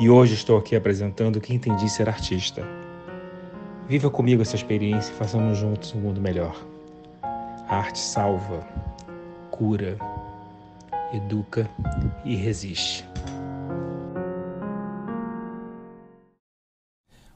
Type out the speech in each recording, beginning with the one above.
E hoje estou aqui apresentando o que entendi ser artista. Viva comigo essa experiência e façamos juntos um mundo melhor. A arte salva, cura, educa e resiste.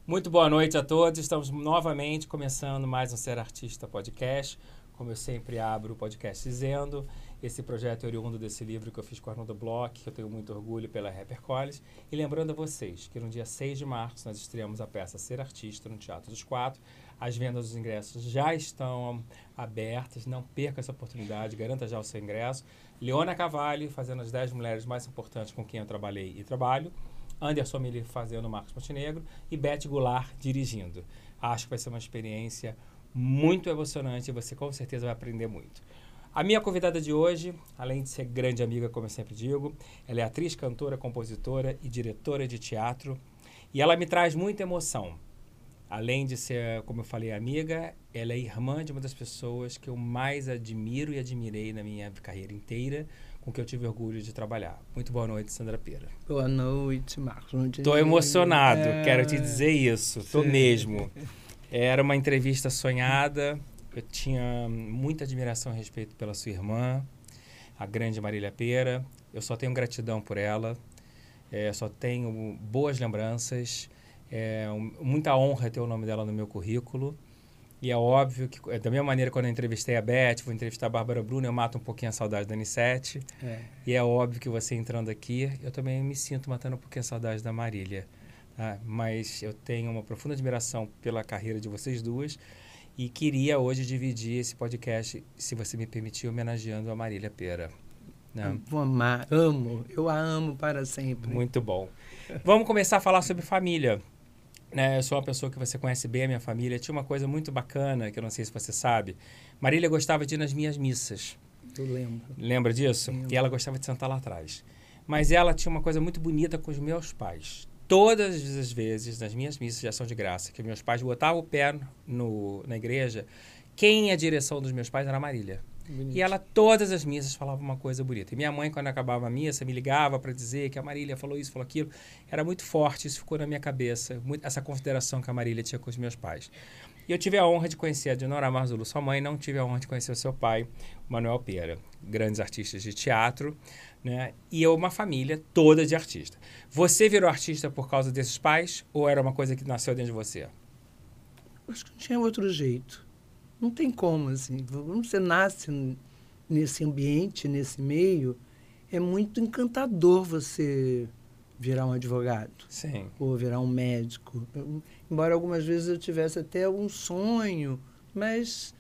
Muito boa noite a todos. Estamos novamente começando mais um Ser Artista podcast. Como eu sempre abro o podcast dizendo, esse projeto é oriundo desse livro que eu fiz com a Arnoldo Bloch, que eu tenho muito orgulho pela Rapper College. E lembrando a vocês que no dia 6 de março nós estreamos a peça Ser Artista no Teatro dos Quatro. As vendas dos ingressos já estão abertas, não perca essa oportunidade, garanta já o seu ingresso. Leona Cavalli fazendo as 10 mulheres mais importantes com quem eu trabalhei e trabalho. Anderson Miller fazendo Marcos Montenegro e Beth Goulart dirigindo. Acho que vai ser uma experiência muito emocionante e você com certeza vai aprender muito. A minha convidada de hoje, além de ser grande amiga, como eu sempre digo, ela é atriz, cantora, compositora e diretora de teatro e ela me traz muita emoção. Além de ser, como eu falei, amiga, ela é irmã de uma das pessoas que eu mais admiro e admirei na minha carreira inteira, com que eu tive orgulho de trabalhar. Muito boa noite, Sandra Pera. Boa noite, Marcos. Estou emocionado, é... quero te dizer isso. Estou mesmo. Era uma entrevista sonhada. Eu tinha muita admiração a respeito pela sua irmã, a grande Marília Pera. Eu só tenho gratidão por ela. É, só tenho boas lembranças. É, muita honra ter o nome dela no meu currículo. E é óbvio que, é da mesma maneira, quando eu entrevistei a Beth, vou entrevistar a Bárbara Bruno, eu mato um pouquinho a saudade da Anissete. É. E é óbvio que você entrando aqui, eu também me sinto matando um pouquinho a saudade da Marília. Tá? Mas eu tenho uma profunda admiração pela carreira de vocês duas e queria hoje dividir esse podcast, se você me permitir, homenageando a Marília Pera. Né? Vou amar, amo, eu a amo para sempre. Muito bom. Vamos começar a falar sobre família. Né, eu sou uma pessoa que você conhece bem a minha família. Tinha uma coisa muito bacana, que eu não sei se você sabe. Marília gostava de ir nas minhas missas. Eu lembro. Lembra disso? Lembro. E ela gostava de sentar lá atrás. Mas ela tinha uma coisa muito bonita com os meus pais. Todas as vezes, nas minhas missas de ação de graça, que meus pais botavam o pé no, na igreja, quem a direção dos meus pais era a Marília. Bonito. E ela, todas as missas, falava uma coisa bonita. E minha mãe, quando acabava a missa, me ligava para dizer que a Marília falou isso, falou aquilo. Era muito forte, isso ficou na minha cabeça, muito, essa consideração que a Marília tinha com os meus pais. E eu tive a honra de conhecer a Dinora Marzulu, sua mãe, não tive a honra de conhecer o seu pai, Manuel Pera, grandes artistas de teatro, né? E uma família toda de artista. Você virou artista por causa desses pais ou era uma coisa que nasceu dentro de você? Acho que não tinha outro jeito. Não tem como, assim. Quando você nasce nesse ambiente, nesse meio, é muito encantador você virar um advogado. Sim. Ou virar um médico. embora algumas vezes eu tivesse até um sonho, mas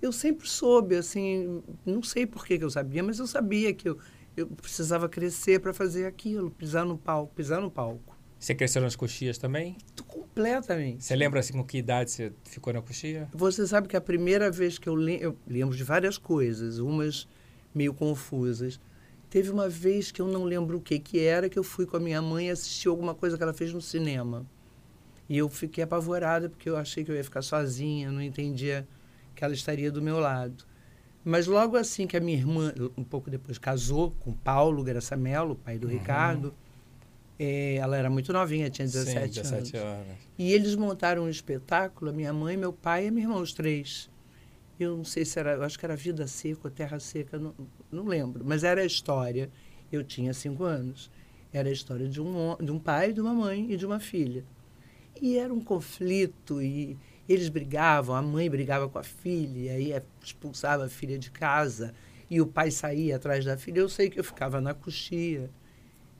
eu sempre soube, assim, não sei por que eu sabia, mas eu sabia que eu, eu precisava crescer para fazer aquilo, pisar no palco, pisar no palco. Você cresceu nas coxias também? Completamente. Você lembra assim com que idade você ficou na coxia? Você sabe que a primeira vez que eu, lembro, eu lembro de várias coisas, umas meio confusas. Teve uma vez que eu não lembro o que que era, que eu fui com a minha mãe assistir alguma coisa que ela fez no cinema. E eu fiquei apavorada porque eu achei que eu ia ficar sozinha, não entendia que ela estaria do meu lado. Mas logo assim que a minha irmã, um pouco depois, casou com Paulo Graça Mello, pai do uhum. Ricardo, é, ela era muito novinha, tinha 17, Sim, 17 anos. anos. E eles montaram um espetáculo, a minha mãe, meu pai e meu irmão, os três. Eu não sei se era, eu acho que era Vida Seca ou Terra Seca, não, não lembro. Mas era a história. Eu tinha cinco anos. Era a história de um, de um pai, de uma mãe e de uma filha. E era um conflito e eles brigavam, a mãe brigava com a filha, e aí expulsava a filha de casa e o pai saía atrás da filha. Eu sei que eu ficava na coxia.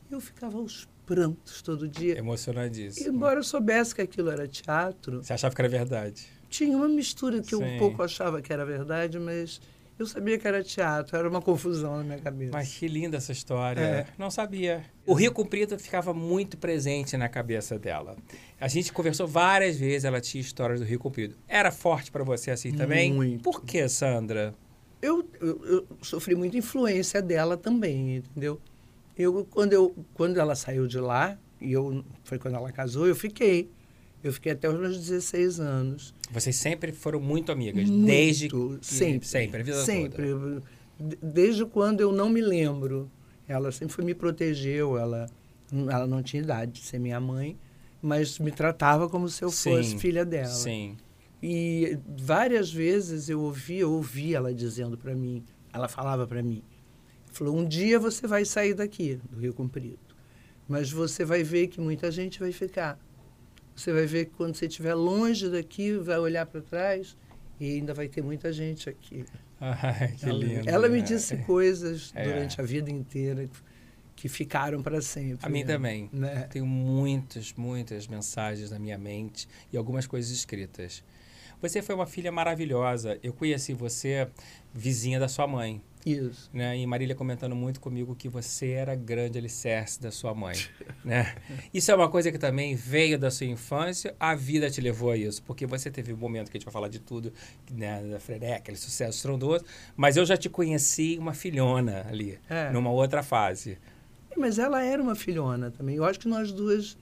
Eu ficava aos prantos todo dia. Emocionadíssimo. Embora eu soubesse que aquilo era teatro. Você achava que era verdade? Tinha uma mistura que Sim. eu um pouco achava que era verdade, mas eu sabia que era teatro, era uma confusão na minha cabeça. Mas que linda essa história. É. Não sabia. O Rio Comprido ficava muito presente na cabeça dela. A gente conversou várias vezes, ela tinha histórias do Rio Comprido. Era forte para você assim também? Muito. Por que, Sandra? Eu, eu, eu, sofri muita influência dela também, entendeu? Eu quando, eu, quando ela saiu de lá, e eu, foi quando ela casou, eu fiquei. Eu fiquei até os meus 16 anos. Vocês sempre foram muito amigas? Muito, desde que... Sempre. Sempre, a vida sempre. toda? Desde quando eu não me lembro. Ela sempre foi, me protegeu, ela, ela não tinha idade de ser minha mãe, mas me tratava como se eu Sim. fosse filha dela. Sim. E várias vezes eu ouvia, eu ouvia ela dizendo para mim, ela falava para mim, falou, um dia você vai sair daqui, do Rio Comprido, mas você vai ver que muita gente vai ficar. Você vai ver que quando você estiver longe daqui, vai olhar para trás e ainda vai ter muita gente aqui. Ai, que ela, lindo. Ela me disse é. coisas é. durante a vida inteira que ficaram para sempre. A mim também. Né? Tenho muitas, muitas mensagens na minha mente e algumas coisas escritas. Você foi uma filha maravilhosa. Eu conheci você vizinha da sua mãe. Isso. Né? E Marília comentando muito comigo que você era grande alicerce da sua mãe. né? Isso é uma coisa que também veio da sua infância, a vida te levou a isso. Porque você teve um momento que a gente vai falar de tudo, né? da Frené, aquele sucesso estrondoso, mas eu já te conheci uma filhona ali, é. numa outra fase. Mas ela era uma filhona também. Eu acho que nós duas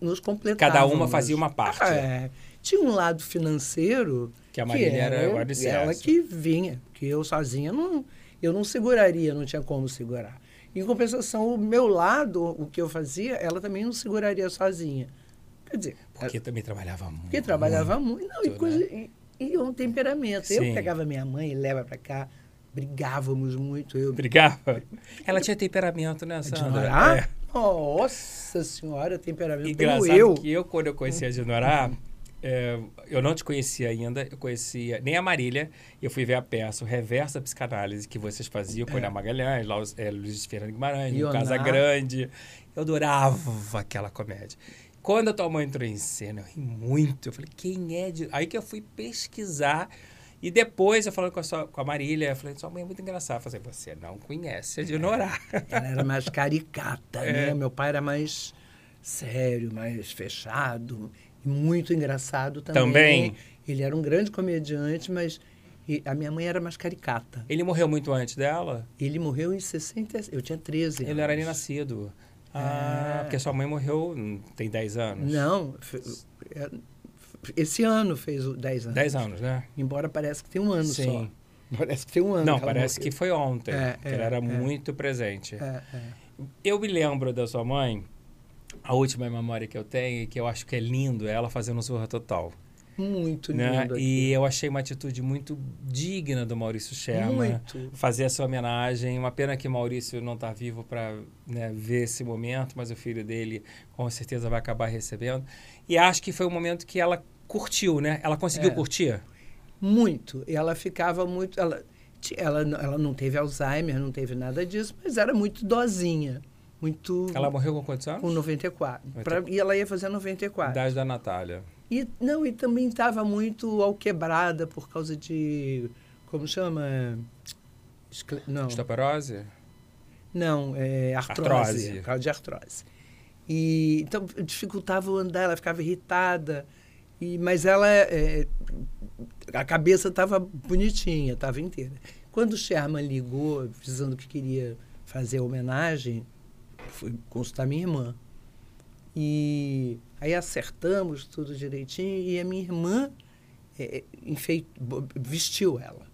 nos completávamos. Cada uma fazia uma parte. Ah, é. Tinha um lado financeiro. Que a Marília que era, era o alicerce. Ela que vinha, que eu sozinha não, eu não seguraria, não tinha como segurar. Em compensação, o meu lado, o que eu fazia, ela também não seguraria sozinha. Quer dizer. Porque ela, também trabalhava muito. Porque trabalhava muito. Não, e, coisa, né? e, e um temperamento. Sim. Eu pegava minha mãe e leva para cá brigávamos muito. Eu... Brigava? Ela tinha temperamento, né, Sandra? Ah, é. Nossa senhora, temperamento Engraçado eu. que eu, quando eu conheci a Dinorá, é, eu não te conhecia ainda, eu conhecia nem a Marília, eu fui ver a peça, o reverso da psicanálise que vocês faziam com é. a Magalhães, lá, é, Luiz Fernando Guimarães, Casa Grande. Eu adorava aquela comédia. Quando a tua mãe entrou em cena, eu ri muito. Eu falei, quem é? De... Aí que eu fui pesquisar. E depois, eu falando com a, sua, com a Marília, eu falei, sua mãe é muito engraçada. Eu falei, você não conhece a Dinorá. Ela era mais caricata, é. né? Meu pai era mais sério, mais fechado muito engraçado também. Também? Ele era um grande comediante, mas a minha mãe era mais caricata. Ele morreu muito antes dela? Ele morreu em 60... Eu tinha 13 Ele anos. era nem nascido. Ah, é... porque sua mãe morreu hum, tem 10 anos. Não, é, esse ano fez 10 anos. 10 anos, né? Embora pareça que tem um ano Sim. só. Parece que tem um ano. Não, que parece morreu. que foi ontem. É, que é, ela era é. muito presente. É. Eu me lembro da sua mãe a última memória que eu tenho, que eu acho que é lindo, é ela fazendo um Zorra Total. Muito né? lindo. E eu achei uma atitude muito digna do Maurício Sherman. Muito. Fazer essa homenagem. Uma pena que Maurício não está vivo para né, ver esse momento, mas o filho dele com certeza vai acabar recebendo. E acho que foi um momento que ela curtiu, né? Ela conseguiu é. curtir? Muito. E ela ficava muito. Ela, ela, ela não teve Alzheimer, não teve nada disso, mas era muito dozinha muito. Ela morreu com quantos anos? Com 94. 94. Pra, e ela ia fazer 94. Idade da Natália. E, não, e também estava muito alquebrada por causa de. Como chama? Não. Osteoporose? Não, é artrose. artrose. Por causa de artrose. E, então, dificultava o andar, ela ficava irritada. E, mas ela. É, a cabeça estava bonitinha, estava inteira. Quando o Sherman ligou, avisando que queria fazer a homenagem, fui consultar minha irmã. E aí acertamos tudo direitinho e a minha irmã é, é enfeit, vestiu ela.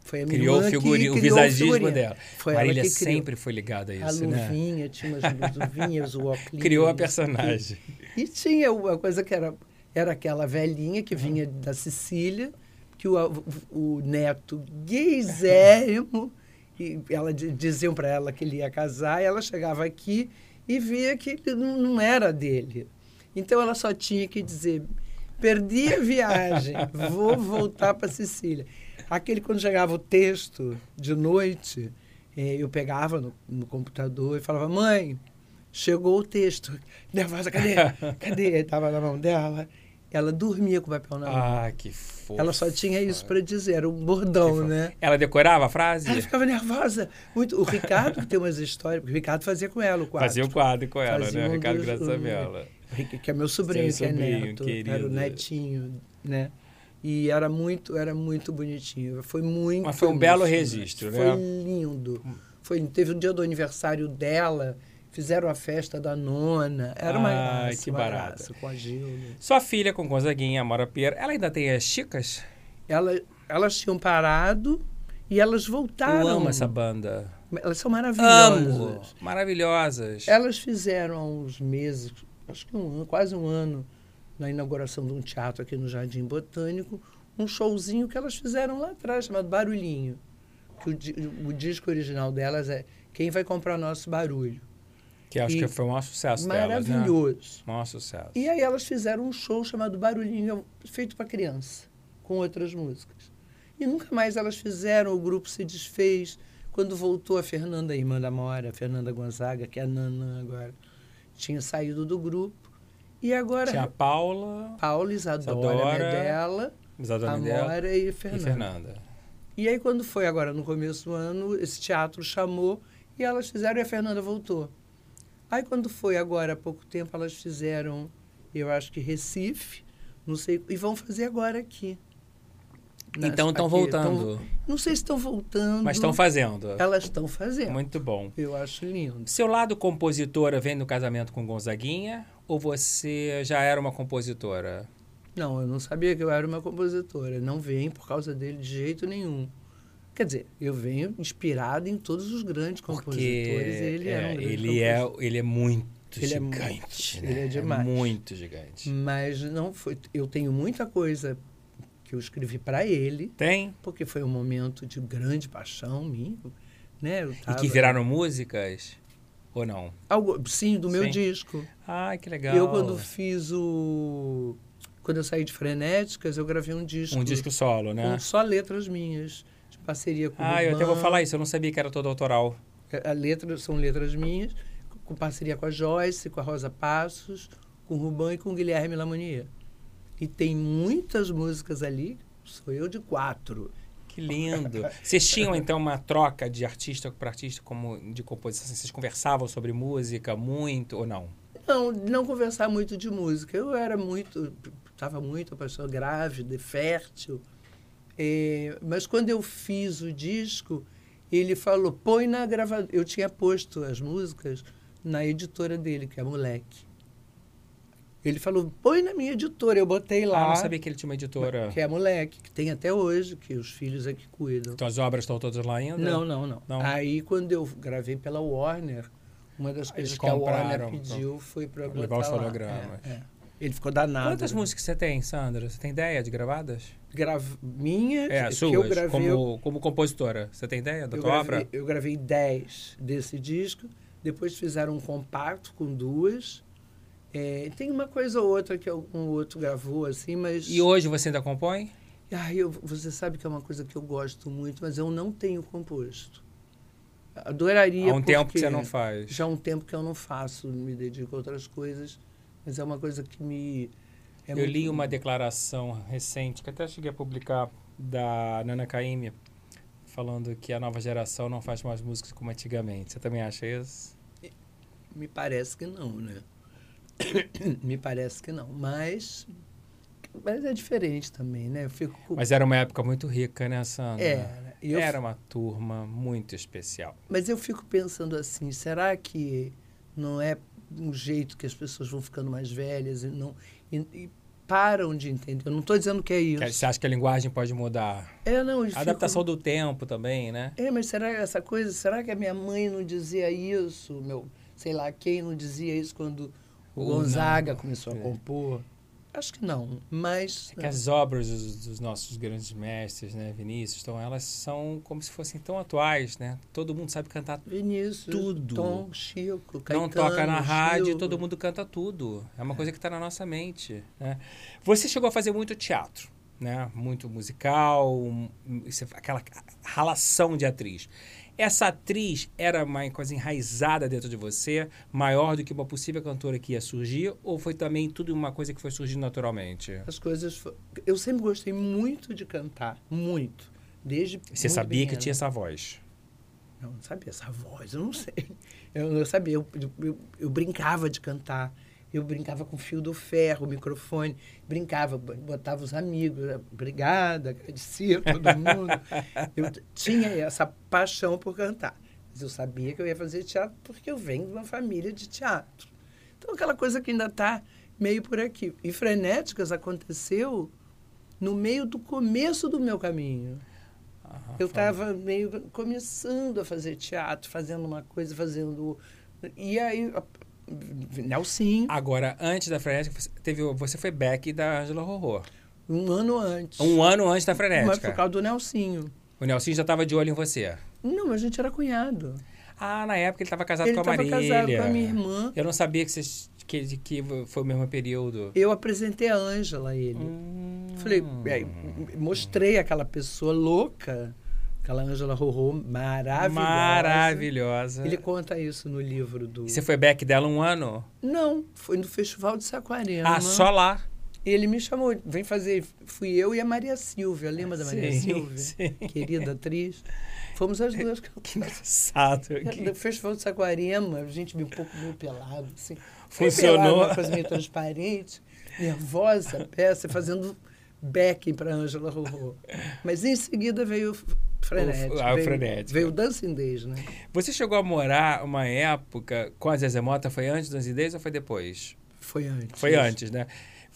Foi a minha criou irmã que o visagismo dela. Foi Marília criou. sempre foi ligada a isso, a né? luvinha, tinha umas luvinhas, o óculos. Criou a personagem. E, e tinha uma coisa que era, era aquela velhinha que vinha da Sicília, que o, o, o neto gaysérrimo e ela diziam para ela que ele ia casar, e ela chegava aqui e via que não era dele. Então ela só tinha que dizer: perdi a viagem, vou voltar para Sicília. Aquele quando chegava o texto de noite, eh, eu pegava no, no computador e falava: mãe, chegou o texto. Nervosa, cadê? Cadê? Estava na mão dela. Ela dormia com o papel na mão. Ah, que fofo. Ela só tinha isso para dizer, era um bordão, né? Ela decorava a frase? Ela ficava nervosa. Muito. O Ricardo, que tem umas histórias, porque o Ricardo fazia com ela o quadro. Fazia o quadro com ela, Fazia né? um Ricardo dos- Graça um- Sabela. que é meu sobrinho, Seu que é sobrinho, neto, querido. era o netinho, né? E era muito, era muito bonitinho. Foi muito. Mas foi um belo registro, Foi né? lindo. Foi, teve o dia do aniversário dela, fizeram a festa da nona. Era uma graça, que graça, com a Gilda. Sua filha com Gonzaguinha, Amora Pierre, ela ainda tem as chicas? Ela, elas tinham parado e elas voltaram. Eu amo essa banda. Elas são maravilhosas. Amo! Maravilhosas. Elas fizeram há uns meses, acho que um ano, quase um ano, na inauguração de um teatro aqui no Jardim Botânico, um showzinho que elas fizeram lá atrás, chamado Barulhinho. Que o, o disco original delas é Quem Vai Comprar Nosso Barulho. Que acho E- que foi um sucesso delas, né? Maravilhoso. Maior sucesso. E aí elas fizeram um show chamado Barulhinho, feito para criança, com outras músicas. E nunca mais elas fizeram, o grupo se desfez. Quando voltou a Fernanda, a irmã da Mora, a Fernanda Gonzaga, que é a Nanã agora, tinha saído do grupo. E agora Tinha a Paula, Paula, Isadora, Isadora, Medella, Isadora a Medella Mora e e Fernanda. Fernanda. E aí, quando foi agora no começo do ano, esse teatro chamou e elas fizeram e a Fernanda voltou. Aí, quando foi agora há pouco tempo, elas fizeram, eu acho que Recife, não sei, e vão fazer agora aqui. Nas- Então estão voltando. tão- não sei se estão voltando. Mas estão fazendo. Elas estão fazendo. Muito bom. Eu acho lindo. Seu lado compositora vem do casamento com Gonzaguinha? Ou você já era uma compositora? Não, eu não sabia que eu era uma compositora. Não vem por causa dele de jeito nenhum. Quer dizer, eu venho inspirado em todos os grandes Porque compositores. Ele é, um grande ele, é, ele é muito Ele é gigante. muito- né? ele é demais. muito gigante. Mas não foi. Eu tenho muita coisa que eu escrevi para ele, Tem? porque foi um momento de grande paixão minha, né? Eu E que tava- viraram músicas? Ou não? algo, sim, do meu Sim. disco. Ai, que legal. Eu quando fiz o quando eu saí de Frenéticas, eu gravei um disco, Um disco solo, né? com só letras minhas, parceria com Ah, eu até vou falar isso. Eu não sabia que era todo autoral. A letra são letras minhas, com parceria com a Joyce, com a Rosa Passos, com o Ruban e com o Guilherme Lamonier. E tem muitas músicas ali, sou eu de quatro. Que lindo. Vocês tinham, então, uma troca de artista para artista, como de composição? Vocês conversavam sobre música muito ou não? Não, não conversar muito de música. Eu era muito, estava muito apaixonada, grávida, fértil. É, mas quando eu fiz o disco, ele falou, põe na gravadora. Eu tinha posto as músicas na editora dele, que é Moleque. Ele falou, põe na minha editora. Eu botei Ah, lá, não sabia que ele tinha uma editora. que é Moleque, que tem até hoje, que os filhos é que cuidam. Então as obras estão todas lá ainda? Não, não, não, Não? Aí, quando eu gravei pela Warner, uma das coisas Eles que a Warner pediu foi para levar os fonogramas. É, é. Ele ficou danado. Quantas né? músicas você tem, Sandra? Você tem ideia de gravadas? Grav... Minha, É, que suas, eu gravei. como, como compositora. Você tem ideia da eu, tua gravei obra? eu gravei 10 desse disco. Depois fizeram um compacto com duas. É, tem uma coisa ou outra que algum outro gravou, assim, mas. E hoje você ainda compõe? Ai, eu- você sabe que é uma coisa que eu gosto muito, mas eu não tenho composto. Adoraria. Há um tempo que você não faz. Já há um tempo que eu não faço, me dedico a outras coisas, mas é uma coisa que me. é eu muito- li uma declaração recente, que até cheguei a publicar, da Nana Caymmi, falando que a nova geração não faz mais músicas como antigamente. Você também acha isso? Me parece que não, né? Me parece que não. Mas. Mas é diferente também, né? Eu fico. Mas era uma época muito rica, né, Sandra? Era. Eu Era uma turma muito especial. Mas eu fico pensando assim, será que não é um jeito que as pessoas vão ficando mais velhas e não e, e param de entender? Eu não estou dizendo que é isso. Você acha que a linguagem pode mudar? É, não, A adaptação do tempo também, né? É, mas será que essa coisa, será que a minha mãe não dizia isso? Meu, sei lá, quem não dizia isso quando o O Gonzaga não. começou a É. compor? Acho que não, mas... É que as obras dos, dos, nossos grandes mestres, né, Vinícius, então elas são como se fossem tão atuais, né? Todo mundo sabe cantar Vinícius, tudo. Tom, Chico, Caetano, Não toca na rádio, Chico. todo mundo canta tudo. É uma coisa que está na nossa mente, né? Você chegou a fazer muito teatro, né? Muito musical, aquela ralação de atriz. Essa atriz era uma coisa enraizada dentro de você, maior do que uma possível cantora que ia surgir, ou foi também tudo uma coisa que foi surgindo naturalmente? As coisas. Eu sempre gostei muito de cantar, muito. Desde. Você sabia que tinha essa voz? Não, não sabia essa voz, eu não sei. Eu, eu sabia, eu, eu, eu brincava de cantar eu brincava com fio do ferro, o microfone, brincava, botava os amigos, obrigada, agradecia todo mundo. eu tinha essa paixão por cantar. Mas eu sabia que eu ia fazer teatro porque eu venho de uma família de teatro. Então, aquela coisa que ainda está meio por aqui. E Frenéticas aconteceu no meio do começo do meu caminho. Ah, eu estava meio começando a fazer teatro, fazendo uma coisa, fazendo. E aí Nelson. Agora, antes da Frenética, você, teve, você foi back da Angela Rorô. Um ano antes. Um ano antes da Frenética. Mas por causa do Nelsinho. O Nelsinho já estava de olho em você? Não, a gente era cunhado. Ah, na época ele estava casado ele com a Marília. Ele estava casado com a minha irmã. Eu não sabia que, vocês, que, que foi o mesmo período. Eu apresentei a Ângela a ele. Hum. Falei, mostrei aquela pessoa louca Aquela Ângela Rorô maravilhosa. Maravilhosa. Ele conta isso no livro do. E você foi back dela um ano? Não, foi no Festival de Saquarema. Ah, só lá? Ele me chamou, vem fazer. Fui eu e a Maria Silvia, lembra da Maria sim, Silvia? Sim. Querida atriz. Fomos as duas Que engraçado. No Festival de Saquarema, a gente um pouco meio pelado, assim. Funcionou. Pelado, uma coisa meio transparente, nervosa, peça, fazendo backing para Ângela Rorô. Mas em seguida veio Frenético. Ah, veio, frenético. Veio o Dancing Days, né? Você chegou a morar uma época com a Zezé Mota, foi antes do Dancing Days ou foi depois? Foi antes. Foi antes, né?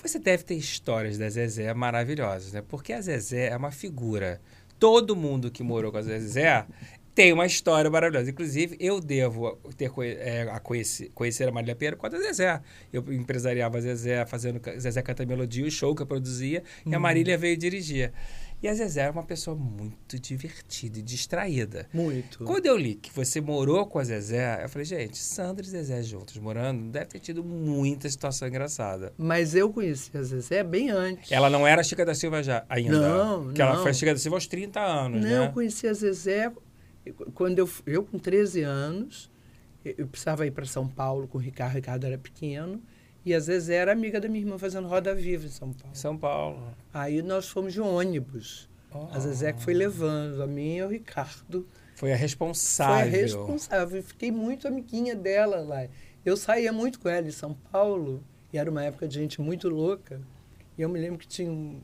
Você deve ter histórias da Zezé maravilhosas, né? Porque a Zezé é uma figura. Todo mundo que morou com a Zezé tem uma história maravilhosa. Inclusive, eu devo ter é, a conhecer, conhecer a Marília Pera com a Zezé. Eu empresariava a Zezé, fazendo Zezé Canta Melodia, o show que eu produzia, uhum. e a uhum. Marília veio dirigir. E a Zezé era uma pessoa muito divertida e distraída. Muito. Quando eu li que você morou com a Zezé, eu falei, gente, Sandra e Zezé juntos morando, deve ter tido muita situação engraçada. Mas eu conheci a Zezé bem antes. Ela não era Chica da Silva já ainda? Não, que não. ela foi Chica da Silva aos 30 anos, não, né? Não, eu conheci a Zezé quando eu, eu com 13 anos, eu precisava ir para São Paulo com o Ricardo, o Ricardo era pequeno, e a Zezé era amiga da minha irmã fazendo roda viva em São Paulo. São Paulo. Aí nós fomos de ônibus. Oh. A Zezé que foi levando, a mim e o Ricardo. Foi a responsável. Foi a responsável. Fiquei muito amiguinha dela lá. Eu saía muito com ela em São Paulo, e era uma época de gente muito louca. E eu me lembro que tinha um,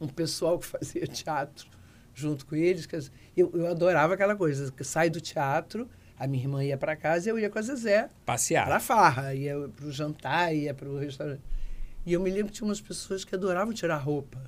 um pessoal que fazia teatro junto com eles. Que eu, eu adorava aquela coisa, que sai do teatro, a minha irmã ia para casa e eu ia com a Zezé. Passear. Para farra, ia para o jantar, ia para o restaurante. E eu me lembro que tinha umas pessoas que adoravam tirar roupa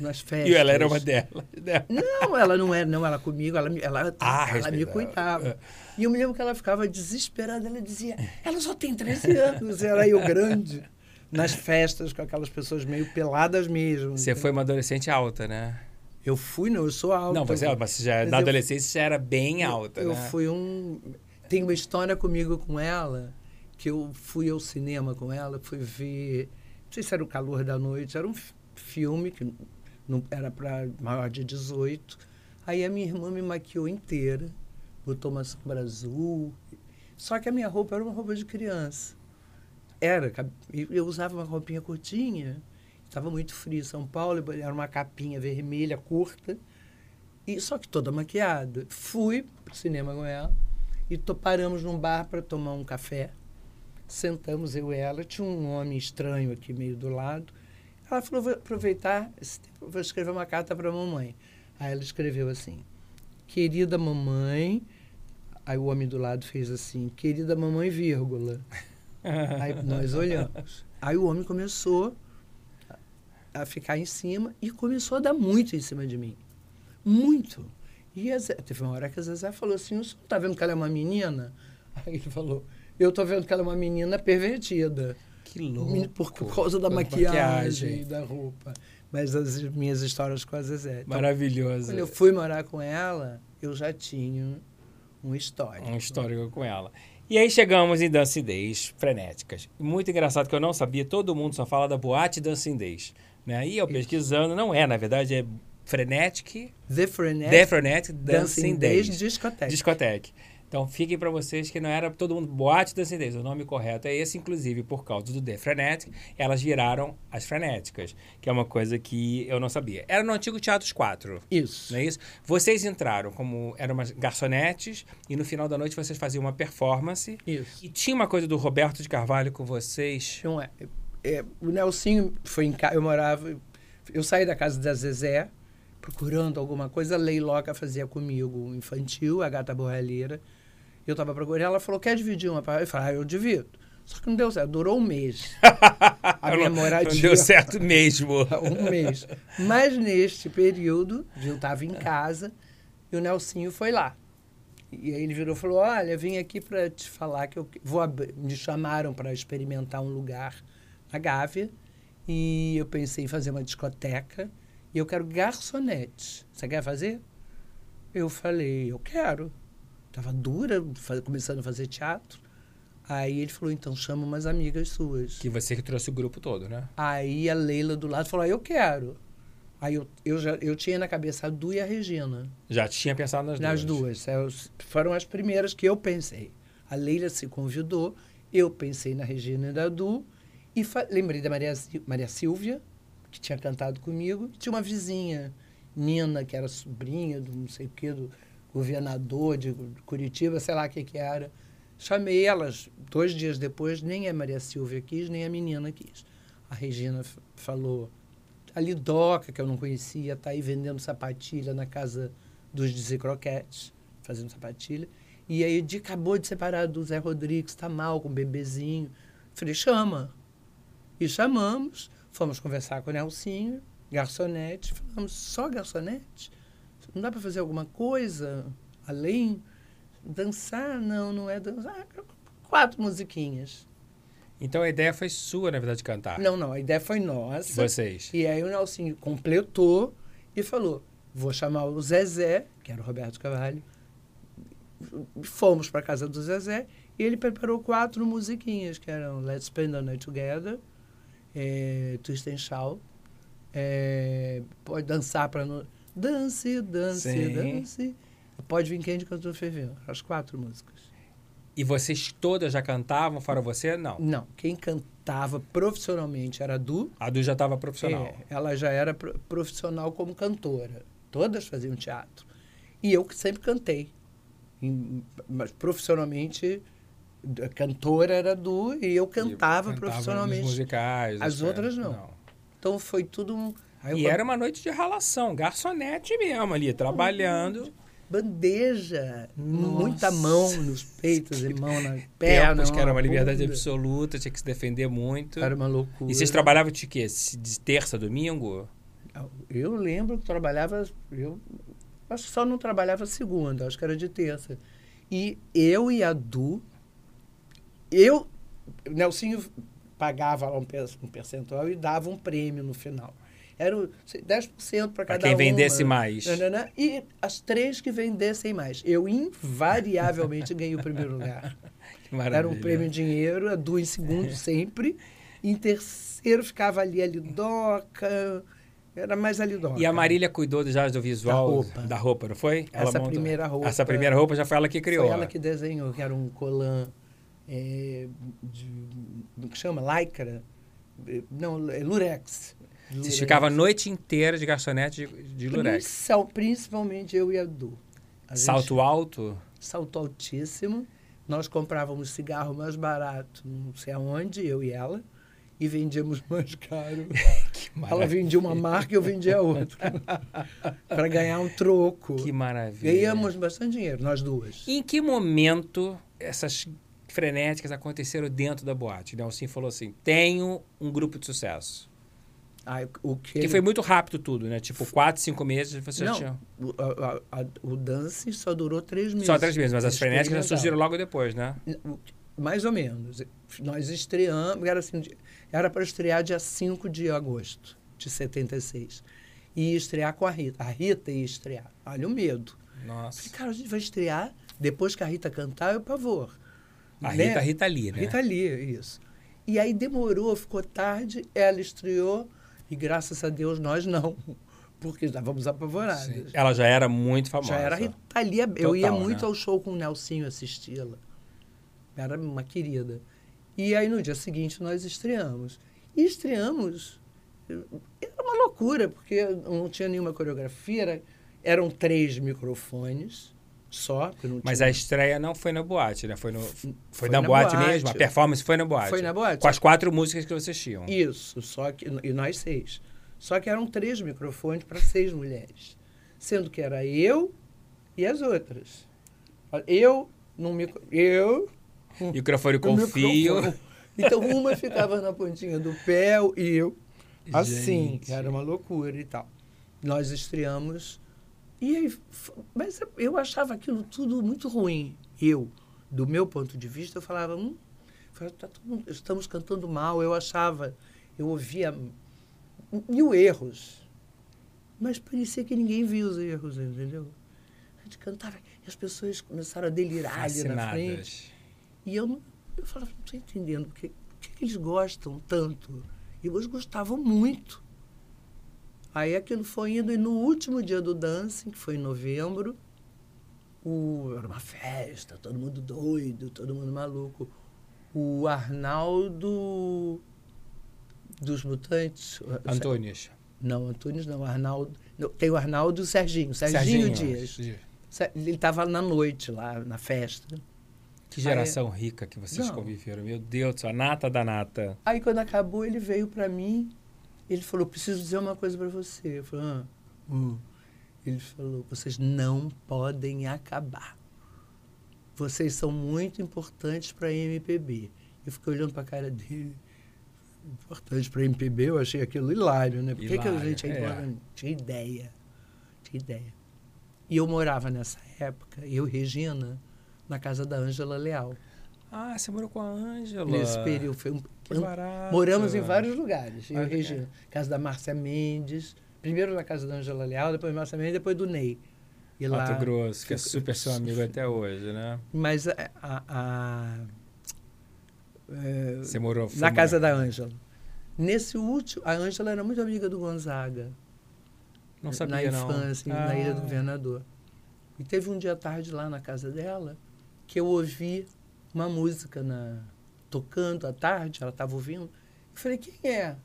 nas festas. E ela era uma delas. Né? Não, ela não era, não, ela comigo, ela, ela, ah, ela me cuidava. E eu me lembro que ela ficava desesperada, ela dizia, ela só tem 13 anos, era eu grande. Nas festas, com aquelas pessoas meio peladas mesmo. Você foi uma adolescente alta, né? Eu fui, não, eu sou alta. Não, você, é, mas já, mas na adolescência já era bem alta, eu, né? Eu fui um... Tem uma história comigo com ela, que eu fui ao cinema com ela, fui ver... Não sei se era o calor da noite, era um filme que não era para maior de 18. Aí a minha irmã me maquiou inteira, botou uma sombra azul. Só que a minha roupa era uma roupa de criança. Era, eu usava uma roupinha curtinha, Estava muito frio em São Paulo, era uma capinha vermelha curta, e só que toda maquiada. Fui para o cinema com ela e to, paramos num bar para tomar um café. Sentamos eu e ela, tinha um homem estranho aqui meio do lado. Ela falou: vou aproveitar esse tempo, vou escrever uma carta para a mamãe. Aí ela escreveu assim: Querida mamãe. Aí o homem do lado fez assim: Querida mamãe, vírgula. Aí nós olhamos. Aí o homem começou a ficar em cima e começou a dar muito em cima de mim. Muito. E Zé, teve uma hora que a Zezé falou assim: Você não está vendo que ela é uma menina? Aí ele falou: Eu estou vendo que ela é uma menina pervertida. Que louco. Por, por causa da maquiagem, da roupa. Mas as minhas histórias com a Zezé. Então, Maravilhoso. quando eu fui morar com ela, eu já tinha um histórico. Um histórico com ela. E aí chegamos em Dancing Days frenéticas. Muito engraçado que eu não sabia, todo mundo só fala da boate Dancing Days. Né? E eu pesquisando, não é, na verdade é Frenetic, The Frenetic, The Frenetic Dancing, Dancing Days. Discoteque. Então fiquem para vocês que não era todo mundo boate Dancing Days. O nome correto é esse, inclusive, por causa do The Frenetic, elas viraram as frenéticas, que é uma coisa que eu não sabia. Era no antigo Teatros 4. Isso. Não é isso? Vocês entraram como eram umas garçonetes e no final da noite vocês faziam uma performance. Isso. E tinha uma coisa do Roberto de Carvalho com vocês. Não é. É, o Nelsinho foi em casa, eu morava, eu saí da casa da Zezé, procurando alguma coisa, a Leiloca fazia comigo um infantil, a gata borralheira. Eu estava procurando, ela falou, quer dividir uma? Eu falei, ah, eu divido. Só que não deu certo, durou um mês. A minha moradia. não deu certo mesmo. um mês. Mas neste período, eu estava em casa e o Nelsinho foi lá. E aí ele virou e falou: Olha, vim aqui para te falar que eu vou abrir. Me chamaram para experimentar um lugar na Gávea e eu pensei em fazer uma discoteca e eu quero garçonete. Você quer fazer? Eu falei: Eu quero. Estava dura, fa- começando a fazer teatro. Aí ele falou: Então chama umas amigas suas. Que você que trouxe o grupo todo, né? Aí a Leila do lado falou: ah, Eu quero. Aí eu, eu, já, eu tinha na cabeça a Du e a Regina. Já tinha pensado nas, Nas duas. duas. Elas Foram as primeiras que eu pensei. A Leila se convidou, eu pensei na Regina e na Du. E lembrei da Maria, Maria Silvia, que tinha cantado comigo. E tinha uma vizinha, Nina, que era sobrinha do não sei o quê, do governador de Curitiba, sei lá o que, que era. Chamei elas. Dois dias depois, nem a Maria Silvia quis, nem a menina quis. A Regina falou. A Lidoca, que eu não conhecia, está aí vendendo sapatilha na casa dos Dizer Croquetes, fazendo sapatilha. E aí de, acabou de separar do Zé Rodrigues, está mal com o bebezinho. Falei, chama. E chamamos, fomos conversar com o Nelsinho, garçonete. Falamos, só garçonete? Não dá para fazer alguma coisa além? Dançar? Não, não é dançar. Quatro musiquinhas. Então a ideia foi sua, na verdade, de cantar. Não, não, a ideia foi nossa. Vocês. E aí o Nelsinho completou e falou: vou chamar o Zezé, que era o Roberto Carvalho. Fomos para casa do Zezé e ele preparou quatro musiquinhas, que eram Let's Spend the Night Together, é, Twist and Shout, é, Pode Dançar para... No... Dance, dance, Sim. dance. Pode vir quente que eu estou fervendo. As quatro músicas. E vocês todas já cantavam, fora você? Não. Não, quem cantava profissionalmente era a Du, A Du já estava profissional. É, ela já era pro- profissional como cantora. Todas faziam teatro. E eu que sempre cantei. Em- mas profissionalmente, a cantora era do e eu cantava E nos profissionalmente. musicais. As as outras coisas. não. Então foi tudo um. Aí eu E fa- era uma noite de relação, garçonete mesmo ali, trabalhando. bandeja, Nossa. muita mão nos peitos e mão na perna. Tempos que era uma liberdade bunda. absoluta, tinha que se defender muito. Era uma loucura. E vocês trabalhavam de quê? De terça a domingo? Eu lembro que trabalhava. Eu acho que só não trabalhava segunda, acho que era de terça. E eu e a Du, eu. Nelsinho pagava lá um percentual e dava um prêmio no final. Era o 10% para cada quem uma. vendesse mais. Nananã, E as três que vendessem mais. Eu invariavelmente ganhei o primeiro lugar. Que maravilha. Era um prêmio em dinheiro, a Du em segundo sempre. Em terceiro ficava ali a Lidoca. Era mais a Lidoca. E a Marília cuidou já do visual Da roupa. da roupa, não foi? Essa primeira roupa- Essa primeira roupa já foi ela que criou. Foi ela que desenhou, que era um colã é, de. Como que chama? Lycra? É, Não, é lurex. Vocês ficavam a noite inteira de garçonete de, de lurex. Principal- Principalmente eu e a Du. A gente- Salto alto? salto altíssimo. Nós comprávamos cigarro mais barato, não sei aonde, eu e ela, e vendíamos mais caro. Que Ela vendia uma marca e eu vendia outra. para ganhar um troco. Que maravilha. Ganhamos bastante dinheiro, nós duas. Em que momento essas frenéticas aconteceram dentro da boate? Nelson falou assim: tenho um grupo de sucesso. Ah, o que Que ele- foi muito rápido tudo, né? Tipo, quatro, cinco meses você já Não, tinha. o, a- a- o dance só durou três meses. Só três meses, mas as frenéticas já surgiram logo depois, né? Mais ou menos. Nós estreamos, era assim, era para estrear dia 5 de agosto de 76. E estrear com a Rita. A Rita ia estrear. Olha o medo. Nossa. Falei, cara, a gente vai estrear depois que a Rita cantar, é o pavor. A Né? Rita, Rita Lee, né? Rita Lee, isso. E aí demorou, ficou tarde, ela estreou e graças a Deus nós não, porque estávamos apavorados. Sim. Ela já era muito famosa. Já era Lee. Eu ia Total, muito né? ao show com o Nelsinho assisti-la. Era uma querida. E aí no dia seguinte nós estreamos. E estreamos. Era uma loucura, porque não tinha nenhuma coreografia. Era, eram três microfones só. Mas a estreia não foi na boate, né? Foi, no, foi, Foi na, na boate, boate. mesmo? A performance foi na boate? Foi na boate. Com as quatro músicas que vocês tinham. Isso, só que e nós seis. Só que eram três microfones para seis mulheres, sendo que era eu e as outras. Eu num micro, eu Microfone com no fio. Então uma ficava na pontinha do pé e eu assim, Gente. era uma loucura e tal. Nós estreamos e aí, mas eu achava aquilo tudo muito ruim. Eu, do meu ponto de vista, eu falava, hum, tá estamos cantando mal. Eu achava, eu ouvia mil erros, mas parecia que ninguém via os erros, entendeu? A gente cantava e as pessoas começaram a delirar ali na frente. Fascinadas. E eu, eu falava, não estou entendendo, porque, por que que eles gostam tanto? E eles gostavam muito. Aí aquilo foi indo, e no último dia do dancing, que foi em novembro, o, era uma festa, todo mundo doido, todo mundo maluco. O Arnaldo dos Mutantes. Antônios. Não, Antunes não, Arnaldo. não, tem o Arnaldo e o Serginho. Serginho, Dias. Se- Ele estava na noite lá, na festa. Que geração rica que vocês Não. conviveram. Meu Deus a nata da nata. Aí, quando acabou, ele veio para mim. Ele falou: Preciso dizer uma coisa para você. Eu falei: ah, hum." Ele falou: Vocês não podem acabar. Vocês são muito importantes para a MPB. Eu fiquei olhando para a cara dele. Importante para a MPB, eu achei aquilo hilário, né? Por que, que a gente é importante? Tinha ideia. Tinha ideia. E eu morava nessa época, eu e Regina, na casa da Ângela Leal. Ah, você morou com a Ângela. Nesse período. Foi um, Que barato. Moramos em vários lugares, eu Ah, e Regina. Casa da Márcia Mendes, primeiro na casa da Angela Leal, depois Márcia Mendes, depois do Ney. E lá, Mato Grosso, que é super seu amigo até hoje, né? mas a, a- a- é, Você morou na casa da Ângela. Nesse último, a Ângela era muito amiga do Gonzaga. Não sabia, na infância, na Ilha do Ah. Governador. E teve um dia tarde lá na casa dela que eu ouvi uma música na, tocando à tarde, ela estava ouvindo. Eu falei, quem é?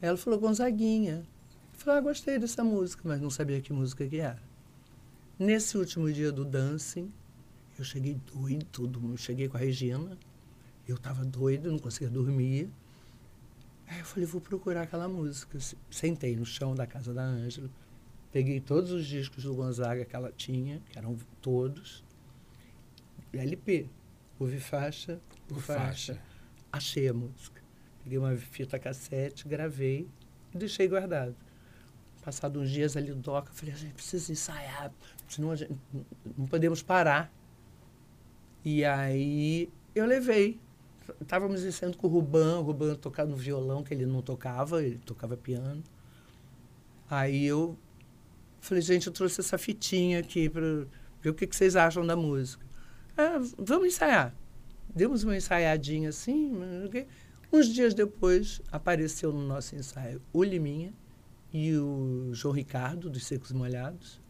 Ela falou, Gonzaguinha. Eu falei, ah, gostei dessa música, mas não sabia que música que era. Nesse último dia do dancing, eu cheguei doido, todo mundo. Cheguei com a Regina, eu estava doido, não conseguia dormir. Aí eu falei, vou procurar aquela música. Sentei no chão da casa da Ângela, peguei todos os discos do Gonzaga que ela tinha, que eram todos, LP, ouvi faixa por faixa. faixa. Achei a música. Peguei uma fita cassete, gravei e deixei guardado. Passado uns dias ali doca, falei, a gente precisa ensaiar, senão gente não- não podemos parar. E aí eu levei. Estávamos ensaiando com o Ruban, o Ruban tocava no violão, que ele não tocava, ele tocava piano. Aí eu falei, gente, eu trouxe essa fitinha aqui para ver o que, que vocês acham da música. Ah, vamos ensaiar. Demos uma ensaiadinha assim. Uns dias depois, apareceu no nosso ensaio o Liminha e o João Ricardo, dos Secos e Molhados.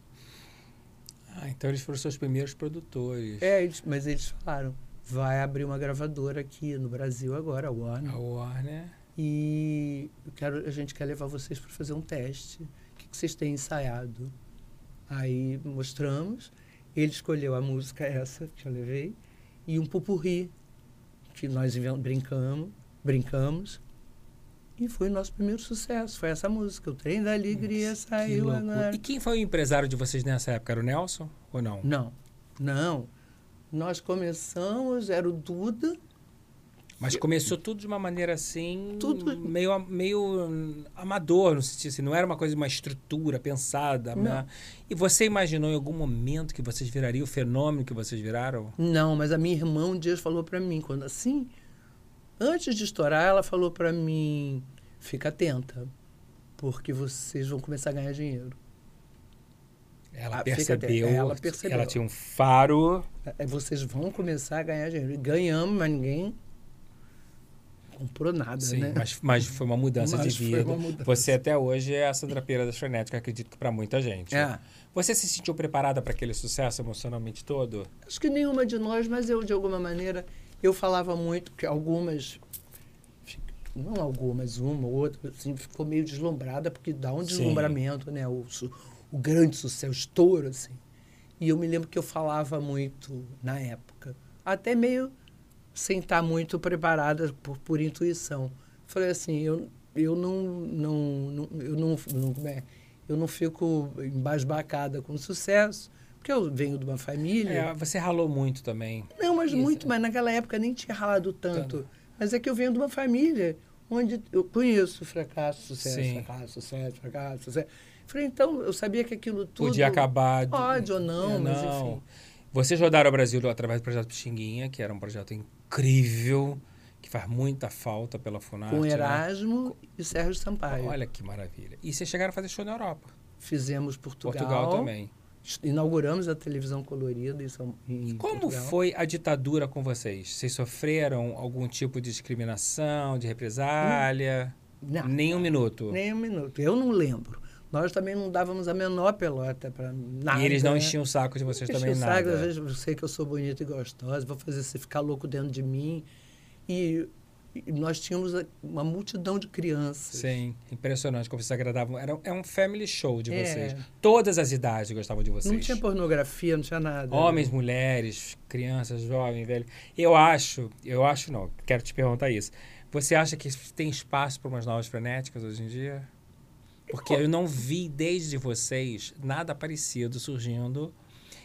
Ah, então eles foram seus primeiros produtores. É, eles, mas eles falaram, vai abrir uma gravadora aqui no Brasil agora, a Warner. A Warner. E quero, a gente quer levar vocês para fazer um teste. O que, que vocês têm ensaiado? Aí mostramos. Ele escolheu a música essa que eu levei e um pupurri que nós brincamos, brincamos. E foi o nosso primeiro sucesso. Foi essa música. O Trem da Alegria Nossa, que saiu loucura. agora. E quem foi o empresário de vocês nessa época? Era o Nelson ou não? Não, não. Nós começamos, era o Duda, Mas começou tudo de uma maneira assim, Tudo- meio, meio amador, no sentido assim, não era uma coisa, uma estrutura pensada. Né? E você imaginou em algum momento que vocês virariam o fenômeno que vocês viraram? Não, mas a minha irmã um dia falou pra mim, quando assim, antes de estourar, ela falou pra mim: fica atenta, porque vocês vão começar a ganhar dinheiro. Ela Ah, percebeu, ela percebeu. ela tinha um faro. É, Vocês vão começar a ganhar dinheiro. Ganhamos, mas ninguém comprou nada, Sim, né? mas, mas foi uma mudança Mas de foi vida. uma mudança. Você até hoje é a Sandra Pereira das Frenéticas, acredito que para muita gente. É. Você se sentiu preparada para aquele sucesso emocionalmente todo? Acho que nenhuma de nós, mas eu, de alguma maneira, eu falava muito que algumas, não algumas, uma ou outra, assim, ficou meio deslumbrada, porque dá um Sim. deslumbramento, né? O, o grande sucesso, o estouro, assim. E eu me lembro que eu falava muito na época, até meio sem estar muito preparada por, por intuição. Falei assim, eu, eu não, não, não- eu não, não, é? eu não fico embasbacada com sucesso, porque eu venho de uma família. É, você ralou muito também. Não, mas Isso. muito, mas naquela época nem tinha ralado tanto. Mas é que eu venho de uma família onde eu conheço fracasso, sucesso, Sim. fracasso, sucesso, fracasso, sucesso. Falei, então, eu sabia que aquilo tudo... Podia acabar. de- Pode ou não, É, mas enfim. Vocês rodaram o Brasil através do projeto Pixinguinha, que era um projeto incrível, que faz muita falta pela Funarte. Com né? Erasmo e Sérgio Sampaio. Olha que maravilha. E vocês chegaram a fazer show na Europa. Fizemos Portugal. Portugal também. Inauguramos a televisão colorida em São em Como Portugal. foi a ditadura com vocês? Vocês sofreram algum tipo de discriminação, de represália? Não, Nem um minuto. nem um minuto. Eu não lembro. Nós também não dávamos a menor pelota para nada. e eles não né? enchiam o saco de vocês Enche também o saco, nada. às vezes eu sei que eu sou bonita e gostosa, vou fazer você ficar louco dentro de mim. E, e nós tínhamos uma multidão de crianças. Sim, impressionante como vocês agradavam. Era, é um family show de É. vocês. Todas as idades gostavam de vocês. Não tinha pornografia, não tinha nada. Homens, mulheres, crianças, jovens, velhos. Eu acho, eu acho não, quero te perguntar isso. Você acha que tem espaço para umas novas frenéticas hoje em dia? Porque eu não vi desde vocês nada parecido surgindo.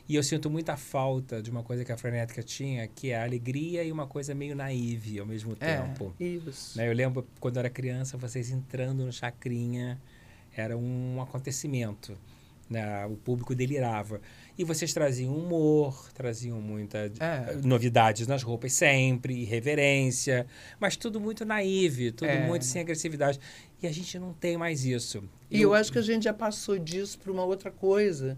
E eu sinto muita falta de uma coisa que a frenética tinha, que é a alegria e uma coisa meio naive ao mesmo É, tempo. isso. Né, Eu lembro quando eu era criança, vocês entrando no Chacrinha, era um acontecimento. Né? O público delirava. E vocês traziam humor, traziam muita É. novidades nas roupas sempre, irreverência, mas tudo muito naive, tudo É. muito sem agressividade. E a gente não tem mais isso. E eu acho que a gente já passou disso para uma outra coisa,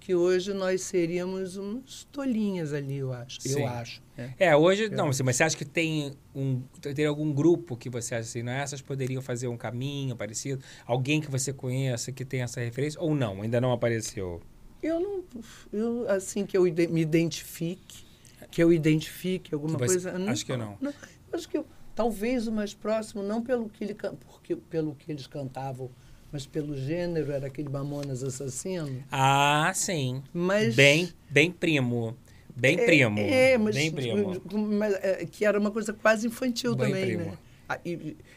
que hoje nós seríamos uns tolinhas ali, eu acho. Sim. Eu acho. né? É, hoje, não, assim, mas você acha que tem um tem algum grupo que você acha assim, não, essas poderiam fazer um caminho parecido? Alguém que você conheça que tem essa referência? Ou não, ainda não apareceu? Eu não. Eu, assim, que eu me identifique, que eu identifique alguma você- coisa. acho que não. eu acho que eu- talvez o mais próximo, não pelo que, ele, porque, pelo que eles cantavam, mas pelo gênero, era aquele Mamonas Assassino. Ah, sim. Mas. Bem, bem primo. Bem é, primo. É, mas, bem primo. mas, é, que era uma coisa quase infantil Bem também, primo. né? Ah,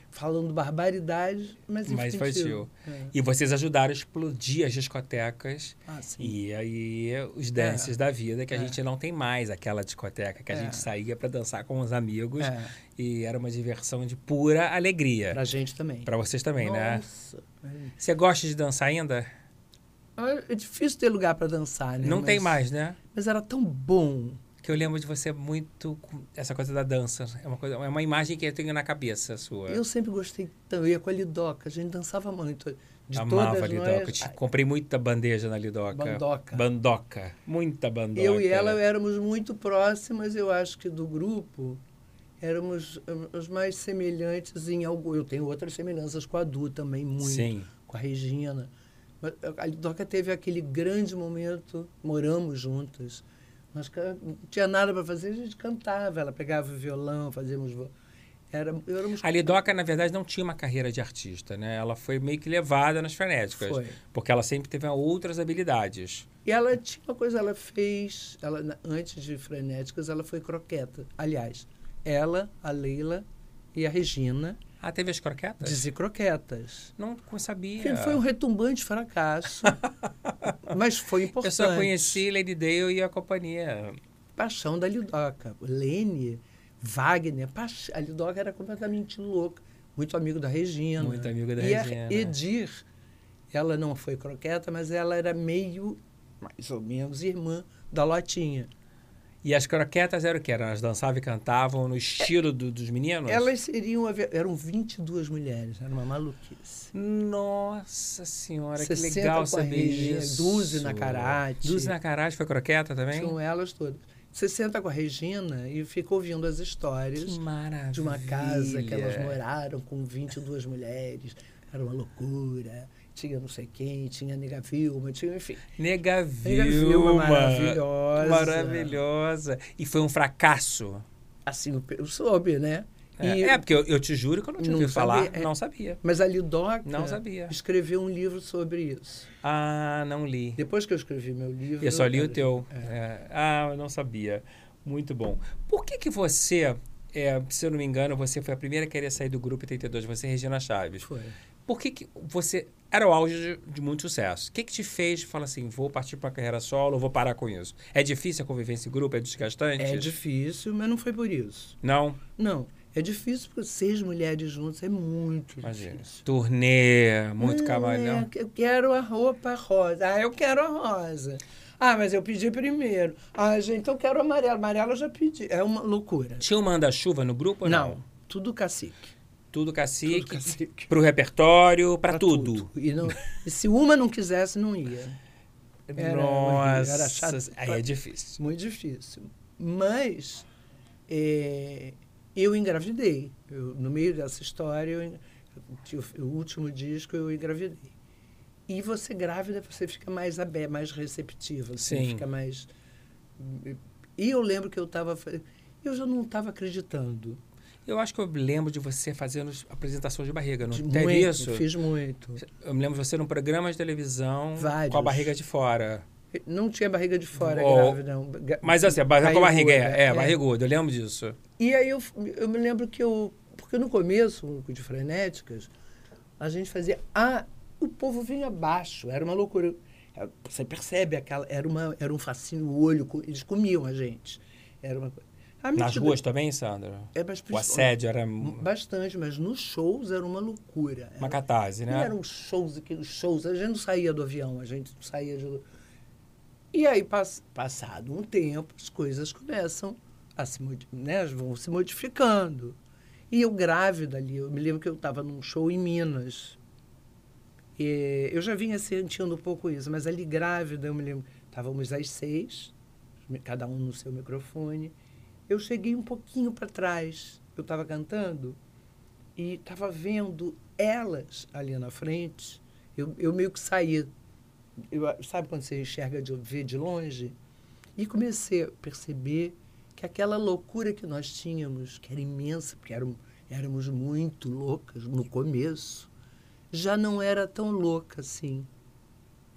falando barbaridade, mas infantil. Mais infantil. É. E vocês ajudaram a explodir as discotecas Ah, sim. e aí os dances da vida, que a É. gente não tem mais aquela discoteca que a É. gente saía para dançar com os amigos É, e era uma diversão de pura alegria. pra gente também. Para vocês também, né? Nossa, é. Você gosta de dançar ainda? É difícil ter lugar para dançar, né? Não tem Mas- mais, né? Mas era tão bom. Que eu lembro de você muito essa coisa da dança. É uma, coisa, é uma imagem que eu tenho na cabeça sua. Eu sempre gostei tanto. Eu ia com a Lidoca, a gente dançava muito. De Amava todas a Lidoca. nós, te- comprei muita bandeja na Lidoca. Bandoca. Bandoca. Muita bandoca. Eu e ela éramos muito próximas, eu acho que do grupo. Éramos hum, os mais semelhantes em algo. Eu tenho outras semelhanças com a Du também, muito. Sim. Com a Regina. A Lidoca teve aquele grande momento, moramos juntas. Nós ca- não tinha nada para fazer, a gente cantava. Ela pegava o violão, fazíamos. Era, éramos A Lidoca, na verdade, não tinha uma carreira de artista, né? Ela foi meio que levada nas frenéticas. Foi. Porque ela sempre teve outras habilidades. E ela tinha uma coisa, ela fez, ela, antes de Frenéticas, ela foi croqueta. Aliás, ela, a Leila e a Regina Ah, teve as croquetas? dizer croquetas. Não sabia. Foi um retumbante fracasso, mas foi importante. Eu só conheci Lady Dale e a companhia. Paixão da Lidoca. Lene Wagner, a Lidoca era completamente louca. Muito amigo da Regina. Muito amigo da e Regina. a Edir, ela não foi croqueta, mas ela era meio, mais ou menos, irmã da Lotinha. E as croquetas eram o quê? Elas dançavam e cantavam no estilo do- dos meninos? Elas seriam, eram 22 mulheres, era uma maluquice. Nossa senhora, que 60 legal saber isso. 12 na karate. 12 na karate foi croqueta também? Tinham elas todas. 60 com a Regina e ficou ouvindo as histórias Que de uma casa que elas moraram com 22 mulheres. Era uma loucura. Tinha não sei quem, tinha Nega Vilma, tinha, enfim. Nega Nega Vilma, Vilma. maravilhosa. Maravilhosa. E foi um fracasso. Assim, eu- eu soube, né? É, E- é, porque eu, eu te juro que eu não tinha ouvido falar. é. Não sabia. Mas a Lidoca Não sabia. escreveu um livro sobre isso. Ah, não li. Depois que eu escrevi meu livro... Eu só li o ela- teu. É. É. Ah, eu não sabia. Muito bom. Por que que você, é, se eu não me engano, você foi a primeira a querer sair do grupo 82, você e Regina Chaves. Foi. Por que, que você era o auge de, de muito sucesso? O que que te fez falar assim, vou partir para a carreira solo, vou parar com isso? É difícil a convivência em grupo? É desgastante? É difícil, mas não foi por isso. Não? Não. É difícil porque seis mulheres juntas é muito Imagina. difícil. Turnê, muito Não, camalhão. é, eu quero a roupa rosa. Ah, eu quero a rosa. Ah, mas eu pedi primeiro. Ah, gente, então eu quero a amarela. Amarela eu já pedi. É uma loucura. Tinha um manda-chuva no grupo ou não? Não, tudo cacique. Tudo cacique, Tudo cacique. pro repertório, para Pra tudo. E, não- e se uma não quisesse, não ia. Era Nossa, era chato. aí é difícil. Muito difícil. Mas é, eu engravidei. Eu, no meio dessa história, eu, en- o, o último disco eu engravidei. E você grávida, você fica mais aberta, mais receptiva. Você Sim. fica mais... E eu lembro que eu estava... Eu já não estava acreditando. Eu acho que eu lembro de você fazendo apresentações de barriga, não teve muito, isso? Fiz muito. Eu me lembro de você num programa de televisão Vários. com a barriga de fora. Não tinha barriga de fora Oh, grávida, não. Mas assim, barriga com a barriga, barriguda, é, é, barriguda, eu lembro disso. E aí eu, eu me lembro que eu. Porque no começo, de frenéticas, a gente fazia. Ah, o povo vinha abaixo, era uma loucura. É, Você percebe aquela. Era, uma, era um fascínio, o olho, eles comiam a gente. Era uma coisa. À Nas ruas também, Sandra? É, mas O assédio era Bastante, mas nos shows era uma loucura. uma Era- catarse, e né? eram shows, aqueles shows. A gente não saía do avião, a gente não saía de. E aí, pass- passado um tempo, as coisas começam a se né, vão se modificando. E eu grávida ali, eu me lembro que eu estava num show em Minas. E eu já vinha sentindo um pouco isso, mas ali grávida, eu me lembro, estávamos às seis, cada um no seu microfone. Eu cheguei um pouquinho para trás, eu estava cantando e estava vendo elas ali na frente. Eu, eu meio que saí. Eu, sabe quando você enxerga de ver de longe? E comecei a perceber que aquela loucura que nós tínhamos, que era imensa, porque éramos, éramos muito loucas no começo, já não era tão louca assim.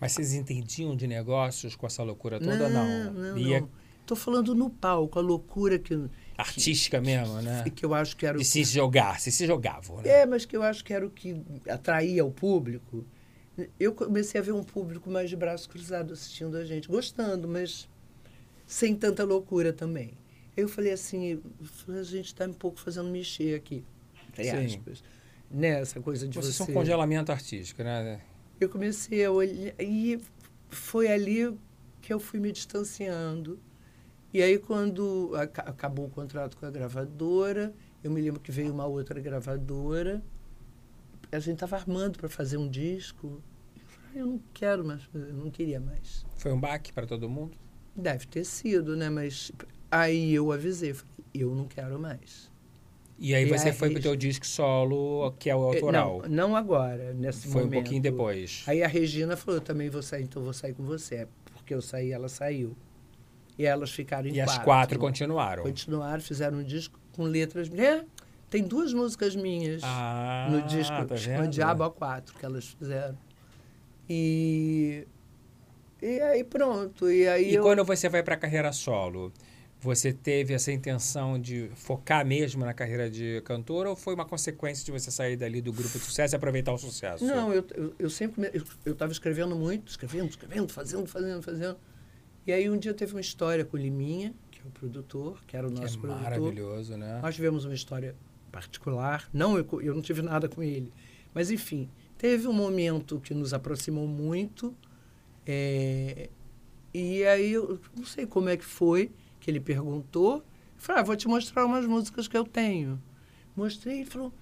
Mas vocês entendiam de negócios com essa loucura toda? Não. não, Ia não. Tô falando no palco, a loucura que, artística mesmo, né? que eu acho que era De se jogar, se se jogavam, né? É, mas que eu acho que era o que atraía o público. Eu comecei a ver um público mais de braço cruzado assistindo a gente, gostando, mas sem tanta loucura também. Eu falei assim, a gente está um pouco fazendo mexer aqui, entre aspas. Né, essa coisa de Vocês você... são um congelamento artístico, né? Eu comecei a olhar e foi ali que eu fui me distanciando. E aí, quando aca- acabou o contrato com a gravadora, eu me lembro que veio uma outra gravadora. A gente estava armando para fazer um disco. Eu "Ah, não quero mais, eu não queria mais. Foi um baque para todo mundo? Deve ter sido, né? Mas aí eu avisei, falei, eu não quero mais. E aí E você a foi pro teu disco solo, que é o Eh, autoral. Não, não agora, nesse Foi um momento. pouquinho depois. Aí a Regina falou, eu também vou sair, então vou sair com você. Porque eu saí, ela saiu. E elas ficaram em E as quatro. quatro continuaram. Continuaram, fizeram um disco com letras... É, tem duas músicas minhas Ah, no disco, tá? Diabo a Quatro, que elas fizeram. E... E aí pronto, e aí E eu... quando você vai para a carreira solo, você teve essa intenção de focar mesmo na carreira de cantora ou foi uma consequência de você sair dali do grupo de sucesso e aproveitar o sucesso? Não, eu, eu, eu sempre. Eu estava escrevendo muito, escrevendo, escrevendo, fazendo, fazendo, fazendo. E aí um dia teve uma história com o Liminha, que é o produtor, que era o Que nosso é produtor. maravilhoso, né? Nós tivemos uma história particular. Não, eu, eu não tive nada com ele. Mas, enfim, teve um momento que nos aproximou muito. é, e aí, eu não sei como é que foi, que ele perguntou. Eu falei, ah, vou te mostrar umas músicas que eu tenho. Mostrei, ele falou,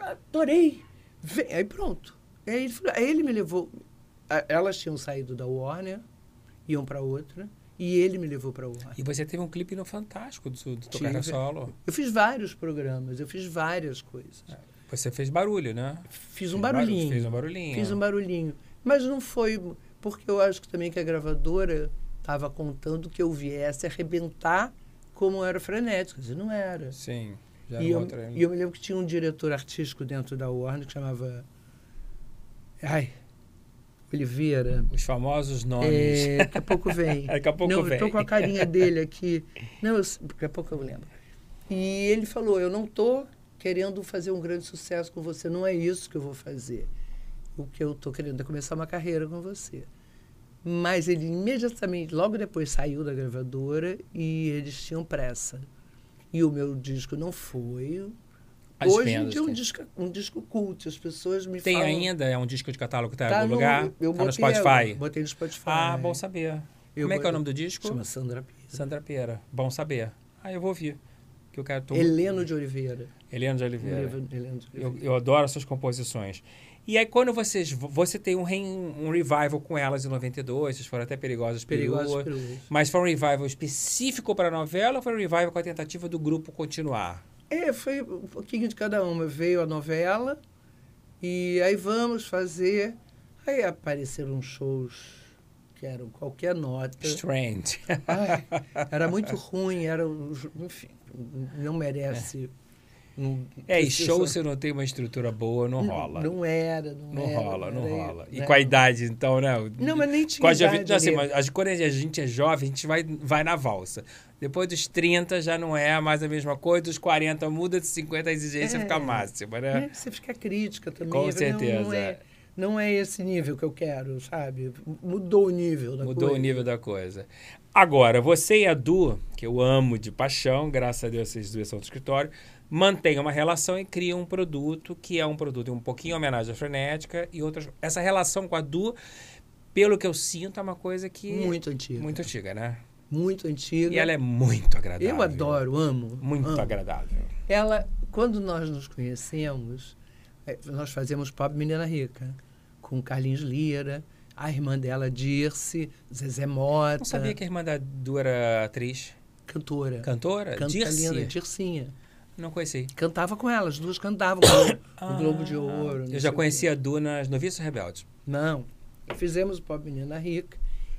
adorei. Vem. Aí pronto. Aí ele, falou, aí ele me levou. Elas tinham saído da Warner, iam para outra, e ele me levou para Warner. E você teve um clipe no Fantástico do, do Tocar. Solo. Eu fiz vários programas, eu fiz várias coisas. Você fez barulho, né? Fiz um barulhinho. Fez um barulhinho. Fiz um barulhinho. Mas não foi. Porque eu acho que também que a gravadora estava contando que eu viesse arrebentar como era frenético. Dizer, não era. Sim. Já E era eu, outra... e eu me lembro que tinha um diretor artístico dentro da Warner que chamava. Ai. Oliveira. Os famosos nomes. É, daqui a pouco vem. Daqui a pouco não, vem. eu tô com a carinha dele aqui. Não, eu, daqui a pouco eu lembro. E ele falou: Eu não tô querendo fazer um grande sucesso com você, não é isso que eu vou fazer. O que eu tô querendo é começar uma carreira com você. Mas ele imediatamente, logo depois, saiu da gravadora e eles tinham pressa. E o meu disco não foi. As Hoje em vendas dia é um disco, um disco cult. As pessoas me Tem falam. ainda? É um disco de catálogo que tá, em Tá algum no, lugar? eu tá no botei, Spotify? eu botei no Spotify. Ah, bom saber. Eu Como é que é o nome do disco? Chama Sandra Pires. Sandra Pera. Bom saber. Ah, eu vou ouvir. Que eu quero... Tô... Heleno de Oliveira. Helena de Oliveira. Heleno de Oliveira. Eu, eu adoro as suas composições. E aí, quando vocês. Você tem um, re- um revival com elas em 92, vocês foram até perigosas Perigosas. Mas foi um revival específico para a novela ou foi um revival com a tentativa do grupo continuar? É, foi um pouquinho de cada uma. Veio a novela e aí vamos fazer. Aí apareceram shows que eram qualquer nota. Strand. Ai, era muito ruim, era, enfim, não merece. Não, É, e show, se não tem uma estrutura boa, não rola. Não era, não, Não era, rola, não era- rola. E né? com a idade, então, né? Não, mas nem tinha Com a idade juventude, assim, mas as- quando a gente é jovem, a gente vai, vai na valsa. Depois dos 30 já não é mais a mesma coisa, dos 40 muda, dos 50 a exigência É. fica máxima, né? É, você fica crítica também. Com Não- certeza. Não é, não é esse nível que eu quero, sabe? Mudou o nível da Mudou coisa. o nível da coisa. Agora, você e a Du, que eu amo de paixão, graças a Deus vocês duas são do escritório, mantêm uma relação e criam um produto que é um produto um pouquinho em homenagem à frenética e outras. Essa relação com a Du, pelo que eu sinto, é uma coisa que. Muito antiga. Muito antiga, né? Muito antiga. E ela é muito agradável. Eu adoro, amo. Muito amo. agradável. Ela, quando nós nos conhecemos, eh, nós fazíamos Pop Menina Rica, com Carlinhos Lira, a irmã dela, Dirce, Zezé Mota. Não sabia que a irmã da Du era atriz. Cantora. Cantora? Canta Dirce? linda, Dircinha. Não conheci. Cantava com ela, as duas cantavam com o Globo de Ah, Ouro. não Eu já o conheci quê. a Du nas Noviços Rebeldes. Não. Fizemos o Pop Menina Rica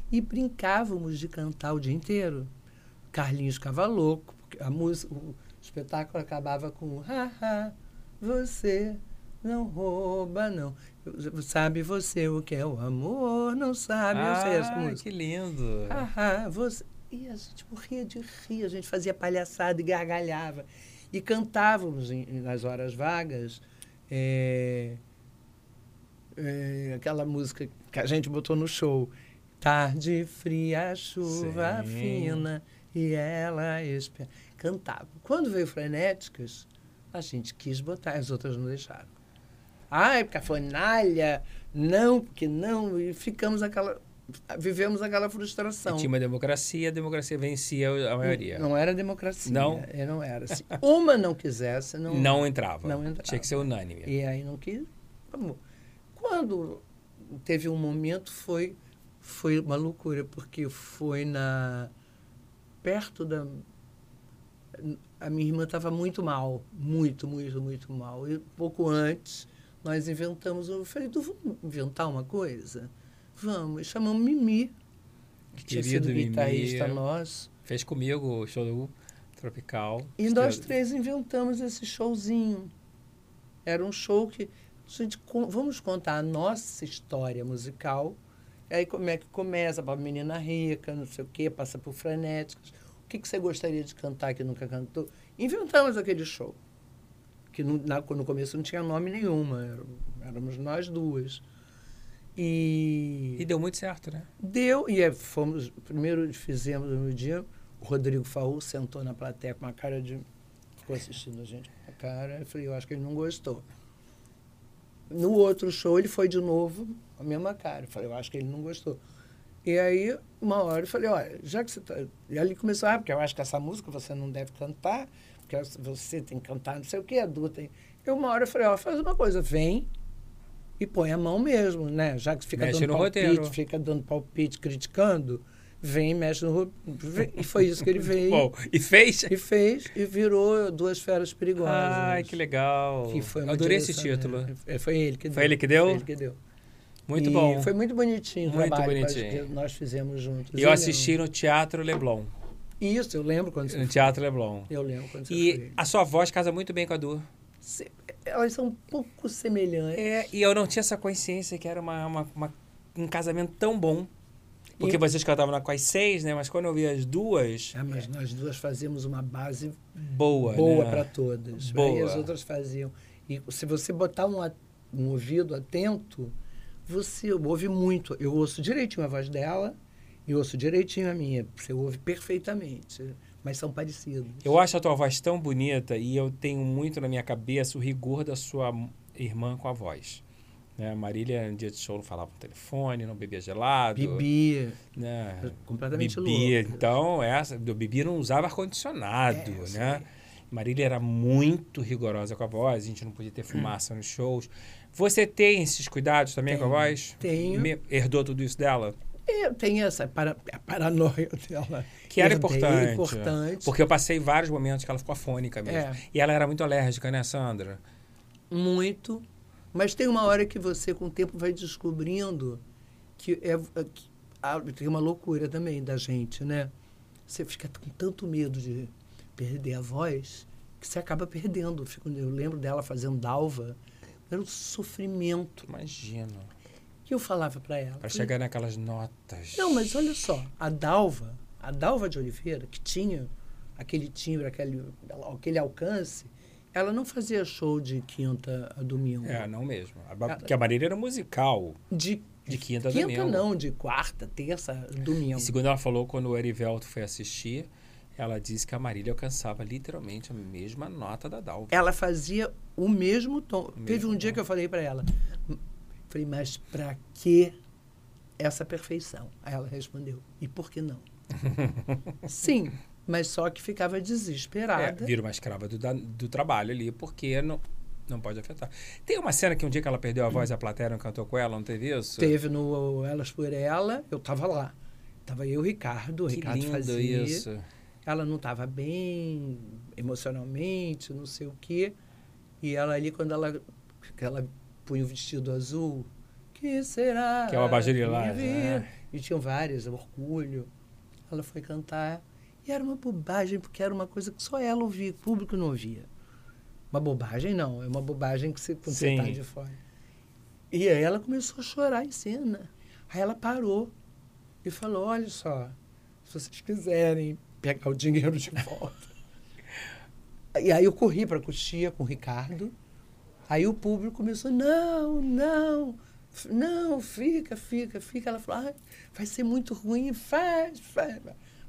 e brincávamos de cantar o dia inteiro. Carlinhos ficava louco, porque a música, o espetáculo acabava com haha, você não rouba, não. Sabe você o que é o amor, não sabe. Eu sei essa ah, música. que lindo. Haha, você. E a gente morria de rir, a gente fazia palhaçada e gargalhava. E cantávamos em- nas horas vagas é, é, aquela música que a gente botou no show. Tarde fria, chuva Sim. fina, e ela espera. Cantava. Quando veio Frenéticas, a gente quis botar, as outras não deixaram. Ai, porque a fornalha, não, porque não, e ficamos aquela. Vivemos aquela frustração. E tinha uma democracia, a democracia vencia a maioria. Não era democracia. Não? É, não era. Se uma não quisesse, não. Não entrava. Não entrava. Tinha que ser unânime. E aí não quis. Quando teve um momento, foi, foi uma loucura, porque foi na. perto da. A minha irmã estava muito mal, muito, muito, muito mal. E pouco antes, nós inventamos. Eu falei, tu vamos inventar uma coisa? Vamos. Chamamos Mimi, que tinha Querido sido Mimi. guitarrista nosso. Fez comigo o show do Tropical. E nós três inventamos esse showzinho. Era um show que a gente vamos contar a nossa história musical. Aí como é que começa para menina rica, não sei o quê, passa por frenéticos. O que, que você gostaria de cantar que nunca cantou? Inventamos aquele show. Que no, na- no começo não tinha nome nenhuma, éramos nós duas. E E deu muito certo, né? Deu, e é, fomos, primeiro fizemos no dia o Rodrigo Faú sentou na plateia com uma cara de. ficou assistindo a gente com a cara. Eu falei, eu acho que ele não gostou. No outro show, ele foi de novo com a mesma cara. Eu falei, eu acho que ele não gostou. E aí, uma hora, eu falei, olha, já que você tá. E ali começou, ah, porque eu acho que essa música você não deve cantar, porque você tem que cantar não sei o quê, adulta. E uma hora eu falei, ó, faz uma coisa, vem e põe a mão mesmo, né? Já que fica Mexe dando palpite, roteiro. fica dando palpite, criticando, vem e mexe no. E foi isso que ele veio. Bom, e fez? E fez, e virou Duas Feras Perigosas. Ai, que legal. Que foi Adorei esse direção, título. né? Foi ele que deu. Foi ele que deu? Foi ele que deu. Muito E bom. Foi muito bonitinho o Muito trabalho bonitinho. que nós fizemos juntos. E eu assisti no Teatro Leblon. Isso, eu lembro quando você No Teatro Leblon. Eu lembro quando você E foi. a sua voz casa muito bem com a do. Elas são um pouco semelhantes. É, e eu não tinha essa consciência que era uma, uma- uma- um casamento tão bom. Porque E- vocês cantavam na com as seis, né? Mas quando eu vi as duas, Ah, mas nós duas fazíamos uma base boa, boa né? para todas. Boa. Aí as outras faziam. E se você botar um, a- um ouvido atento, você ouve muito. Eu ouço direitinho a voz dela e ouço direitinho a minha. Você ouve perfeitamente. Mas são parecidos. Eu acho a tua voz tão bonita e eu tenho muito na minha cabeça o rigor da sua irmã com a voz. Né? Marília, no dia de show, não falava no telefone, não bebia gelado. Bibi, Né? completamente Bebia. louca. Então, essa, do Bibi não usava ar-condicionado, É, né? Marília era muito rigorosa com a voz, a gente não podia ter fumaça nos shows. Você tem esses cuidados também com a Tenho, voz? tenho. Me- herdou tudo isso dela? Eu tenho essa para, a paranoia dela. Que era importante. importante. Porque eu passei vários momentos que ela ficou afônica mesmo. É. E ela era muito alérgica, né, Sandra? Muito. Mas tem uma hora que você, com o tempo, vai descobrindo que é que, ah, tem uma loucura também da gente, né? Você fica com tanto medo de perder a voz que você acaba perdendo. Eu lembro dela fazendo dalva. Era um sofrimento. Imagino. Que eu falava para ela? Para chegar naquelas notas. Não, mas olha só, a Dalva, a Dalva de Oliveira, que tinha aquele timbre, aquele, aquele alcance, ela não fazia show de quinta a domingo. É, não mesmo. A- Porque a Marília era musical. De, De quinta a quinta domingo. não, de quarta, terça, domingo. E segundo ela falou, quando o Erivelto foi assistir, ela disse que a Marília alcançava literalmente a mesma nota da Dalva. Ela fazia o mesmo tom. Teve mesmo um dia tom. que eu falei para ela, falei, mas para que essa perfeição? Aí ela respondeu, e por que não? Sim, mas só que ficava É, desesperada. vira uma escrava do, do trabalho ali, porque não, não pode afetar. Tem uma cena que um dia que ela perdeu a voz a plateia não cantou com ela, não teve isso? Teve no Elas por Ela, eu estava lá. Tava eu e o Ricardo, o Que Ricardo lindo fazia. isso. Ela não estava bem emocionalmente, não sei o quê. E ela ali, quando ela, ela punha o vestido azul, que será? Que é que vir?" né? E tinham várias, Orgulho. Ela foi cantar. E era uma bobagem, porque era uma coisa que só ela ouvia, o público não ouvia. Uma bobagem não, é uma bobagem que você, quando você está de fora. E aí ela começou a chorar em cena. Aí ela parou e falou, olha só, se vocês quiserem pegar o dinheiro de volta. e aí eu corri para a coxia com o Ricardo. Aí o público começou, não, não, não, fica, fica, fica. Ela falou, "Ai, vai ser muito ruim, faz, faz.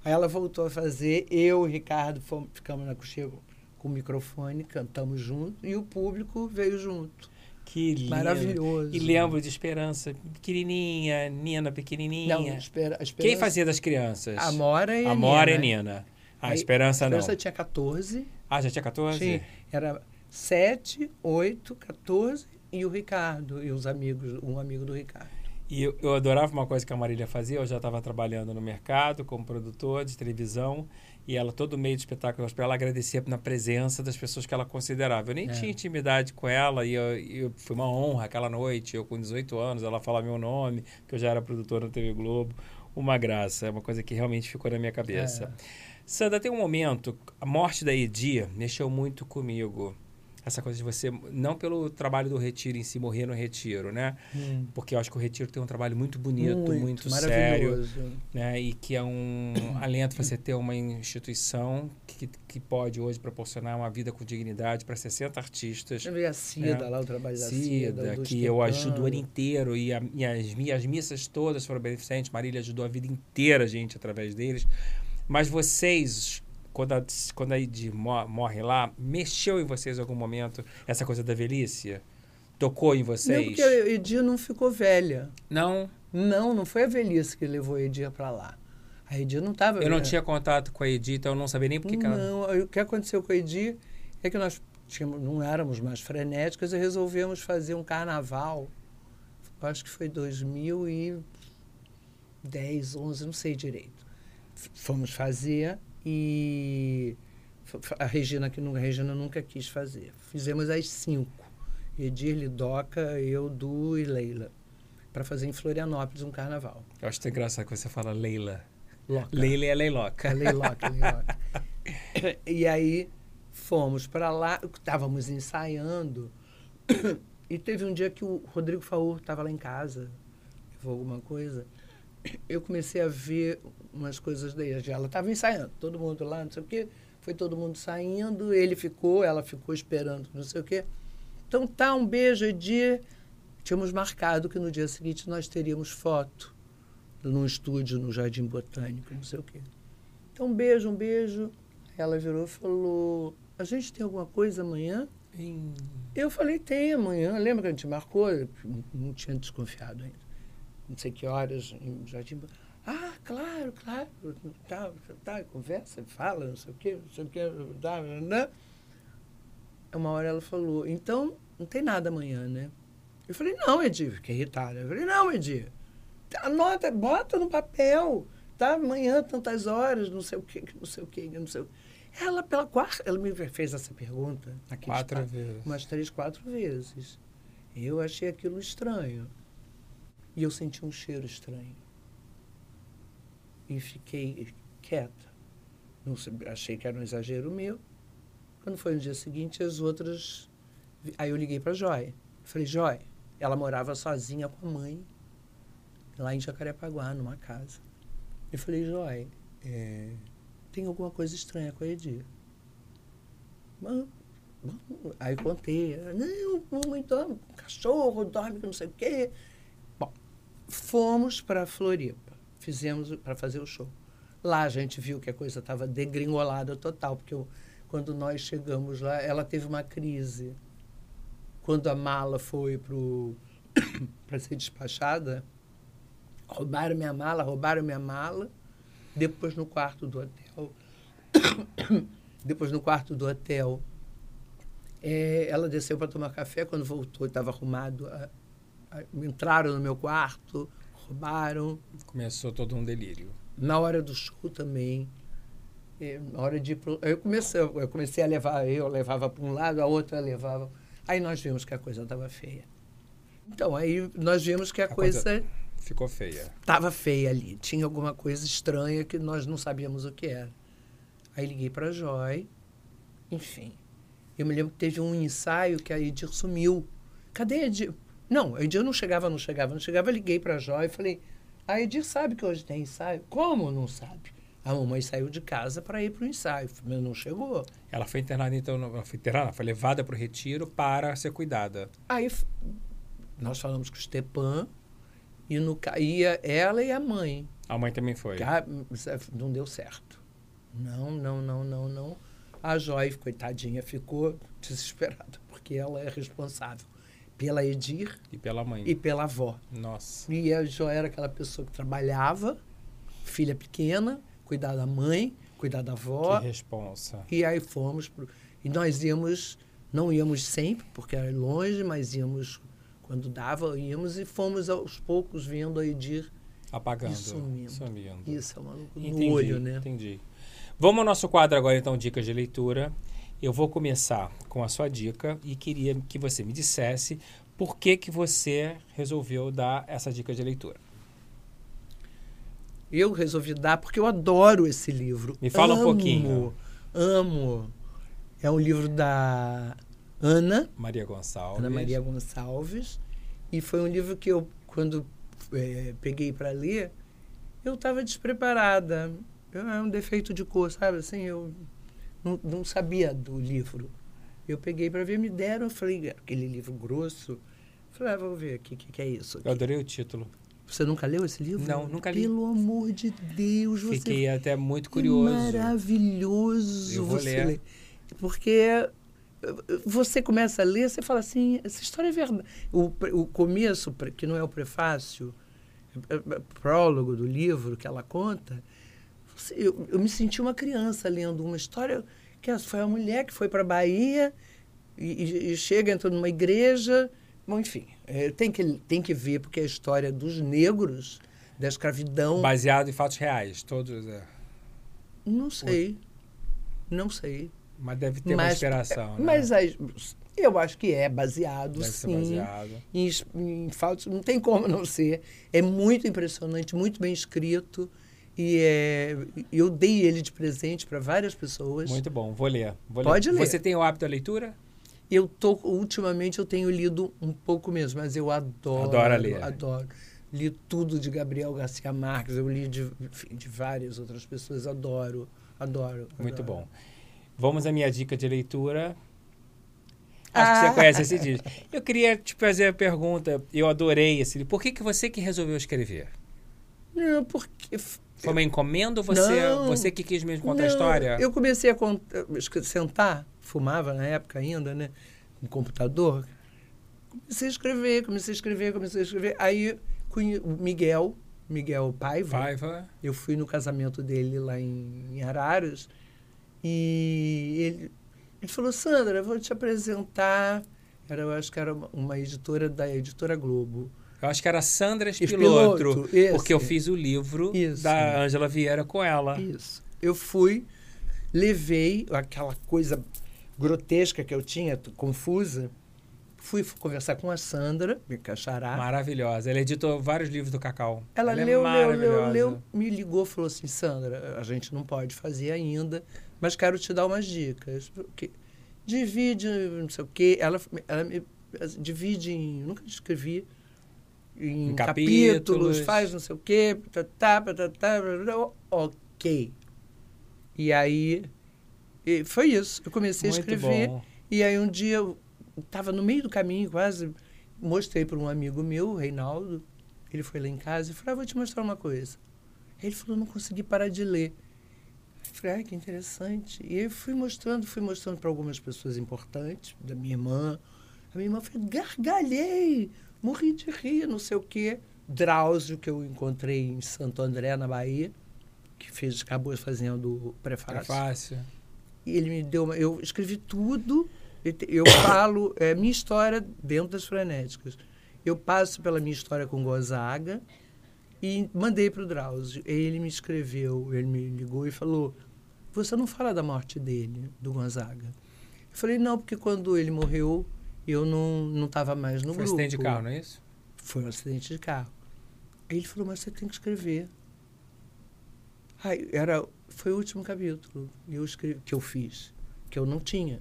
Aí ela voltou a fazer, eu e o Ricardo fomos, ficamos na coxia com o microfone, cantamos junto, e o público veio junto. Que lindo. Maravilhoso. E lembro de Esperança, pequenininha, Nina pequenininha. Não, espera, a Quem Esperança- fazia das crianças? A Mora e a, A Mora e Nina. Nina. A Aí, Esperança A não. Esperança tinha 14, Ah, já tinha 14? tinha, era 7, 8, 14 e o Ricardo e os amigos, um amigo do Ricardo. E eu, eu adorava uma coisa que a Marília fazia. Eu já estava trabalhando no mercado como produtor de televisão. E ela, todo meio de espetáculo gospel, ela agradecia na presença das pessoas que ela considerava. Eu nem É. tinha intimidade com ela. E eu, e foi uma honra aquela noite. Eu, com 18 anos, ela falar meu nome, que eu já era produtora na TV Globo. Uma graça. É uma coisa que realmente ficou na minha cabeça. É. Sandra, tem um momento, a morte da Edi mexeu muito comigo. Essa coisa de você, não pelo trabalho do retiro em si, morrer no retiro, né? Porque eu acho que o retiro tem um trabalho muito bonito, muito, sério, maravilhoso. né? E que é um alento você ter uma instituição que, que pode hoje proporcionar uma vida com dignidade para 60 artistas. Eu vi a Cida É. lá, o trabalho da Cida. Cida, que eu ajudo o ano inteiro e, a, e as, mi- as missas todas foram beneficentes. Marília ajudou a vida inteira a gente através deles. Mas vocês, quando a, quando a Edi morre lá, mexeu em vocês em algum momento essa coisa da velhice? Tocou em vocês? Não, porque a Edir não ficou velha. Não? Não, não foi a velhice que levou a Edir para lá. A Edir não estava... Eu não tinha contato com a Edir, então eu não sabia nem por que Não, ela... o que aconteceu com a Edir é que nós tínhamos, não éramos mais frenéticas e resolvemos fazer um carnaval. Acho que foi 2010, 11, não sei direito. Fomos fazer e a Regina, que a Regina nunca quis fazer. Fizemos às cinco. Edir, Lidoca, eu, Du e Leila. Para fazer em Florianópolis um carnaval. Eu acho que é engraçado que você fala Leila. Loca. Leila é Leiloca. É Leiloca, Leiloca. e aí fomos para lá, estávamos ensaiando. E teve um dia que o Rodrigo Faur estava lá em casa, levou alguma coisa. Eu comecei a ver umas coisas daí. Ela estava ensaiando, todo mundo lá, não sei o quê. Foi todo mundo saindo, ele ficou, ela ficou esperando, não sei o quê. Então tá, um beijo, Edir. Tínhamos marcado que no dia seguinte nós teríamos foto num estúdio no Jardim Botânico, não sei o quê. Então, um beijo, um beijo. Ela virou e falou: A gente tem alguma coisa amanhã? Em... Eu falei: Tem amanhã. Lembra que a gente marcou? Não tinha desconfiado ainda. Não sei que horas, em Jardim Botânico. Ah, claro, claro. Tá, tá, conversa, fala, não sei o quê, não sei o quê. Tá, né? Uma hora ela falou: Então, não tem nada amanhã, né? Eu falei: Não, Edir. Fiquei irritada. Eu falei: Não, Edir. Anota, bota no papel. Tá? Amanhã, tantas horas, não sei o quê, não sei o quê, não sei o quê. Ela, pela quarta, ela me fez essa pergunta. Quatro vezes. Umas três, quatro vezes. Eu achei aquilo estranho. E eu senti um cheiro estranho. E fiquei quieta. Não, achei que era um exagero meu. Quando foi no dia seguinte, as outras. Aí eu liguei para Joy. Falei, Joy, ela morava sozinha com a mãe, lá em Jacarepaguá, numa casa. Eu falei, Joy, é, tem alguma coisa estranha com a Edir. Aí contei, não, mamãe dorme com cachorro, dorme com não sei o quê. Bom, fomos para Floripa, fizemos para fazer o show. Lá a gente viu que a coisa estava degringolada total, porque eu, quando nós chegamos lá, ela teve uma crise. Quando a mala foi para ser despachada, roubaram minha mala, roubaram minha mala. Depois no quarto do hotel, depois no quarto do hotel, é, ela desceu para tomar café. Quando voltou, estava arrumado. A, a, entraram no meu quarto, roubaram. Começou todo um delírio. Na hora do show também. É, na hora de eu comecei, eu comecei a levar, eu levava para um lado, a outra levava. Aí nós vimos que a coisa estava feia. Então, aí nós vimos que a, a coisa, coisa ficou feia. Estava feia ali. Tinha alguma coisa estranha que nós não sabíamos o que era. Aí liguei para a Joy. Enfim. Eu me lembro que teve um ensaio que a Edir sumiu. Cadê a Edir? Não, Edir não chegava, não chegava, não chegava. Eu liguei para a Joy e falei: a Edir sabe que hoje tem ensaio? Como não sabe? A mamãe saiu de casa para ir para o ensaio, mas não chegou. Ela foi internada, então, não foi internada, foi levada para o retiro para ser cuidada. Aí nós falamos com o Stepan, e no, ia ela e a mãe. A mãe também foi? não deu certo. Não, não, não, não, não. A Joy, coitadinha, ficou desesperada, porque ela é responsável pela Edir e pela mãe e pela avó. Nossa. E a Joy era aquela pessoa que trabalhava, filha pequena, cuidar da mãe, cuidar da avó. Que responsa. E aí fomos pro, e nós íamos, não íamos sempre, porque era longe, mas íamos quando dava, íamos e fomos aos poucos vendo a Edir apagando, e sumindo. sumindo. Isso é maluco no entendi, olho, né? Entendi. Vamos ao nosso quadro agora, então, dicas de leitura. Eu vou começar com a sua dica e queria que você me dissesse por que, que você resolveu dar essa dica de leitura. Eu resolvi dar porque eu adoro esse livro. Me fala amo, um pouquinho. Amo. É um livro da Ana Maria Gonçalves. Ana Maria Gonçalves. E foi um livro que eu, quando é, peguei para ler, eu estava despreparada. É um defeito de cor, sabe? Assim, eu não, não sabia do livro. Eu peguei para ver, me deram, eu falei, aquele livro grosso. Falei, ah, vou ver aqui, o que, que, é isso? Aqui? Eu adorei o título. Você nunca leu esse livro? Não, nunca li. Pelo amor de Deus, você Fiquei até muito é curioso. maravilhoso Eu vou você ler. ler. Porque eh, você começa a ler, você fala assim, essa história é verdade. O, o começo, que não é o prefácio, é- é- é prólogo do livro que ela conta, eu, eu me senti uma criança lendo uma história que essa foi uma mulher que foi para a Bahia e, e- chega, entra numa igreja. Bom, enfim, eh, tem, que, tem que ver, porque é a história dos negros, da escravidão. Baseado em fatos reais, todos. É. Não sei. Não sei. Mas deve ter uma Mas- inspiração. né? Mas as- eu acho que é baseado, deve ser sim. baseado. Em, em fatos, não tem como não ser. É muito impressionante, muito bem escrito. E é, eu dei ele de presente para várias pessoas. Muito bom, vou ler. Vou Pode ler. Você tem o hábito da leitura? Eu tô, ultimamente eu tenho lido um pouco mesmo, mas eu adoro. Adora ler. Adoro. Li tudo de Gabriel Garcia Marques, eu li de, de várias outras pessoas, adoro, adoro. Muito adoro. bom. Vamos à minha dica de leitura. Acho Ah. que você conhece esse livro. Eu queria te fazer a pergunta. Eu adorei esse livro. Por que, que você que resolveu escrever? Não, porque Foi uma encomenda ou você, Não. você que quis mesmo contar a Não, história? Eu comecei a sentar, fumava na época ainda, né? No computador. Comecei a escrever, comecei a escrever, comecei a escrever. Aí o Miguel, Miguel Paiva, Paiva. eu fui no casamento dele lá em, em Araras e ele, ele falou, Sandra, vou te apresentar. Era, eu acho que era uma, uma editora da editora Globo. Eu acho que era Sandra Espiloto. Porque eu fiz o livro Isso. da Ângela Vieira com ela. Isso. Eu fui, levei aquela coisa grotesca que eu tinha, confusa, fui conversar com a Sandra, me cachará. Maravilhosa. Ela editou vários livros do Cacau. Ela, é leu, leu, leu, maravilhosa. leu, me ligou, falou assim, Sandra, a gente não pode fazer ainda, mas quero te dar umas dicas. Divide, não sei o quê. Ela, ela me divide em. Nunca escrevi. Em, Em capítulos, capítulos. faz não sei o quê. Tá, tá, tá, tá, tá, ok. E aí. e foi isso. Eu comecei a Muito escrever. bom. E aí um dia eu estava no meio do caminho, quase, mostrei para um amigo meu, o Reinaldo. Ele foi lá em casa e falou, ah, vou te mostrar uma coisa. Ele falou, não consegui parar de ler. Eu falei, ah, que interessante. E eu fui mostrando, fui mostrando para algumas pessoas importantes, da minha irmã. A minha irmã falou, gargalhei, morri de rir, não sei o quê. Drauzio, que eu encontrei em Santo André, na Bahia, que fez, acabou fazendo o prefácio. Fácil. E ele me deu uma. Eu escrevi tudo. Eu falo é, minha história dentro das frenéticas. Eu passo pela minha história com Gonzaga e mandei para o Drauzio. Ele me escreveu, ele me ligou e falou: Você não fala da morte dele, do Gonzaga? Eu falei: Não, porque quando ele morreu, eu não estava mais no Foi um grupo. acidente de carro, não é isso? Foi um acidente de carro. Aí ele falou, mas você tem que escrever. Aí, era, foi o último capítulo que eu, escrevi, que eu fiz, que eu não tinha.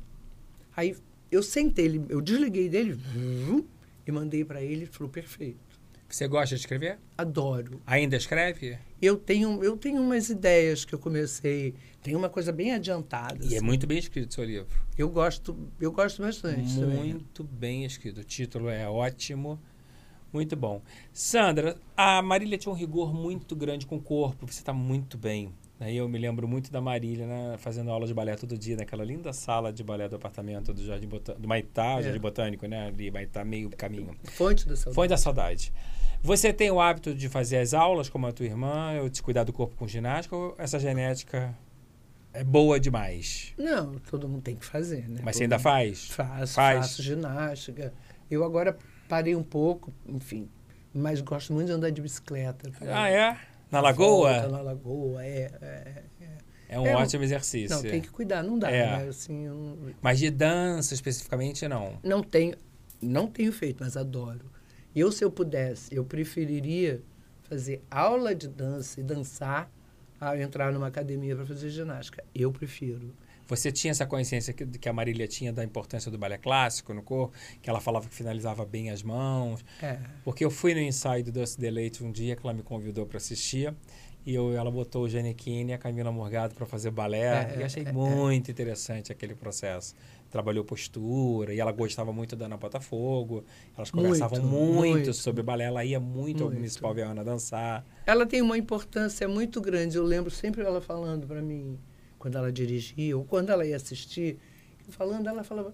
Aí eu sentei, ele- eu desliguei dele vum, e mandei para ele, ele falou, perfeito. Você gosta de escrever? Adoro. Ainda escreve? Eu tenho, eu tenho umas ideias que eu comecei, tem uma coisa bem adiantada. E é assim. muito bem escrito o seu livro. Eu gosto, eu gosto bastante também. Muito bem escrito. O título é ótimo. Muito bom. Sandra, a Marília tinha um rigor muito grande com o corpo. Você está muito bem. Aí eu me lembro muito da Marília, né, fazendo aula de balé todo dia, naquela linda sala de balé do apartamento do Jardim do Maitá, É. Jardim Botânico, né? Ali, Maitá, meio caminho. Fonte da saúde. Foi da saudade. Você tem o hábito de fazer as aulas como a tua irmã, ou de cuidar do corpo com ginástica, ou essa genética é boa demais? Não, todo mundo tem que fazer, né? Mas Todo você ainda faz? Faço, Faz? faço ginástica. Eu agora parei um pouco, enfim, mas gosto muito de andar de bicicleta. Ah, é? Na Volta lagoa? na lagoa, é. é. É um É, ótimo exercício. Não, tem que cuidar, não dá, É. né? Assim, não, Mas de dança especificamente, não. não tenho, não tenho feito, mas adoro. Eu, se eu pudesse, eu preferiria fazer aula de dança e dançar a entrar numa academia para fazer ginástica. Eu prefiro. Você tinha essa consciência que, que a Marília tinha da importância do balé clássico no corpo, que ela falava que finalizava bem as mãos. É. Porque eu fui no ensaio do Doce Deleite um dia que ela me convidou para assistir E eu, ela botou o Giannichini e a Camila Morgado para fazer balé. É, e achei é, muito interessante aquele processo. Trabalhou postura e ela gostava muito da Ana Botafogo. Elas conversavam muito, Muito, sobre balé. Ela ia muito, ao Muito. Municipal ver a Ana dançar. Ela tem uma importância muito grande. Eu lembro sempre ela falando para mim, quando ela dirigia, ou quando ela ia assistir, falando, ela falava: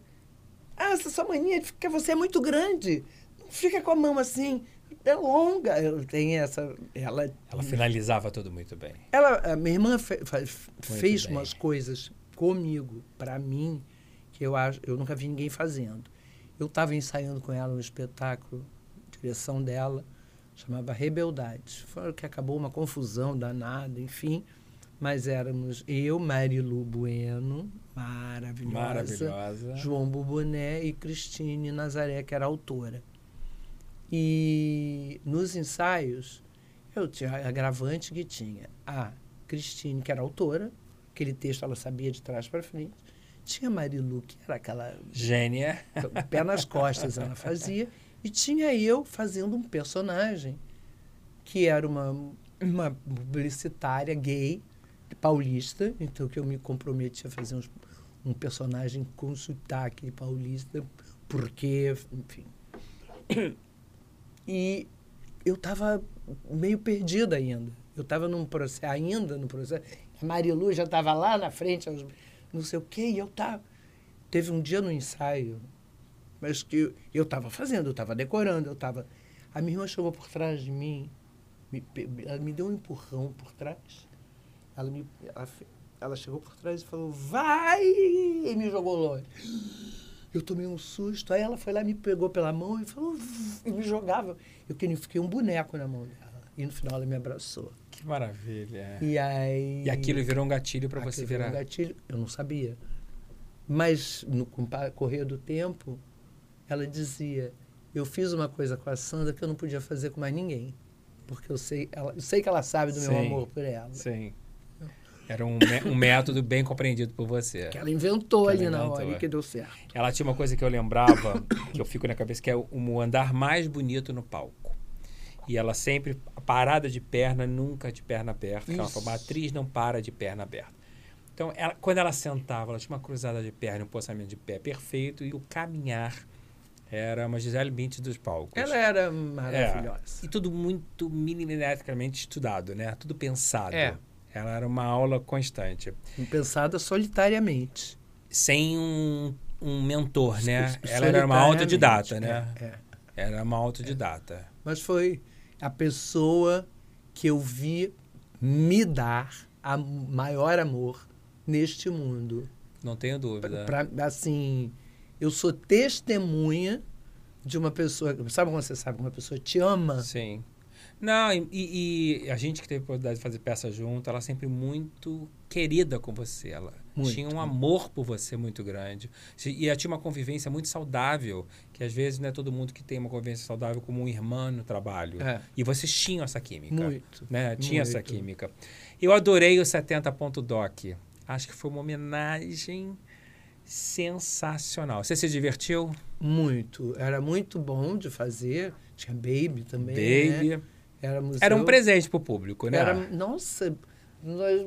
Ah, essa sua mania de ficar, você é muito grande. Não fica com a mão assim, é longa. Ela tem essa. Ela, Ela finalizava tudo muito bem. ela a minha irmã fe- fa- fez bem. umas coisas comigo, para mim, que eu, acho, eu nunca vi ninguém fazendo. Eu estava ensaiando com ela um espetáculo, direção dela, chamava Rebeldade. Foi que acabou uma confusão danada, enfim. Mas éramos eu, Marilu Bueno, maravilhosa, Maravilhosa. João Buboné e Cristine Nazaré, que era autora. E nos ensaios, eu tinha a gravante que tinha a Cristine, que era autora, aquele texto ela sabia de trás para frente. Tinha Marilu, que era aquela Gênia. pé nas costas ela fazia. E tinha eu fazendo um personagem que era uma, uma publicitária gay, paulista, então que eu me comprometi a fazer uns- um personagem com sotaque paulista, porque, enfim. E eu estava meio perdida ainda. Eu estava num processo, ainda no processo. A Marilu já estava lá na frente, aos- não sei o quê, e eu estava. Teve um dia no ensaio, mas que eu estava fazendo, eu estava decorando, eu estava. A minha irmã chegou por trás de mim, me ela me deu um empurrão por trás. Ela, me, ela, ela chegou por trás e falou, vai! E me jogou longe. Eu tomei um susto. Aí ela foi lá, me pegou pela mão e falou, e me jogava. Eu fiquei um boneco na mão dela. E no final ela me abraçou. Que maravilha. E aí. E aquilo virou um gatilho para você virou virar. Um gatilho, eu não sabia. Mas no correr do tempo, ela dizia: Eu fiz uma coisa com a Sandra que eu não podia fazer com mais ninguém. Porque eu sei, ela, eu sei que ela sabe do meu Sim. amor por ela. Sim. Era um, um método bem compreendido por você. Que ela inventou Que ali ela na inventou, hora é. e que deu certo. Ela tinha uma coisa que eu lembrava, que eu fico na cabeça, que é o, o andar mais bonito no palco. E ela sempre, a parada de perna, nunca de perna aberta. Ela falou, uma atriz não para de perna aberta. Então, ela- quando ela sentava, ela tinha uma cruzada de perna, um postamento de pé perfeito, e o caminhar era uma Gisele Bündchen dos palcos. Ela era maravilhosa. E tudo muito milimetricamente estudado, né? Tudo pensado. É. Ela era uma aula constante. Pensada solitariamente. Sem um, um mentor, né? Ela era uma autodidata, né? É, é. Era uma autodidata. Mas foi a pessoa que eu vi me dar a maior amor neste mundo. Não tenho dúvida. Pra, assim, eu sou testemunha de uma pessoa. Sabe quando você sabe que uma pessoa te ama? Sim. Não, e, e- a gente que teve a oportunidade de fazer peça junto, ela sempre muito querida com você. Ela Muito. tinha um amor por você muito grande. E ela tinha uma convivência muito saudável, que às vezes não é todo mundo que tem uma convivência saudável como um irmão no trabalho. É. E vocês tinham essa química. Muito. né? Tinha essa Muito. química. Eu adorei o 70.doc. Acho que foi uma homenagem sensacional. Você se divertiu? Muito. Era muito bom de fazer. Tinha Baby também. né? Baby. Éramos Era um presente pro público, né? Era, nossa, nós-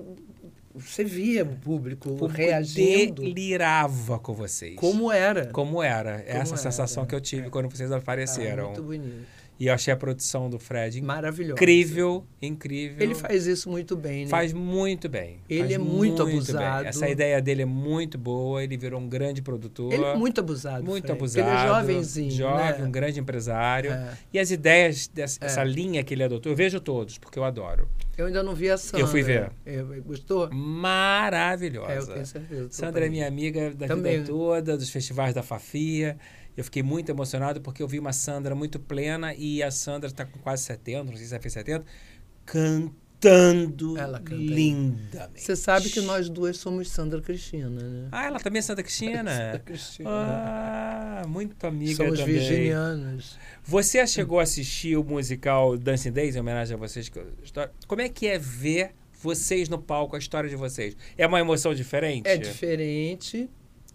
você via o público, o público reagindo delirava com vocês. como era. Como era. Essa era, sensação que eu tive é. quando vocês Ah, apareceram. muito bonito. E eu achei a produção do Fred Maravilhoso. incrível, incrível. Ele faz isso muito bem, né? Faz muito bem. Ele é muito bem. abusado. Essa ideia dele é muito boa. Ele virou um grande produtor. Ele é muito abusado. muito Fred, abusado. Ele é jovenzinho. Jovem, né? um grande empresário. É. E as ideias dessa É. essa linha que ele adotou, eu vejo todos, porque eu adoro. Eu ainda não vi a Sandra. Eu fui ver. Eu- gostou? Maravilhosa. É, eu tenho certeza. Sandra é minha amiga da Também. vida toda, dos festivais da Fafia. Eu fiquei muito emocionado porque eu vi uma Sandra muito plena e a Sandra está com quase 70, não sei se ela fez 70, cantando Ela canta lindamente. Você sabe que nós duas somos Sandra Cristina, né? Ah, ela também é Santa Cristina? Cristina. ah, muito amiga somos também. virginianas. Você chegou a assistir o musical Dancing Days, em homenagem a vocês? Como é que é ver vocês no palco, a história de vocês? É uma emoção diferente? É diferente.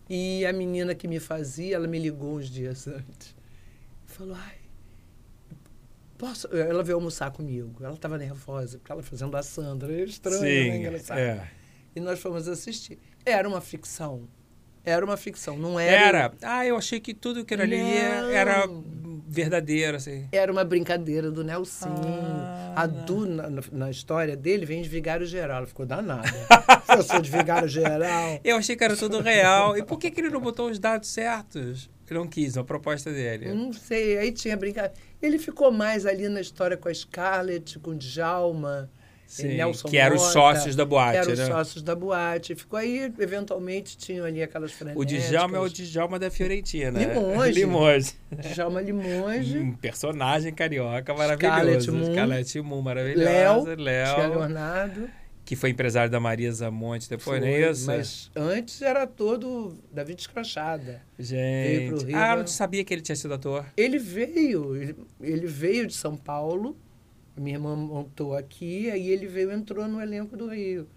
E a menina que me fazia, ela me ligou uns dias antes. Falou, ai, posso... Ela veio almoçar comigo. Ela estava nervosa, porque ela fazendo a Sandra. É estranho, né? Sim, Engraçado. é. E nós fomos assistir. Era uma ficção. Era uma ficção, não era... Era. Ah, eu achei que tudo que era ali Não. era verdadeiro, assim. Era uma brincadeira do Nelson. Ah. A Du, na, na- história dele, vem de Vigário Geral. Ficou danada. eu sou de Vigário Geral. Eu achei que era tudo real. E por que, que ele não botou os dados certos? Ele não quis, a proposta dele. Não sei, aí tinha brincadeira. Ele ficou mais ali na história com a Scarlett, com o Djalma, Sim, Nelson que eram os sócios da que boate, eram os né? sócios da boate. Ficou aí, eventualmente, tinham ali aquelas O frenéticas. Djalma é o Djalma da Fiorentina. Limoges. Limoges. Djalma Limonge, Um personagem carioca Scarlett maravilhoso. Moon. Scarlett Moon, Léo, maravilhosa. Tia Léo. Leonardo. Que foi empresário da Maria Zamonte depois, não é Foi, isso? Mas antes era todo Davi Descrachada. veio pro Gente. Rio, ah, né? não sabia que ele tinha sido ator. Ele veio, ele, ele veio de São Paulo, minha irmã montou aqui, aí ele veio entrou no elenco do Rio.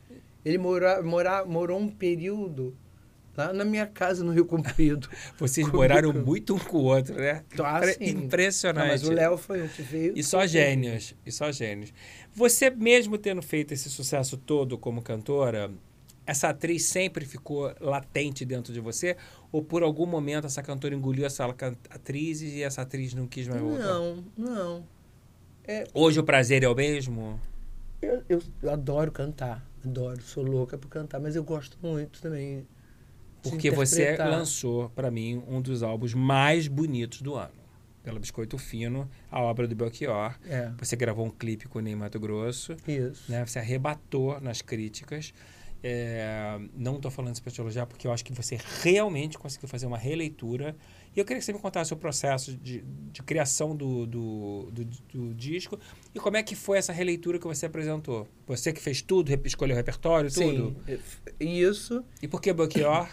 Ele morou, mora, morou um período lá na minha casa no Rio Comprido. Vocês Comigo. moraram muito um com o outro, né? Ah, Impre- sim. Impressionante. Não, mas o Léo foi um que veio. E só gênios, e só gênios. Você mesmo tendo feito esse sucesso todo como cantora, essa atriz sempre ficou latente dentro de você? Ou por algum momento essa cantora engoliu essa atriz e essa atriz não quis mais voltar? Não, não. Hoje o prazer é o mesmo? Eu, eu, eu adoro cantar, adoro, sou louca por cantar, mas eu gosto muito também. Porque você lançou, para mim, um dos álbuns mais bonitos do ano. Pela Biscoito Fino, a obra do Belchior. É, Você gravou um clipe com o Ney Mato Grosso. isso. né? Você arrebatou nas críticas. É, não estou falando isso para te elogiar, porque eu acho que você realmente conseguiu fazer uma releitura. E eu queria que você me contasse o processo de, de criação do, do, do, do disco e como é que foi essa releitura que você apresentou. Você que fez tudo, escolheu o repertório, tudo. Sim, isso. E por que Belchior,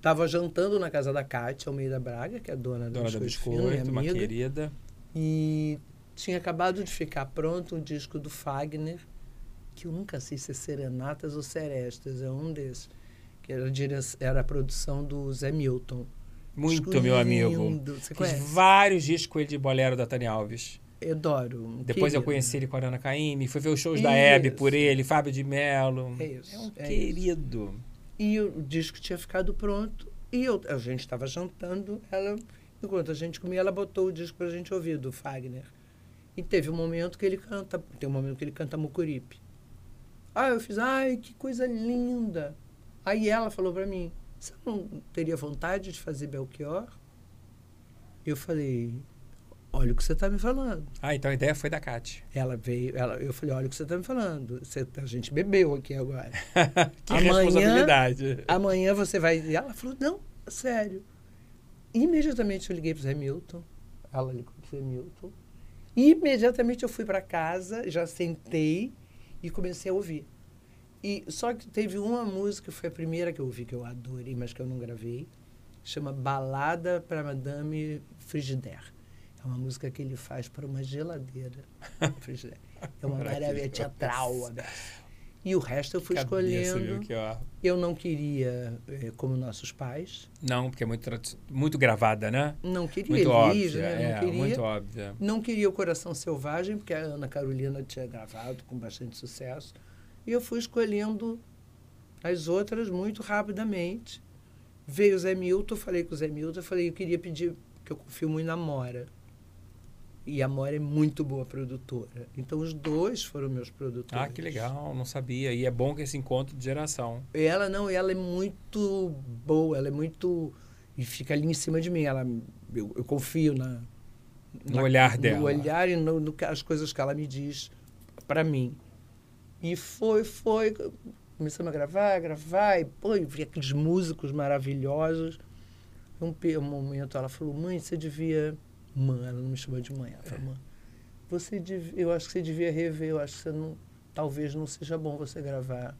Estava jantando na casa da Cátia Almeida Braga, que é dona, dona do da Biscoito, Fino, Biscoito, uma querida? E tinha acabado de ficar pronto um disco do Fagner, que eu nunca sei se é Serenatas ou Serestas, é um desses. Que era, a era a produção do Zé Milton. Muito, Disco meu amigo. lindo. Você Fiz conhece? vários discos com ele de bolero da Tânia Alves. Eu adoro. Depois eu querido. conheci ele com a Ana Caymmi, fui ver os shows da Hebe por Isso. ele, Fábio de Mello. É isso, É um é querido. E o disco tinha ficado pronto. E eu, a gente estava jantando, ela, enquanto a gente comia, ela botou o disco para a gente ouvir, do Fagner. E teve um momento que ele canta, tem um momento que ele canta Mucuripe. Ah, eu fiz, ai, que coisa linda. Aí ela falou para mim, você não teria vontade de fazer Belchior? Eu falei, olha o que você está me falando. Ah, então a ideia foi da Kate. Ela veio, ela, eu falei, olha o que você está me falando. Você, a gente bebeu aqui agora. que Amanhã- responsabilidade. Amanhã você vai. E ela falou: não, sério. Imediatamente eu liguei para o Zé Milton. Ela ligou para o Zé Milton. Imediatamente eu fui para casa, já sentei e comecei a ouvir. E só que teve uma música, foi a primeira que eu ouvi, que eu adorei, mas que eu não gravei, chama Balada para Madame Frigidaire. É uma música que ele faz para uma geladeira. Frigidaire. É uma maravilha teatral. né? E o resto eu fui Cabeça, escolhendo. ó. Eu não queria, eh, como nossos pais, Não, porque é muito, muito gravada, né? não queria Muito Elis, óbvia. né? não É, queria. muito óbvia. Não queria o Coração Selvagem, porque a Ana Carolina tinha gravado com bastante sucesso. E eu fui escolhendo as outras muito rapidamente. Veio o Zé Milton, falei com o Zé Milton, falei, eu queria pedir, que eu confio muito na Mora. E a Mora é muito boa produtora. Então os dois foram meus produtores. Ah, que legal, não sabia. E é bom que esse encontro de geração. Ela não, ela é muito boa, ela é muito. E fica ali em cima de mim. Ela, eu, eu confio na, No na- olhar dela. No olhar e no, no que- as coisas que ela me diz para mim. E foi, foi. Começamos a gravar, gravar, e pô, e vi aqueles músicos maravilhosos. Um, um momento ela falou: mãe, você devia. Mãe, ela não me chamou de mãe. Ela falou: mãe, você devia, eu acho que você devia rever, eu acho que você não. Talvez não seja bom você gravar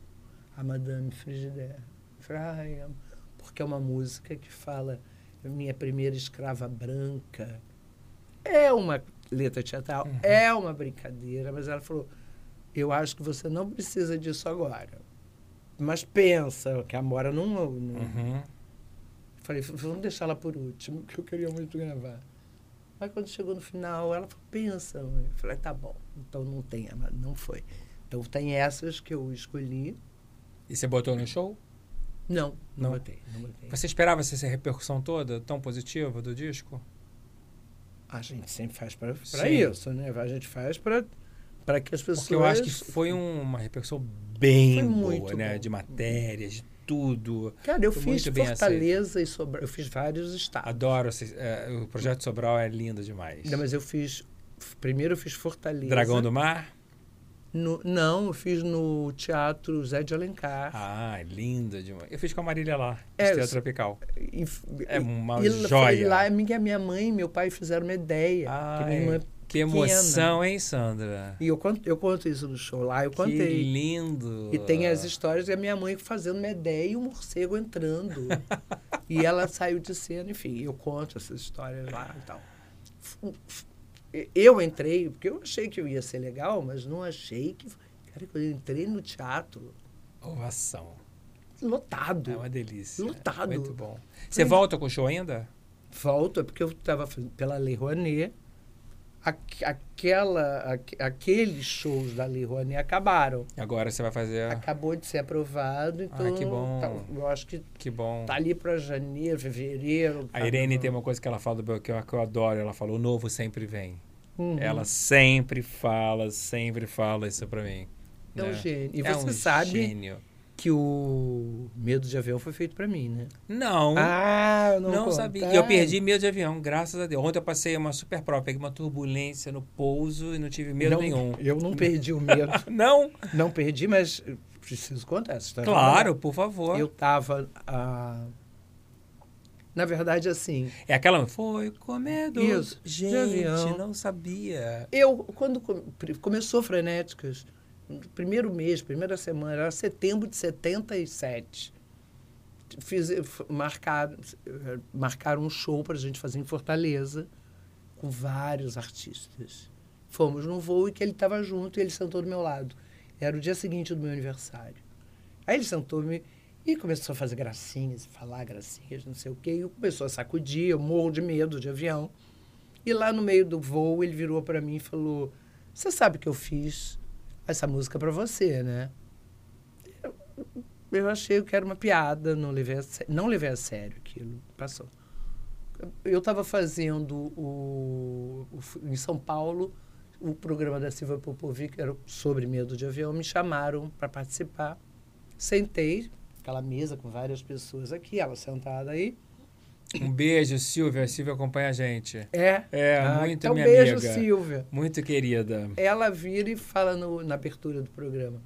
a Madame Frigidaire. Eu falei, ai, porque é uma música que fala minha primeira escrava branca. É uma letra teatral, Uhum. é uma brincadeira, mas ela falou, eu acho que você não precisa disso agora. Mas pensa, que a Mora não... não Uhum. Falei, vamos deixar ela por último, que eu queria muito gravar. Mas quando chegou no final, ela falou, pensa. Eu falei, tá bom, então não tem, mas não foi. Então tem essas que eu escolhi. E você botou no show? Não, não, Não? botei, não botei. Você esperava essa repercussão toda tão positiva do disco? A gente sempre faz para isso, né? A gente faz para para que as pessoas... Porque eu acho que foi um- uma repercussão bem boa, né? bom. De matérias, de tudo. Cara, eu foi fiz Fortaleza e Sobral. Eu fiz vários estados. Adoro. é, o projeto Sobral é lindo demais. Não, mas eu fiz... Primeiro eu fiz Fortaleza. Dragão do Mar? No- não, eu fiz no Teatro Zé de Alencar. Ah, linda demais. Eu fiz com a Marília lá, É, Estrela eu- Tropical. E, É uma e joia. Foi lá minha, minha mãe e meu pai fizeram uma ideia. que minha irmã que emoção, hein, Sandra? E eu conto, eu conto isso no show lá, eu Que contei. lindo. E tem as histórias da minha mãe fazendo ideia e o morcego entrando. e ela saiu de cena, enfim, eu conto essas histórias lá e tal. Eu entrei, porque eu achei que eu ia ser legal, mas não achei que. Cara, quando eu entrei no teatro, Ovação. lotado. É uma delícia. Lotado. Muito bom. Você volta com o show ainda? Volta, porque eu estava pela Lei Rouanet. Aqu- aquela, aqu- aqueles shows da Lei Rouanet acabaram. Agora você vai fazer. Acabou de ser aprovado, então Ah, que bom. tá- eu acho que Que bom. tá ali para janeiro, fevereiro. A tá- Irene tem uma coisa que ela fala do Belchior que eu adoro. Ela falou: o novo sempre vem. Uhum. Ela sempre fala, sempre fala isso pra mim. é um né? gênio. E É você um sabe gênio. Que o Medo de Avião foi feito para mim, né? Não. Ah, eu não, Não, sabia. Ah, eu perdi medo de avião, graças a Deus. Ontem eu passei uma super prova, peguei uma turbulência no pouso e não tive medo não, nenhum. Eu não perdi o medo. Não? não perdi, mas preciso contar essa história. Claro, por favor. Eu estava. na verdade, assim, É aquela. Foi com medo. Isso, de Gente, não sabia. eu, quando com- pri- começou Frenéticas, primeiro mês, primeira semana, era setembro de 77. Fiz, f- marcaram, um show para a gente fazer em Fortaleza, com vários artistas. Fomos num voo e que ele estava junto e ele sentou do meu lado. Era o dia seguinte do meu aniversário. Aí ele sentou-me e começou a fazer gracinhas, falar gracinhas, não sei o quê, e começou a sacudir, eu morro de medo de avião. E lá no meio do voo, ele virou para mim e falou: Você sabe que eu fiz essa música para você, né? Eu, eu achei que era uma piada, não levei a, não levei a sério aquilo. Passou. Eu estava fazendo o, o- em São Paulo o programa da Silvia Popovic, que era sobre medo de avião. Me chamaram para participar. Sentei, aquela mesa com várias pessoas aqui, ela sentada aí. Um beijo, Silvia. A Silvia acompanha a gente. É, É, Ah, muito então minha beijo, amiga. Silvia. Muito querida. Ela vira e fala no- na abertura do programa.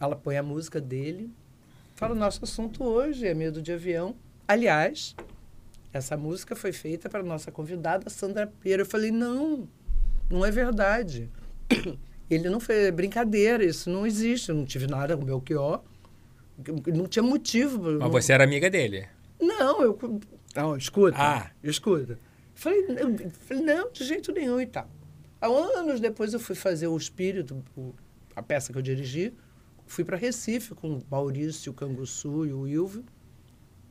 Ela põe a música dele, fala: nosso assunto hoje é medo de avião. Aliás, essa música foi feita para nossa convidada Sandra Pera. Eu falei: não, não é verdade. Ele não fez brincadeira, isso não existe. Eu não tive nada com o Belchior. Não tinha motivo. Mas não- você era amiga dele. não, eu. Não, escuta. Ah. Escuta. Falei, falei, não, de jeito nenhum e tal. Há anos depois eu fui fazer o Espírito, o- a peça que eu dirigi. Fui para Recife com o Maurício, o Canguçu e o Ilvio.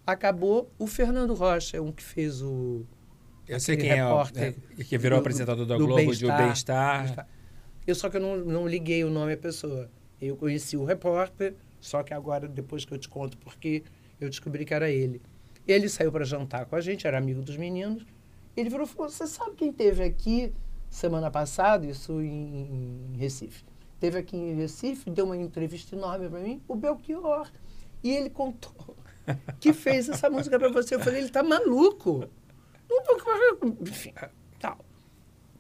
Acabou o Fernando Rocha, um que fez o. Eu sei quem é, repórter é, que virou do- apresentador da do Globo de O. Bem-Estar. Eu só que eu não, não liguei o nome à pessoa. Eu conheci o repórter, só que agora, depois que eu te conto porque eu descobri que era ele. Ele saiu para jantar com a gente, era amigo dos meninos. Ele virou e falou: Você sabe quem teve aqui semana passada? Isso em, em Recife. Teve aqui em Recife, deu uma entrevista enorme para mim, o Belchior. E ele contou que fez essa música para você. Eu falei: Ele tá maluco. Enfim, tal.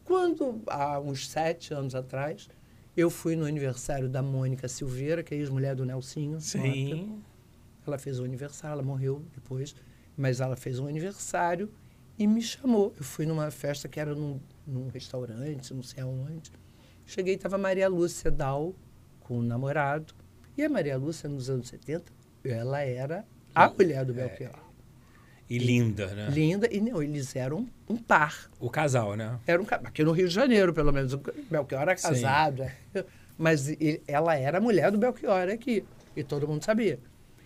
Quando, há uns sete anos atrás, eu fui no aniversário da Mônica Silveira, que é ex-mulher do Nelsinho. Sim. Ela fez um aniversário, ela morreu depois, mas ela fez um aniversário e me chamou. Eu fui numa festa que era num, num restaurante, não sei aonde. Cheguei e estava Maria Lúcia Dal com o namorado. E a Maria Lúcia, nos anos 70, ela era a mulher do Belchior. E linda, né? Linda, e não, eles eram um par. O casal, né? Era um, aqui no Rio de Janeiro, pelo menos. O Belchior era casado. é. Mas ele- ela era a mulher do Belchior aqui. E todo mundo sabia.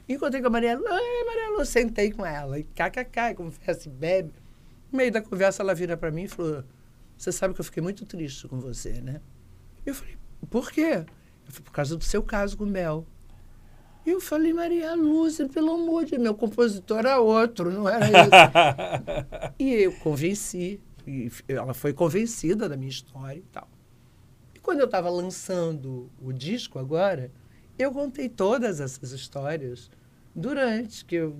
Encontrei com a Maria Lu, Ai, Maria Lu, sentei com ela. E kkk, conversa e bebe. No meio da conversa, ela vira para mim e falou: você sabe que eu fiquei muito triste com você, né? Eu falei, por quê? Eu falei, por causa do seu caso com o Bel. E eu falei, Maria Lúcia, pelo amor de Deus, meu compositor era outro, não era isso. e eu convenci, e ela foi convencida da minha história e tal. E quando eu estava lançando o disco agora, eu contei todas essas histórias durante, que eu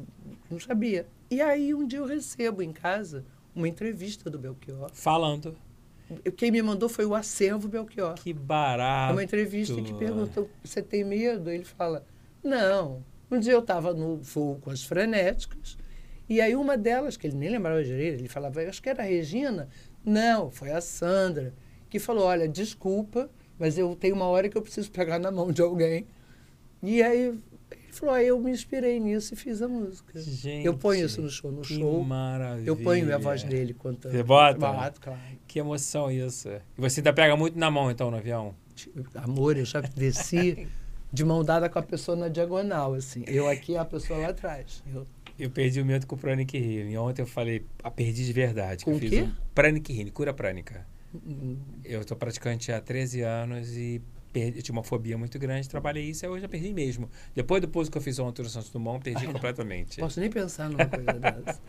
não sabia. E aí um dia eu recebo em casa uma entrevista do Belchior. Falando. Quem me mandou foi o acervo Belchior. Que barato. Uma entrevista que perguntou: você tem medo? Ele fala: não. Um dia eu estava no voo com as frenéticas, e aí uma delas, que ele nem lembrava direito, ele falava: acho que era a Regina. Não, foi a Sandra, que falou: olha, desculpa, mas eu tenho uma hora que eu preciso pegar na mão de alguém. E aí falou, aí eu me inspirei nisso e fiz a música. Gente, eu ponho isso no show. No que show, maravilha. eu ponho a voz dele cantando. Você bota? Boto, claro. Que emoção isso. E você ainda pega muito na mão, então, no avião? Amor, eu já desci de mão dada com a pessoa na diagonal, assim. Eu aqui e a pessoa lá atrás. Eu, eu perdi o medo com o Pranic Healing. Ontem eu falei, a perdi de verdade. Com o quê? Um pranic Healing, cura prânica. Hum. Eu estou praticante há 13 anos e perdi, eu tinha uma fobia muito grande, trabalhei isso e hoje já perdi mesmo. Depois do pouso que eu fiz ontem no Santos Dumont, perdi Ai, completamente. Posso nem pensar numa coisa dessa.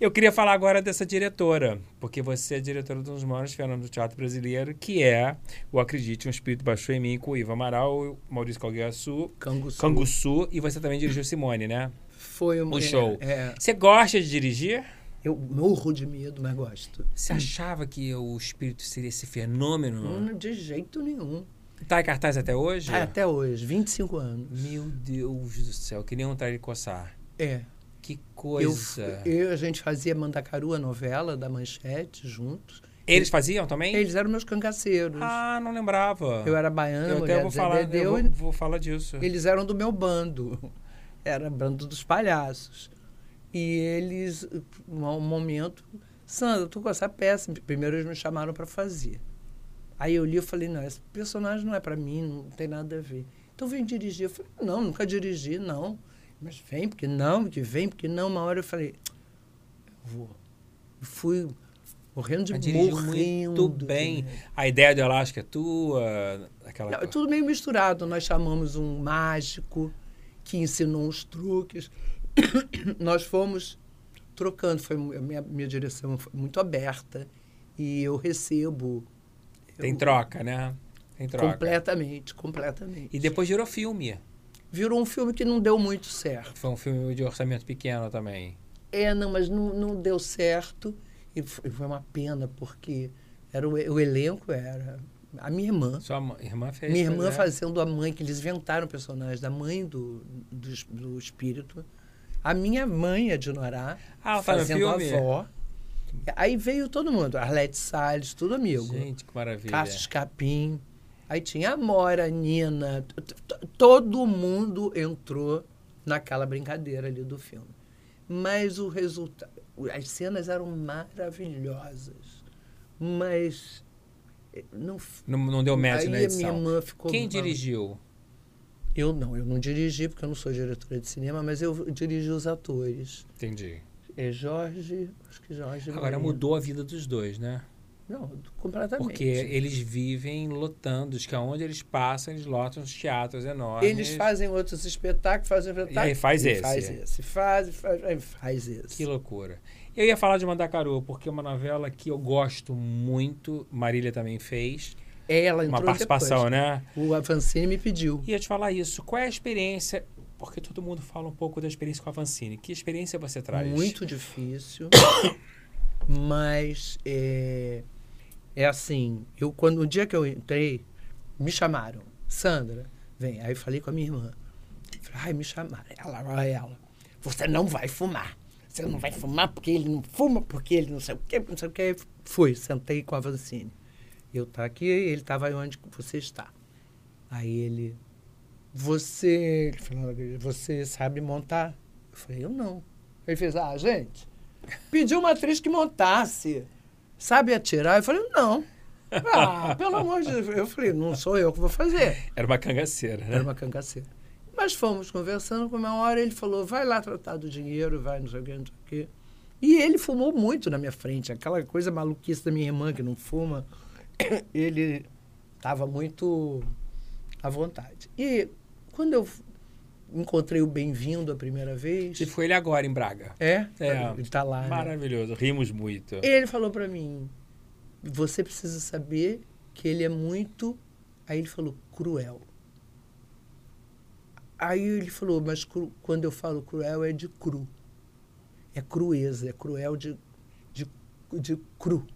Eu queria falar agora dessa diretora, porque você é diretora de um dos maiores fenômenos do teatro brasileiro, que é o Acredite, um Espírito Baixou em Mim, com o Ivo Amaral, Maurício Calguiaçu, Canguçu. Canguçu, e você também dirigiu Simone, né? Foi um, O show. É, é. Você gosta de dirigir? Eu morro de medo, mas gosto. Você achava que o espírito seria esse fenômeno? Hum, De jeito nenhum. Tá em cartaz até hoje? Ah, até hoje, 25 anos. Meu Deus do céu, que nem um de coçar. É. Que Eu, coisa. eu, a gente fazia Mandacaru, a novela da Manchete, juntos. Eles faziam também? Eles eram meus cangaceiros. Ah, não lembrava. eu era baiana, Eu até vou falar, Dedeu, eu vou, vou falar disso. Eles eram do meu bando. Era bando dos palhaços. E eles, num momento, Sandra, tu com essa peça? Primeiro eles me chamaram para fazer. Aí eu li e falei, não, esse personagem não é para mim, não tem nada a ver. Então vem dirigir. Eu falei, não, nunca dirigi, não. Mas vem, porque não, porque vem, porque não. Uma hora eu falei, eu vou. Fui morrendo de morrendo. muito bem. medo. A ideia do elástico é tua? Aquela Não, é tudo meio misturado. Nós chamamos um mágico que ensinou uns truques. Nós fomos trocando. Foi, minha, minha direção foi muito aberta. E eu recebo. Tem eu- troca, né? Tem troca. Completamente, completamente. E depois virou filme. Virou um filme que não deu muito certo. Foi um filme de orçamento pequeno também. É, não, mas não, não deu certo. E foi uma pena, porque era o, o elenco era a minha irmã. Sua irmã fez. Minha irmã é. fazendo a mãe, que eles inventaram o personagem da mãe do, do, do espírito. A minha mãe, a Dinorá, Ah, tá fazendo a avó. Aí veio todo mundo, Arlete Salles, tudo amigo. Gente, que maravilha. Cássio Escapim. Aí tinha a Mora, a Nina. Todo mundo entrou naquela brincadeira ali do filme. Mas o resultado. As cenas eram maravilhosas. Mas. eh, Não, Não, não deu match aí na edição. minha irmã ficou. Quem mal. dirigiu? Eu não, eu não dirigi, porque eu não sou diretora de cinema, mas eu dirigi os atores. Entendi. É Jorge. Acho que Jorge. Agora mudou a vida dos dois, né? Não, completamente. Porque eles vivem lotando, diz que aonde eles passam, eles lotam os teatros enormes. Eles fazem outros espetáculos, fazem espetáculos. E faz e esse. Faz esse. Faz, faz, faz esse. Que loucura. Eu ia falar de Mandacaru, porque é uma novela que eu gosto muito, Marília também fez. Ela entrou Uma participação, depois. né? O Avancini me pediu. Ia te falar isso. Qual é a experiência? Porque todo mundo fala um pouco da experiência com a Vancini. Que experiência você traz? Muito difícil. mas é, é assim, eu quando o dia que eu entrei, me chamaram, Sandra, vem. Aí eu falei com a minha irmã. Ai, me chamaram. Ela, ela. Você não vai fumar. Você não vai fumar porque ele não fuma, porque ele não sei o quê, não sei o quê. Fui, sentei com a Vancini. Eu tá aqui, ele estava onde você está. Aí ele, você, ele falou, você sabe montar? Eu falei, eu não. Ele fez, ah, gente, pediu uma atriz que montasse. Sabe atirar? Eu falei, não. Ah, pelo amor de Deus. Eu falei, não sou eu que vou fazer. Era uma cangaceira, né? Era uma cangaceira. Mas fomos conversando, com uma hora ele falou, vai lá tratar do dinheiro, vai não sei o quê, não sei o quê. E ele fumou muito na minha frente, aquela coisa maluquice da minha irmã que não fuma. Ele estava muito à vontade. E quando eu encontrei o Bem-vindo a primeira vez. E foi ele agora em Braga. É? É. Ele está lá. né? Maravilhoso, rimos muito. Ele falou para mim: você precisa saber que ele é muito. Aí ele falou: cruel. Aí ele falou: mas cru- quando eu falo cruel é de cru. É crueza, é cruel de, de, de cru.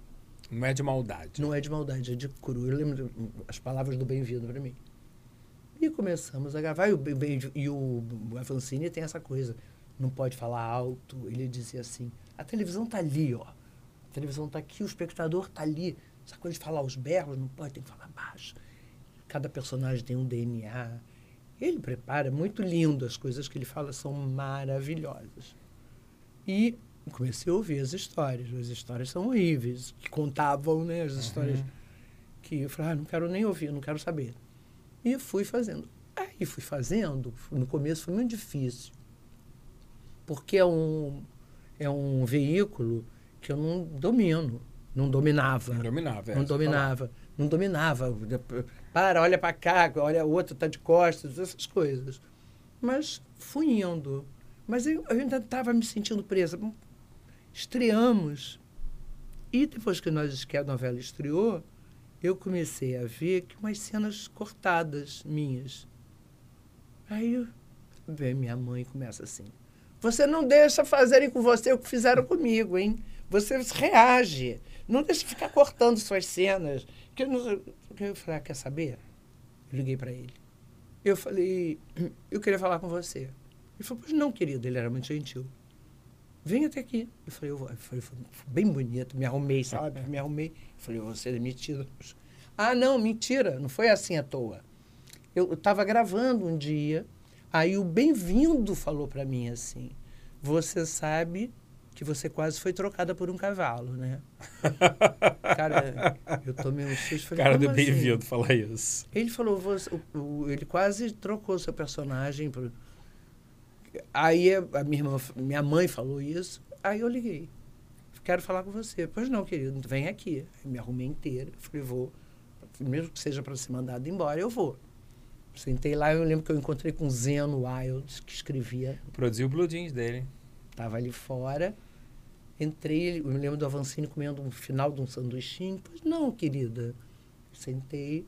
Não é de maldade. Não é de maldade, é de cru. Eu lembro as palavras do bem-vindo para mim. E começamos a gravar. E o, e o Avancini tem essa coisa. Não pode falar alto. Ele dizia assim: a televisão tá ali, ó. A televisão tá aqui, o espectador tá ali. Essa coisa de falar os berros, não pode, tem que falar baixo. Cada personagem tem um DNA. Ele prepara, é muito lindo. As coisas que ele fala são maravilhosas. E comecei a ouvir as histórias. As histórias são horríveis. Que contavam, né? As histórias que eu falei, ah, não quero nem ouvir, não quero saber. E fui fazendo. Aí fui fazendo, no começo foi muito difícil. Porque é um, é um veículo que eu não domino, não dominava. Não dominava. é, Não dominava. Não dominava. Para, olha para cá, olha, o outro está de costas, essas coisas. Mas fui indo. Mas eu, eu ainda estava me sentindo presa. Estreamos. E depois que, nós, que a novela estreou, eu comecei a ver que umas cenas cortadas minhas. Aí vem minha mãe começa assim. Você não deixa fazerem com você o que fizeram comigo, hein? Você reage. Não deixa ficar cortando suas cenas. Que eu, não, eu falei, ah, quer saber? Eu liguei para ele. Eu falei, eu queria falar com você. Ele falou, pois não, querido. Ele era muito gentil. Vem até aqui. Eu falei, eu vou. Eu falei, foi bem bonito. Me arrumei, sabe? Me arrumei. Eu falei, você é demitido. Ah, não, mentira. Não foi assim à toa. Eu estava gravando um dia, aí o Bem-vindo falou para mim assim: Você sabe que você quase foi trocada por um cavalo, né? Cara, eu tomei um susto. Falei, Cara "Como do assim?" bem-vindo, fala isso. Ele falou, você, o- o- ele quase trocou seu personagem. Aí a minha, irmã, minha mãe falou isso, aí eu liguei. Quero falar com você. Pois não, querido, vem aqui. Aí me arrumei inteira. Falei, vou. Mesmo que seja para ser mandado embora, eu vou. Sentei lá, eu lembro que eu encontrei com Zeno Wild, que escrevia, Produziu o Blue Jeans dele. estava ali fora. Entrei, eu me lembro do Avancini comendo um final de um sanduichinho. Pois não, querida. Sentei.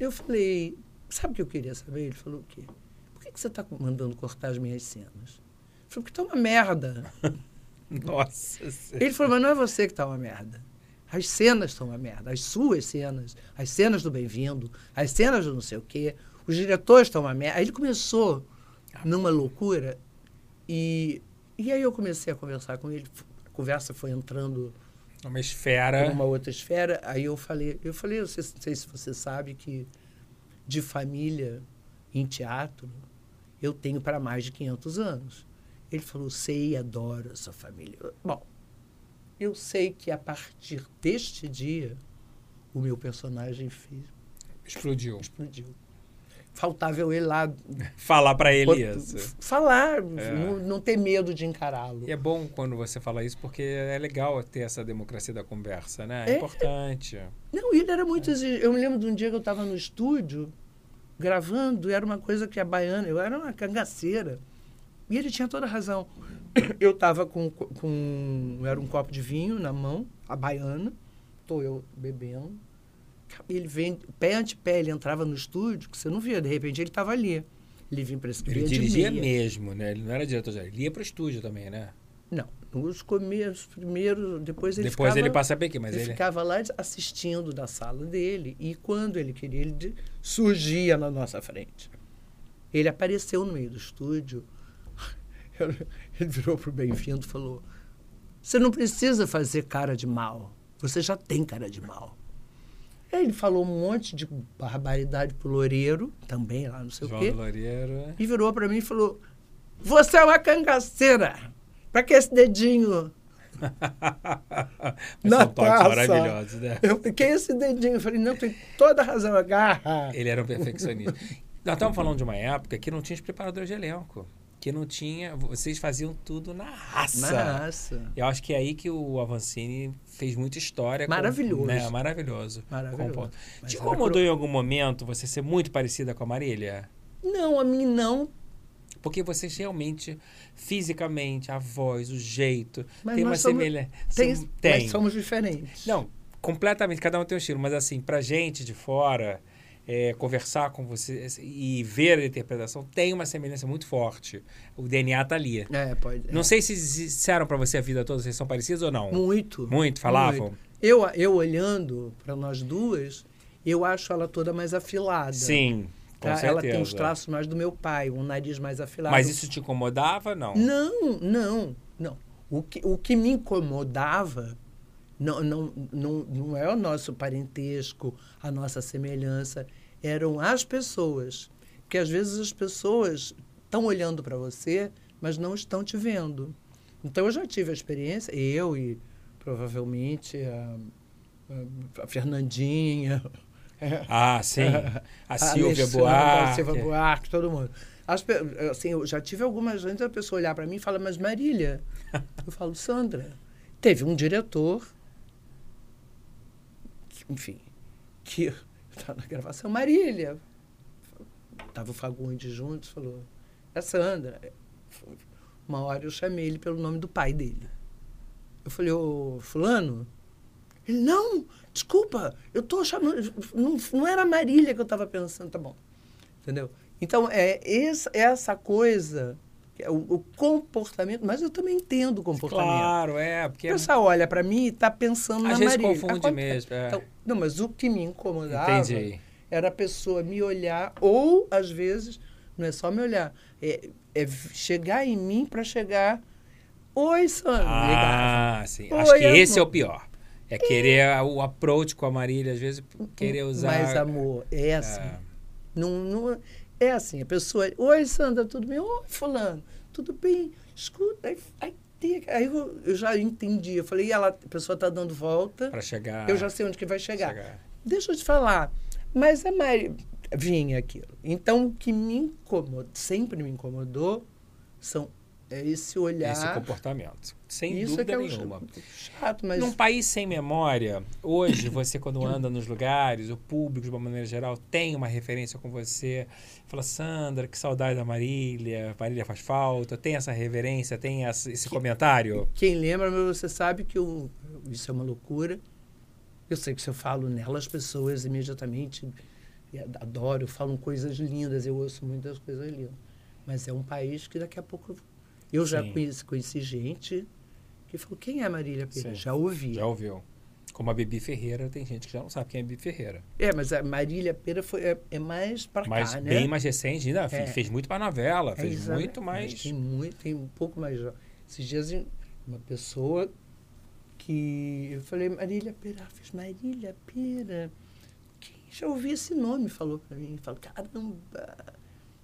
Eu falei, sabe o que eu queria saber? Ele falou o quê? Que, você está mandando cortar as minhas cenas? Eu falei, porque tá uma merda. Nossa Senhora. Ele falou, mas não é você que tá uma merda. As cenas estão uma merda. As suas cenas, as cenas do Bem-vindo, as cenas do não sei o quê, os diretores estão uma merda. Aí ele começou numa loucura e, e aí eu comecei a conversar com ele. A conversa foi entrando Uma esfera. numa outra esfera. Aí eu falei, eu falei, eu sei- não sei se você sabe que de família em teatro eu tenho para mais de 500 anos. Ele falou, sei, adoro essa família. Bom, eu sei que a partir deste dia o meu personagem fez, Explodiu. explodiu. Faltava eu ir lá Falar pra ele isso. falar, É. não, não ter medo de encará-lo. E é bom quando você fala isso, porque é legal ter essa democracia da conversa, né? É, É. importante. Não, ele era muito exigente. Eu me lembro de um dia que eu estava no estúdio gravando, era uma coisa que a baiana, eu era uma cangaceira. E ele tinha toda a razão. Eu estava com, com. Era um copo de vinho na mão, a baiana, estou eu bebendo. Ele vem, pé ante pé, ele entrava no estúdio, que você não via, de repente ele estava ali. Ele vinha para esse Ele dirigia mesmo, né? Ele não era diretor Ele ia pro estúdio também, né? Não, os começos, primeiro, depois ele Depois ficava, ele passa a que, mas ele, ele. ficava lá assistindo da sala dele e quando ele queria, ele surgia na nossa frente. Ele apareceu no meio do estúdio, ele virou para o Bem-vindo e falou: Você não precisa fazer cara de mal, você já tem cara de mal. Ele falou um monte de barbaridade pro Loureiro, também lá, não sei João o quê, do Loureiro. e virou para mim e falou: Você é uma cangaceira! Pra que esse dedinho? Na são toques taça. maravilhosos, né? Eu fiquei esse dedinho. Eu falei, não, tem toda a razão, agarra. Ele era um perfeccionista. Nós estamos falando de uma época que não tinha os preparadores de elenco. Que não tinha. Vocês faziam tudo na raça. Na raça. Eu acho que é aí que o Avancini fez muita história. com- Maravilhoso. né? Maravilhoso. Maravilhoso. Te incomodou cru- em algum momento você ser muito parecida com a Marília? Não, a mim não. Porque vocês realmente, fisicamente, a voz, o jeito, Mas tem uma semelhança. Tem, tem. Mas somos diferentes. Não, completamente, cada um tem um estilo, mas assim, pra gente de fora, é, conversar com você e ver a interpretação tem uma semelhança muito forte. O DNA tá ali. É, pode. Não é. sei se disseram pra você a vida toda, vocês são parecidos ou não? Muito. Muito, falavam? Muito. Eu, eu olhando para nós duas, eu acho ela toda mais afilada. Sim, tá? Ela tem os traços mais do meu pai, um nariz mais afilado. Mas isso te incomodava, não? Não, não, não. O que, o que me incomodava não, não, não, não é o nosso parentesco, a nossa semelhança, eram as pessoas. Porque às vezes as pessoas estão olhando para você, mas não estão te vendo. Então eu já tive a experiência, eu e provavelmente a- a Fernandinha, Ah, sim. A Silvia Alexandra, Buarque. A Silvia Buarque, todo mundo. As assim, eu já tive algumas vezes a pessoa olhar para mim e fala, mas Marília. Eu falo, Sandra. Teve um diretor, que, enfim, que está na gravação, Marília. Estava o Fagundes juntos, falou, é Sandra. Uma hora eu chamei ele pelo nome do pai dele. Eu falei, ô, fulano? Ele, não, desculpa, eu tô chamando. Não, não era a Marília que eu estava pensando, tá bom. Entendeu? Então, é essa, essa coisa, é o, o comportamento, mas eu também entendo o comportamento. Claro, é, porque O pessoal olha para mim e está pensando às na vezes Marília. confunde Acontece. mesmo. é. Então, não, mas o que me incomodava Entendi. era a pessoa me olhar, ou às vezes, não é só me olhar, é, é chegar em mim para chegar. Oi, Sandra. Ah, sim. Acho que esse é o amor. pior. É querer o approach com a Marília, às vezes querer usar. Mas, amor, é assim. É. Não, não, é assim, a pessoa. Oi, Sandra, tudo bem? Oi, fulano, tudo bem? Escuta, aí, aí, aí eu, eu já entendi. Eu falei, e ela, a pessoa está dando volta, Pra chegar. eu já sei onde que vai chegar. chegar. Deixa eu te falar. Mas a Maria. Vinha aquilo. Então, o que me incomodou, sempre me incomodou, são é esse olhar. Esse comportamento. Sem Isso é que dúvida é nenhuma. chato, mas. Num país sem memória, hoje você quando anda nos lugares, o público de uma maneira geral tem uma referência com você, fala Sandra, que saudade da Marília, Marília faz falta, tem essa reverência, tem essa- esse comentário. Quem lembra, mas você sabe que eu, isso é uma loucura. Eu sei que se eu falo nela, as pessoas imediatamente e adoro, falam coisas lindas, eu ouço muitas coisas lindas. Mas é um país que daqui a pouco. Eu já Sim. conheci, conheci gente que falou: quem é Marília? Sim. Já ouvi. Já ouviu? Como a Bibi Ferreira, tem gente que já não sabe quem é Bibi Ferreira. É, mas a Marília Pera foi, é, é mais para cá, né? bem mais recente, ainda É. fez muito para novela, É, fez muito mais. Tem muito, tem um pouco mais. Esses dias uma pessoa que eu falei, Marília Pera, fez Marília Pera. Quem já ouvi esse nome? Falou para mim. Falou, caramba.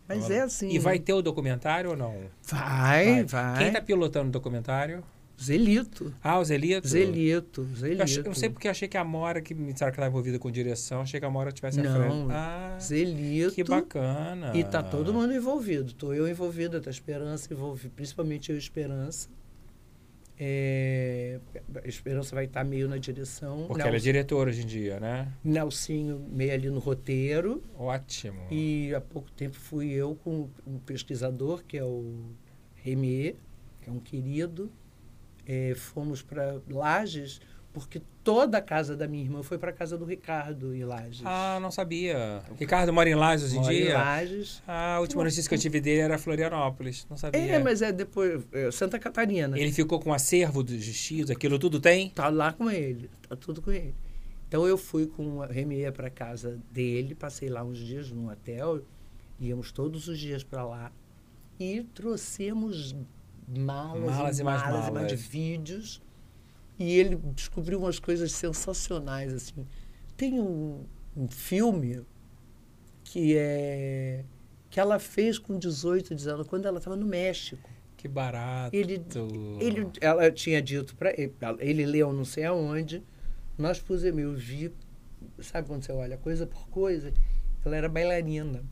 Mas é assim. E vai né? ter o documentário ou não? Vai, vai. Quem está pilotando o documentário? Zelito. Ah, o Zelito? Zelito, Eu, Zelito. achei- eu não sei porque eu achei que a Mora, que me disseram que estava envolvida com direção, achei que a Mora tivesse Não, frente. Ah, Zelito. que bacana. E tá todo mundo envolvido. Estou eu envolvida, tá a Esperança envolvida, principalmente eu e Esperança. É, a Esperança vai estar meio na direção. Porque ela é Nelson- diretora hoje em dia, né? Nelsinho meio ali no roteiro. Ótimo. E há pouco tempo fui eu com um pesquisador, que é o Remier, que é um querido. É, fomos para Lages, porque toda a casa da minha irmã foi para a casa do Ricardo em Lages. Ah, não sabia. Ricardo mora em Lages hoje em Mora em dia? Lages. Ah, a última notícia que eu tive dele era Florianópolis. Não sabia. É, mas é depois. é, Santa Catarina. Ele ficou com acervo dos vestidos, aquilo tudo tem? Tá lá com ele, tá tudo com ele. Então eu fui com a Remier para casa dele, passei lá uns dias num hotel, íamos todos os dias para lá e trouxemos malas, Malas e mais malas, e mais de malas. vídeos. E ele descobriu umas coisas sensacionais assim. Tem um, um filme que é que ela fez com 18, 19, quando ela estava no México. Que barato. Ele, ele, ela tinha dito para ele, ele leu não sei aonde, nós pusemos, eu vi, sabe quando você olha coisa por coisa? Ela era bailarina.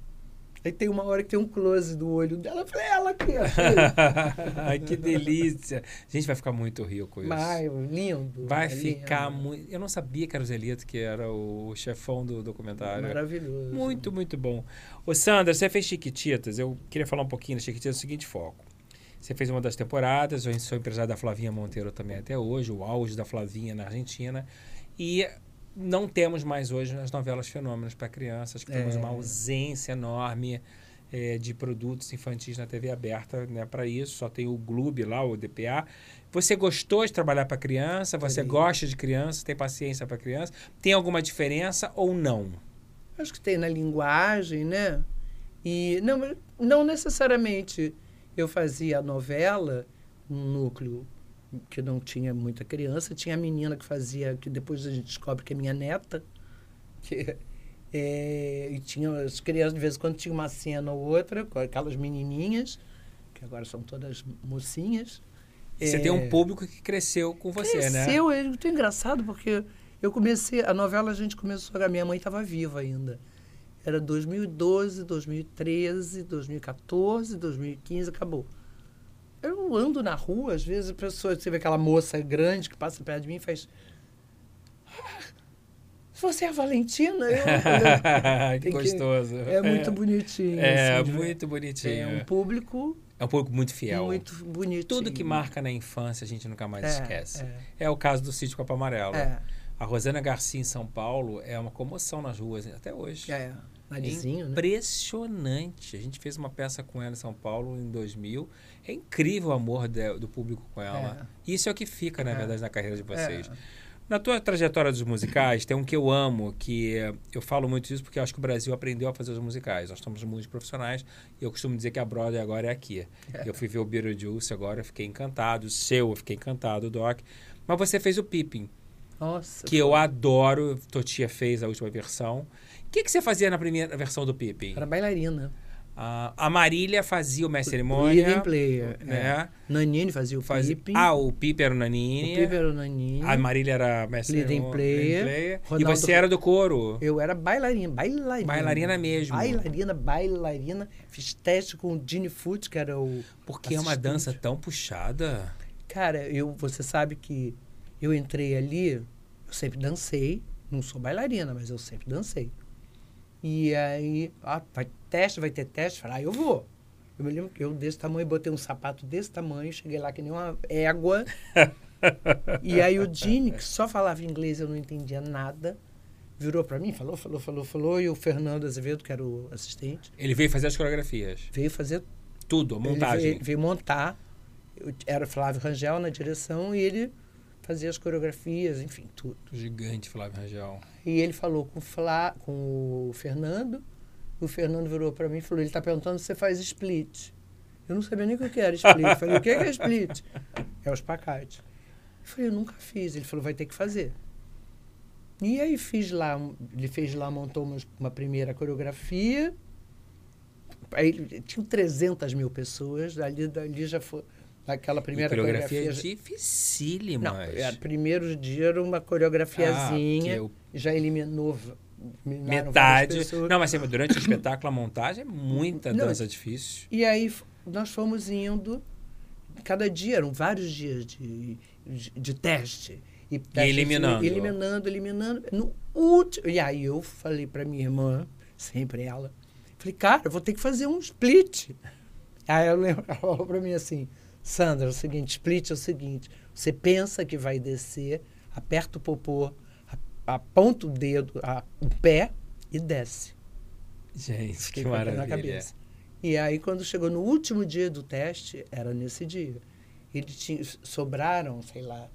Aí tem uma hora que tem um close do olho dela. Eu falei, ela aqui, Ai, que delícia. A gente vai ficar muito rico com isso. Vai, lindo. Vai é ficar muito. Eu não sabia que era o Zelito, que era o chefão do documentário. Maravilhoso. Muito, muito bom. Ô, Sandra, você fez Chiquititas. Eu queria falar um pouquinho das Chiquititas no seguinte foco. Você fez uma das temporadas, eu sou empresário da Flavinha Monteiro também até hoje, o auge da Flavinha na Argentina. E não temos mais hoje as novelas fenômenos para crianças, que temos É. uma ausência enorme eh, de produtos infantis na TV aberta né, para isso. Só tem o Gloob lá, o DPA. Você gostou de trabalhar para criança? Você Adorei. gosta de criança? Tem paciência para criança? Tem alguma diferença ou não? Acho que tem na linguagem, né? E não, não necessariamente eu fazia a novela num núcleo que não tinha muita criança, tinha a menina que fazia, que depois a gente descobre que é minha neta, que é, e tinha as crianças, de vez em quando tinha uma cena ou outra, com aquelas menininhas, que agora são todas mocinhas. Você É, tem um público que cresceu com você, né? Cresceu, é muito engraçado, porque eu comecei, a novela a gente começou, a minha mãe estava viva ainda. Era 2012, 2013, 2014, 2015, acabou. Eu ando na rua, às vezes a pessoa, você vê aquela moça grande que passa perto de mim e faz. "Ah, Você é a Valentina? Eu, eu- que tem que- gostoso. é muito bonitinho. É, assim, muito bonitinho. É um público É um público muito fiel. muito bonito. Tudo que marca na infância a gente nunca mais É, esquece. é. É. o caso do sítio Copa Amarela. É, A Rosana Garcia em São Paulo é uma comoção nas ruas até hoje. é. Narizinho, né? Impressionante. A gente fez uma peça com ela em São Paulo em 2000. É incrível o amor de- do público com ela. Isso é o que fica, na É. verdade, na carreira de vocês. É. Na tua trajetória dos musicais, tem um que eu amo, que eu falo muito isso porque eu acho que o Brasil aprendeu a fazer os musicais. Nós estamos muito profissionais e eu costumo dizer que a Broadway agora é aqui. Eu fui ver o Beetlejuice agora, eu fiquei encantado. O seu, eu fiquei encantado, o Doc. Mas você fez o Pippin, Nossa. que eu adoro. Totia fez a última versão. O que, que você fazia na primeira versão do Pippin? Era bailarina. Ah, a Marília fazia o mestre Leading cerimônia. player. né? É. Nanini fazia o Fazia... Pippin. Ah, o Pipe era o o Nanini. Pippin era o Nanini. A Marília era mestre Leading cerimônia, player. leading E Ronaldo- você era do coro. Eu era bailarina, bailarina. Bailarina mesmo. Bailarina, bailarina. Fiz teste com o Gene Foot, que era o... Porque é uma dança tão puxada. Cara, eu, você sabe que eu entrei ali, eu sempre dancei. Não sou bailarina, mas eu sempre dancei. E aí, ah, vai teste, vai ter teste. Falei, ah, eu vou. Eu me lembro que eu desse tamanho, botei um sapato desse tamanho, cheguei lá que nem uma égua. e aí o Gene, que só falava inglês, eu não entendia nada, virou para mim, falou, falou, falou, falou. E o Fernando Azevedo, que era o assistente, Ele veio fazer as coreografias. veio fazer Tudo, a montagem. ele veio, veio montar. Eu- Era o Flávio Rangel na direção e ele fazia as coreografias, enfim, tudo. Gigante, Flávio Rangel. E ele falou com Flá, com o Fernando. O Fernando virou para mim e falou: ele está perguntando se você faz split. Eu não sabia nem o que era split. Eu falei: o que é split? É os pacates. Eu falei: eu nunca fiz. Ele falou: vai ter que fazer. E aí fiz lá, ele fez lá, montou uma, uma primeira coreografia. Aí tinham 300 mil pessoas, dali, dali já foi. Aquela primeira e coreografia é coreografia. dificílima. Não, era, primeiro dia era uma coreografiazinha, Ah, que eu- já eliminou Metade. Não, mas assim, durante o espetáculo, a montagem é muita Não, dança difícil. E aí nós fomos indo, cada dia, eram vários dias de, de, de teste. E, teste, eliminando. Eliminando, eliminando. No último, e aí eu falei para minha irmã, sempre ela, falei, cara, eu vou ter que fazer um split. Aí lembro, ela falou para mim assim, Sandra, é o seguinte, split é o seguinte, você pensa que vai descer, aperta o popô, aponta o dedo, a- o pé e desce. Gente, Fiquei que com aquilo maravilha. E aí, quando chegou no último dia do teste, era nesse dia. Ele tinha, sobraram, sei lá,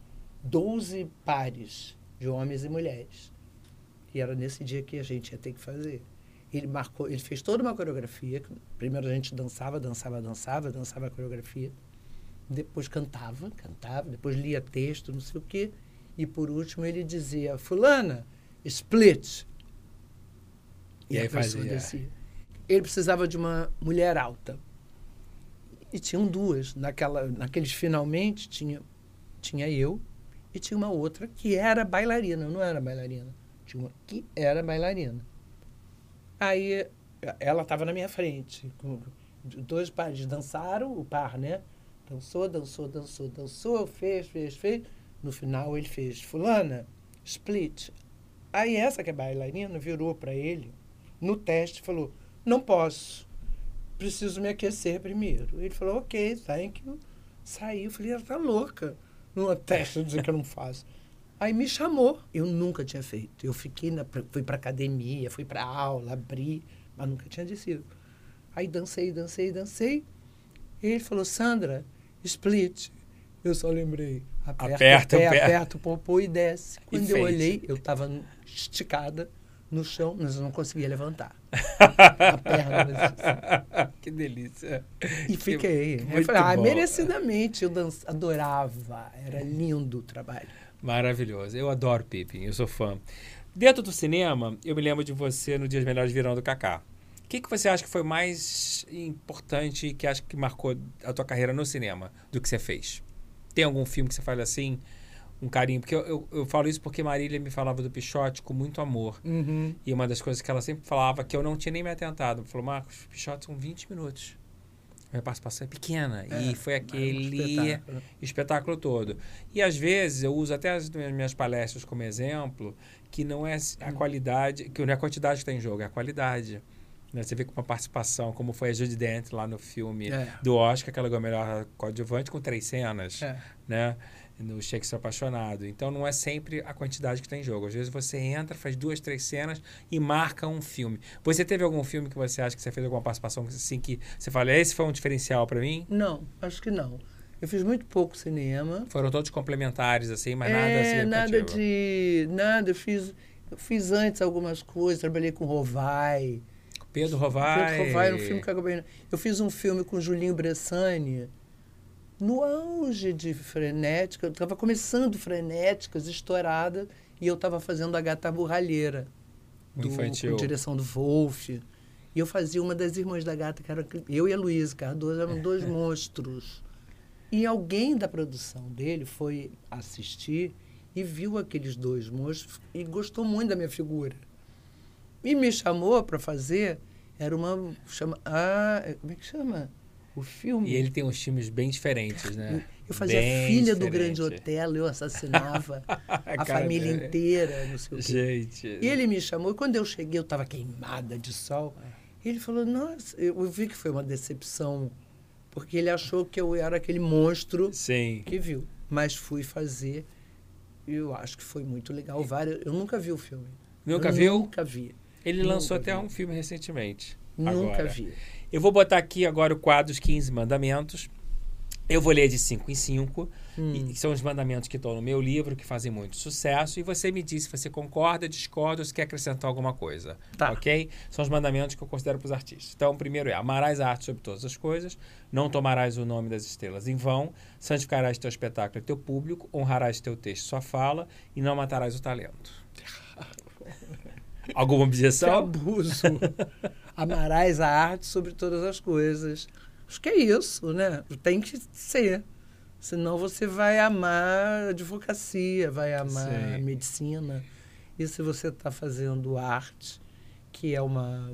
12 pares de homens e mulheres. E era nesse dia que a gente ia ter que fazer. Ele marcou, ele fez toda uma coreografia. Primeiro a gente dançava, dançava, dançava, dançava a coreografia. Depois cantava, cantava, depois lia texto, não sei o quê. E por último ele dizia, fulana, split. E aí a pessoa fazia. descia. Ele precisava de uma mulher alta. E tinham duas. Naquela, naqueles finalmente tinha, tinha eu e tinha uma outra que era bailarina, não era bailarina. Tinha uma que era bailarina. Aí ela estava na minha frente. Dois pares dançaram, o par, né? Dançou, dançou, dançou, dançou, fez, fez, fez. No final ele fez, fulana, split. Aí essa que é bailarina virou para ele no teste falou, não posso, preciso me aquecer primeiro. Ele falou, ok, thank you. Saiu, eu falei, ela tá louca. Numa teste dizer que eu não faço. Aí me chamou. Eu nunca tinha feito. Eu fiquei na, fui para academia, fui para aula, abri, mas nunca tinha descido. Aí dancei, dancei, dancei. E ele falou, Sandra, split. Eu só lembrei. Aperta, Aperta o pé, pé. aperta o popô e desce. Quando eu fez. olhei, eu estava esticada no chão, mas eu não conseguia levantar. A perna. que delícia. E fiquei. Muito Eu falei, ah, bom. merecidamente. Eu dan- adorava. Era lindo o trabalho. Maravilhoso. Eu adoro Pippin, eu sou fã. Dentro do cinema, eu me lembro de você no Dias Melhores Virão do Kaká. O que, que você acha que foi mais importante e que acha que marcou a tua carreira no cinema do que você fez? Tem algum filme que você fala assim, um carinho? Porque eu, eu, eu falo isso porque Marília me falava do Pichote com muito amor. E uma das coisas que ela sempre falava, que eu não tinha nem me atentado, falou, Marcos, Pichote são 20 minutos. Minha participação é pequena. e foi um aquele espetáculo. espetáculo todo. E às vezes eu uso até as minhas palestras como exemplo, que não é a qualidade, que não é a quantidade que está em jogo, é a qualidade. Né? Você vê com uma participação, como foi a Judy Dent lá no filme É. do Oscar, que ela ganhou a melhor coadjuvante com três cenas, É. né? No Shakespeare Apaixonado. Então não é sempre a quantidade que está em jogo. Às vezes você entra, faz duas, três cenas e marca um filme. Você teve algum filme que você acha que você fez alguma participação assim que você fala, esse foi um diferencial para mim? Não, acho que não. Eu fiz muito pouco cinema. Foram todos complementares, assim, mas nada é, significativo. nada de. Nada, eu fiz. Eu fiz antes algumas coisas, trabalhei com Rovai. Pedro Rovai. Pedro Rovai um filme que eu acabei. Eu fiz um filme com Julinho Bressani no auge de frenética. Eu estava começando frenéticas, estourada, e eu estava fazendo a gata burralheira. Do- infantil. Com direção do Wolf. E eu fazia uma das irmãs da gata, que era eu e a Luísa Cardoso, eram dois monstros. E alguém da produção dele foi assistir e viu aqueles dois monstros e gostou muito da minha figura. E me chamou para fazer, era uma. Chama, ah, como é que chama? O filme. E ele tem uns filmes bem diferentes, né? Eu fazia Bem filha do diferente. Grande Otelo, eu assassinava a família dele. inteira, não sei o quê. Gente. E ele me chamou, e quando eu cheguei, eu estava queimada de sol. Ele falou, nossa, eu vi que foi uma decepção, porque ele achou que eu era aquele monstro Sim. que viu. Mas fui fazer, e eu acho que foi muito legal. Várias, eu nunca vi o filme. Nunca Eu viu? Nunca vi. Ele Nunca lançou até vi. um filme recentemente. Nunca agora. vi. Eu vou botar aqui agora o quadro Os 15 Mandamentos. Eu vou ler de 5 em 5. Hum. São os mandamentos que estão no meu livro, que fazem muito sucesso. E você me diz se você concorda, discorda ou se quer acrescentar alguma coisa. Tá. Ok? São os mandamentos que eu considero para os artistas. Então, o primeiro é: amarás a arte sobre todas as coisas, não tomarás o nome das estrelas em vão, santificarás teu espetáculo e teu público, honrarás teu texto e sua fala, e não matarás o talento. Alguma objeção? abuso. Amarás a arte sobre todas as coisas. Acho que é isso, né? Tem que ser. Senão você vai amar a advocacia, vai amar a Sim. medicina. E se você está fazendo arte, que é uma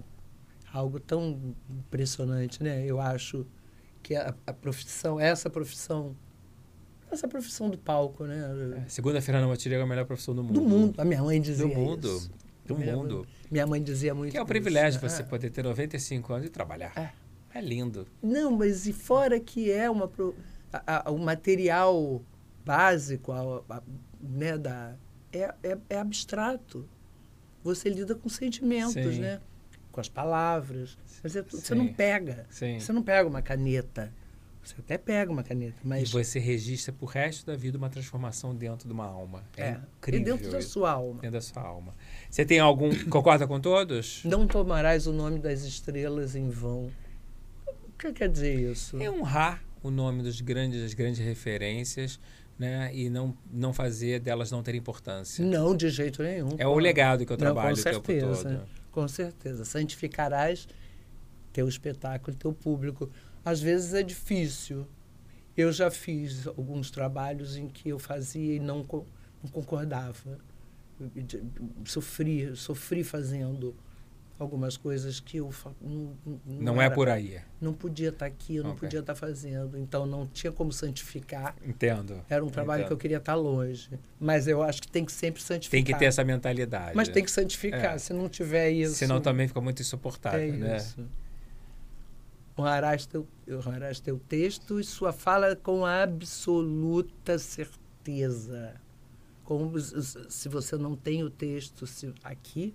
algo tão impressionante, né? Eu acho que a, a profissão, essa profissão, essa profissão do palco, né? Segunda-feira na Matilha é a melhor profissão do mundo. Do mundo. A minha mãe dizia Do mundo. isso. Do Minha mundo. mãe- Minha mãe dizia muito Que é o isso, privilégio né? você Ah. poder ter 95 anos e trabalhar. É. É lindo. Não, mas e fora que é uma pro- a- a- o material básico, a- né, da é, é, é abstrato. Você lida com sentimentos, Sim. né? Com as palavras. Mas é você não pega. Sim. Você não pega uma caneta. Você até pega uma caneta, E mas você registra pro resto da vida uma transformação dentro de uma alma. É, é, incrível. e dentro da sua alma. Dentro da sua alma. Você tem algum. Concorda com todos? Não tomarás o nome das estrelas em vão. O que quer dizer isso? É honrar o nome dos grandes, das grandes referências, né? E não, não fazer delas não ter importância. Não, de jeito nenhum. É o legado que eu Não, trabalho com o tempo certeza. todo. Com certeza. Santificarás teu espetáculo, teu público. Às vezes é difícil. Eu já fiz alguns trabalhos em que eu fazia e não, co- não concordava. Sofri, sofri fazendo, algumas coisas que eu não, não, Não é era- por aí. Não podia estar aqui, eu não podia estar fazendo. Então não tinha como santificar. Entendo. Era um trabalho Entendo. que eu queria estar longe. Mas eu acho que tem que sempre santificar. Tem que ter essa mentalidade. Mas tem que santificar. É. Se não tiver isso. Senão também fica muito insuportável, é né? isso. Honrarás teu, honrarás teu texto e sua fala com absoluta certeza. Como se você não tem o texto se- aqui,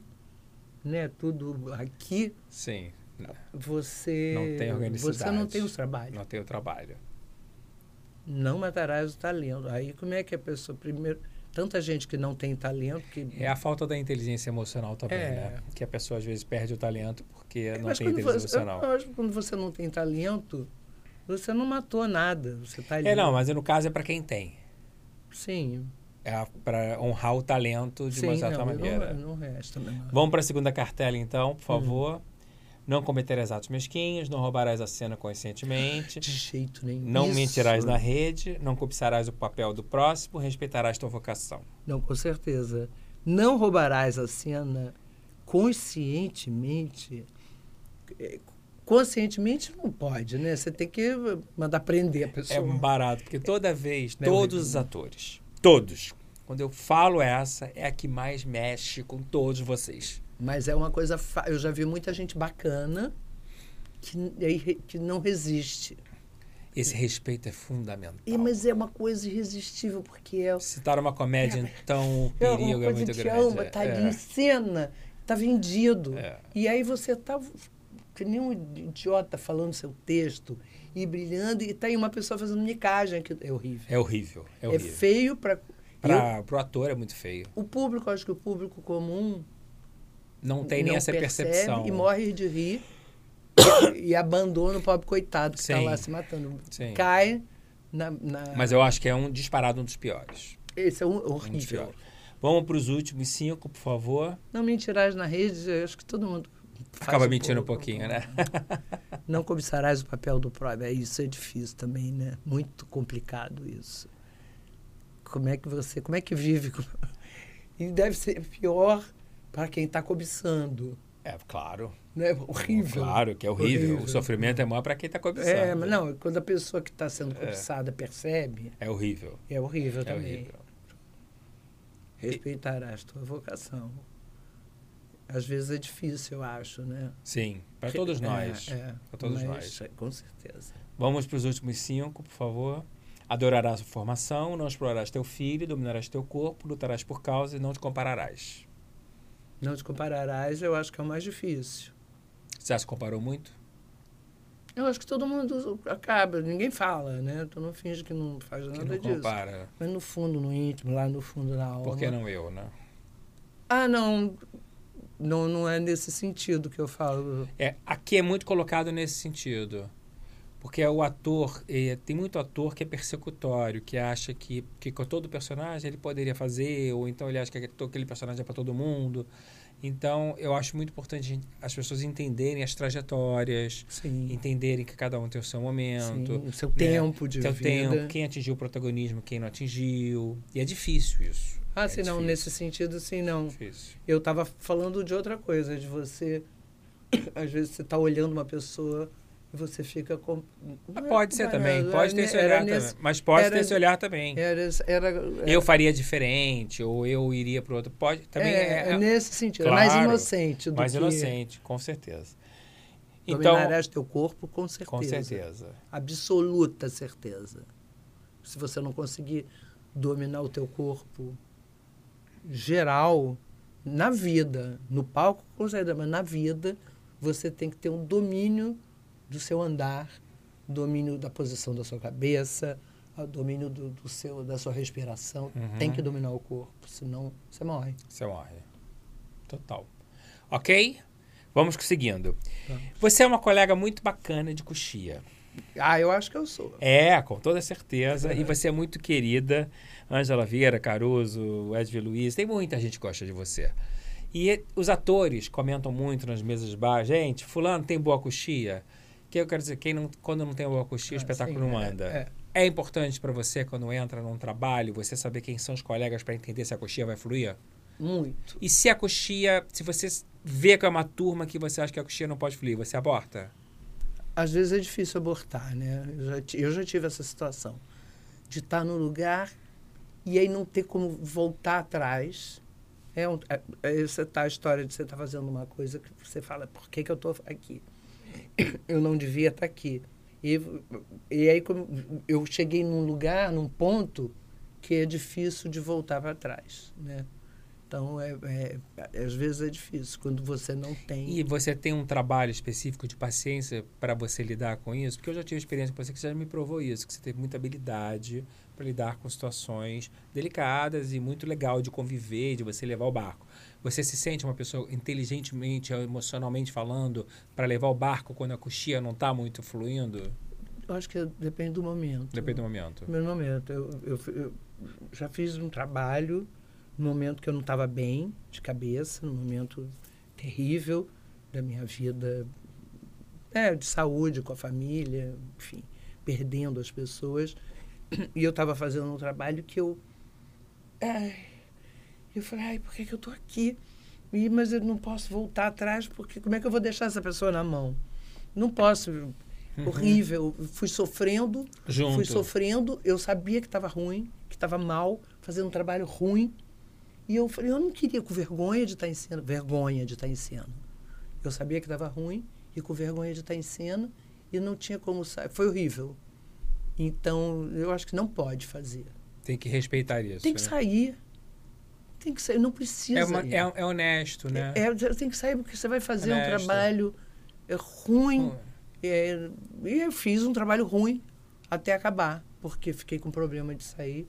né? Tudo aqui, Sim. Não, você Não tem organicidade. você não tem os trabalhos. não tem o trabalho. Não matarás o talento. Aí como é que a pessoa primeiro tanta gente que não tem talento que É a falta da inteligência emocional também, É. né? Que a pessoa às vezes perde o talento porque não Mas tem inteligência você, emocional. eu acho que quando você não tem talento, você não matou nada. Você tá ali. É, não, mas no caso é para quem tem. Sim. É para honrar o talento de Sim, uma certa não, maneira. Não, não resta. Não. Vamos para a segunda cartela, então, Hum. por favor. Não cometerás atos mesquinhos, não roubarás a cena conscientemente, De jeito nenhum. não Isso. mentirás na rede, não cobiçarás o papel do próximo, respeitarás tua vocação. Não, com certeza. Não roubarás a cena conscientemente. É, Conscientemente não pode, né? Você tem que mandar prender a pessoa. É um barato, porque toda vez, é todos os atores, todos, quando eu falo essa, é a que mais mexe com todos vocês. Mas é uma coisa. fa- Eu já vi muita gente bacana que, que não resiste. Esse respeito é fundamental. E, mas é uma coisa irresistível, porque é, Se tá numa comédia, então o é uma perigo é muito grande. ama, tá ali em cena, tá vendido. É. E aí você tá que nem um idiota falando seu texto e brilhando, e tá aí uma pessoa fazendo micagem, que é horrível. É horrível, é É, horrível. feio para. Pra, pro ator é muito feio. O público, acho que o público comum Não tem nem não essa percepção. E morre de rir e, e abandona o pobre coitado que está lá se matando. Sim. Cai na. na- Mas eu acho que é um disparado um dos piores. Esse é um, Um dos horrível. piores. Vamos para os últimos cinco, por favor. Não mentirás na rede, eu acho que todo mundo. faz Acaba um mentindo um pouco. pouquinho, né? Não cobiçarás o papel do próprio. É, Isso é difícil também, né? Muito complicado isso. Como é que você. Como é que vive? E deve ser pior para quem está cobiçando. É, claro. Né? Horrível. Claro que é horrível. Horrível. O sofrimento é maior para quem está cobiçando. É, mas não, quando a pessoa que está sendo cobiçada percebe, É horrível. é horrível É também. horrível. Respeitarás tua vocação. Às vezes é difícil, eu acho, né? Sim, para todos É, nós. É, Pra todos mas, nós. é, Com certeza. Vamos para os últimos cinco, por favor. Adorarás a formação, não explorarás teu filho, dominarás teu corpo, lutarás por causa e não te compararás. Não te compararás, eu acho que é o mais difícil. Você já se comparou muito? Eu acho que todo mundo acaba, ninguém fala, né? Tu não finge que não faz Que nada não disso. compara. Mas no fundo, no íntimo, lá no fundo da alma. Por que não eu, né? Ah, não. Não, não é nesse sentido que eu falo. É, aqui é muito colocado nesse sentido. Porque o ator, eh, tem muito ator que é persecutório, que acha que, que com todo personagem ele poderia fazer, ou então ele acha que aquele personagem é para todo mundo. Então, eu acho muito importante as pessoas entenderem as trajetórias, Sim. entenderem que cada um tem o seu momento, Sim, o seu né? tempo de tem o vida. tempo, quem atingiu o protagonismo, quem não atingiu. E é difícil isso. Ah, é sim, não, nesse sentido, sim, não. Difícil. Eu estava falando de outra coisa, de você. Às vezes você está olhando uma pessoa você fica com. Mas pode ser também, pode ter esse olhar nesse- também. Mas pode era- ter esse olhar também. Era, era, Eu faria diferente, ou eu iria para outro. Pode também é, é, é nesse sentido. é mais Claro, inocente do mais que. inocente, com certeza. Então, Dominarás teu corpo, com certeza. com certeza. Absoluta certeza. Se você não conseguir dominar o teu corpo geral, na vida, no palco, com certeza, mas na vida, você tem que ter um domínio do seu andar, domínio da posição da sua cabeça, o domínio do, do seu, da sua respiração. Uhum. Tem que dominar o corpo, senão você morre. Você morre. Total. Ok? Vamos seguindo. Vamos. Você é uma colega muito bacana de coxia. Ah, eu acho que eu sou. É, com toda certeza. E você é muito querida. Ângela Vieira, Caruso, Edvi Luiz, tem muita gente que gosta de você. E e- os atores comentam muito nas mesas de bar, gente, fulano tem boa coxia. Que eu quero dizer, quem não, quando não tem o Ah, espetáculo sim, não é, anda. é. É importante para você, quando entra num trabalho, você saber quem são os colegas para entender se a coxia vai fluir? muito. E se a coxia, se você vê que é uma turma que você acha que a coxia não pode fluir, você aborta? Às vezes é difícil abortar, né? Eu já, eu já tive essa situação de estar no lugar e aí não ter como voltar atrás. É, um, é, é essa tá a história de você estar fazendo uma coisa que você fala, por que, que eu estou aqui? Eu não devia estar aqui. E, e aí eu cheguei num lugar, num ponto que é difícil de voltar para trás, né? Então, é, é- às vezes é difícil, quando você não tem... E você tem um trabalho específico de paciência para você lidar com isso? Porque eu já tive experiência com você que já me provou isso, que você teve muita habilidade para lidar com situações delicadas e muito legal de conviver, de você levar o barco. Você se sente uma pessoa inteligentemente, emocionalmente falando, para levar o barco quando a coxia não está muito fluindo? Eu acho que depende do momento. Depende do momento. No meu momento. Eu, eu, eu já fiz um trabalho no momento que eu não estava bem de cabeça, num momento terrível da minha vida, é, de saúde com a família, enfim, perdendo as pessoas. E eu estava fazendo um trabalho que eu. Ai, eu falei, ai, por que, que eu estou aqui? E, mas eu não posso voltar atrás, porque como é que eu vou deixar essa pessoa na mão? Não posso. Horrível. Fui sofrendo, Junto. fui sofrendo. Eu sabia que estava ruim, que estava mal, fazendo um trabalho ruim. E eu falei, eu não queria com vergonha de estar em cena. Vergonha de estar em cena. Eu sabia que estava ruim e com vergonha de estar em cena e não tinha como sair. Foi horrível. Então, eu acho que não pode fazer. Tem que respeitar isso. Tem que né? sair. Tem que sair. Não precisa. É, uma- é, é honesto, né? É, tem que sair porque você vai fazer um Honesto. trabalho é, ruim. É, e eu fiz um trabalho ruim até acabar, porque fiquei com problema de sair,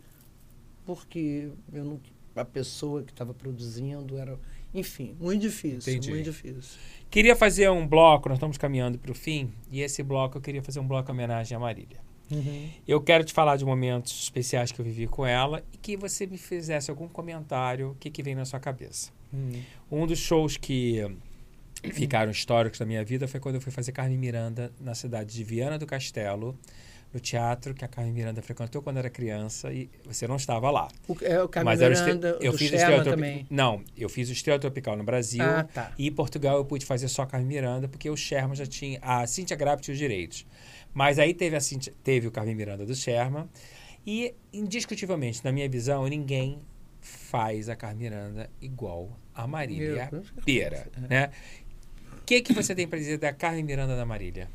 porque eu não, a pessoa que estava produzindo era. Enfim, muito difícil. Entendi. Muito difícil. Queria fazer um bloco, nós estamos caminhando para o fim, e esse bloco eu queria fazer um bloco em homenagem à Marília. Eu quero te falar de momentos especiais que eu vivi com ela e que você me fizesse algum comentário, o que, que vem na sua cabeça. Um dos shows que ficaram históricos da minha vida foi quando eu fui fazer Carmen Miranda na cidade de Viana do Castelo, no teatro que a Carmen Miranda frequentou quando era criança e você não estava lá. O, é o Carmen Mas era o este- Miranda, eu do fiz Sherman também. Não, eu fiz o Estrela Tropical no Brasil. Ah, tá. E em Portugal eu pude fazer só Carmen Miranda, porque o Sherman já tinha. A Cíntia Grapp tinha os direitos. Mas aí teve, a Cíntia, teve o Carmen Miranda do Sherman. E, indiscutivelmente, na minha visão, ninguém faz a Carmen Miranda igual a Marília. Pera. Né? O que, que você tem para dizer da Carmen Miranda da Marília?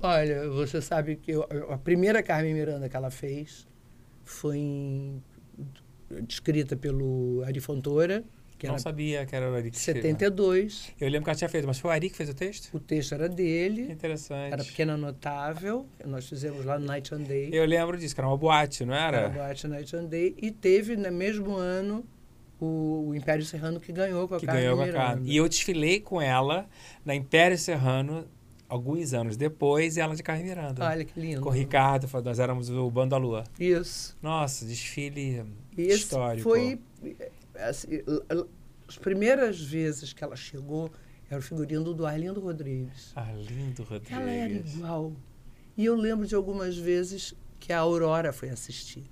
Olha, você sabe que eu- a primeira Carmen Miranda que ela fez foi em- descrita pelo Ari Fontoura, que não sabia que era o Ari que escreveu. 72. Eu lembro que ela tinha feito, mas foi o Ari que fez o texto? O texto era dele, interessante. era Pequena Notável, nós fizemos lá no Night and Day. Eu lembro disso, que era uma boate, não era? Era Boate Night and Day. E teve, no mesmo ano, o, o Império Serrano que ganhou com a que Carmen ganhou com a. Carmen. E eu desfilei com ela na Império Serrano alguns anos depois, e ela de Carmen Miranda. Olha que lindo. Com o Ricardo, nós éramos o Bando da Lua. Isso. Nossa, desfile esse histórico. foi... assim, as primeiras vezes que ela chegou, era o figurino do Arlindo Rodrigues. Arlindo Rodrigues. Ela era igual. E eu lembro de algumas vezes que a Aurora foi assistir.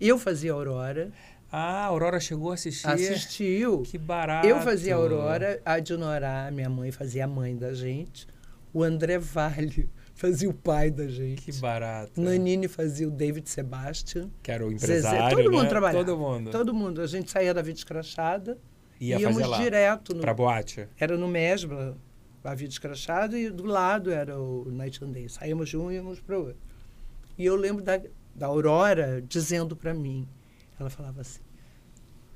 Eu fazia Aurora, Ah, a Aurora chegou a assistir. assistiu. Que barato. Eu fazia Aurora, a Dinorá, minha mãe, fazia a mãe da gente. O André Vale fazia o pai da gente. Que barato. Nanini fazia o David Sebastian. Que era o Zezé, empresário, todo mundo né? trabalhava. Todo mundo. Todo mundo. A gente saía da vida escrachada, Ia íamos lá. direto. No, Pra boate. Era no Mesbla, a vida escrachada, e do lado era o Night and Day. Saímos de um e íamos para o outro. E eu lembro da, da Aurora dizendo para mim, ela falava assim,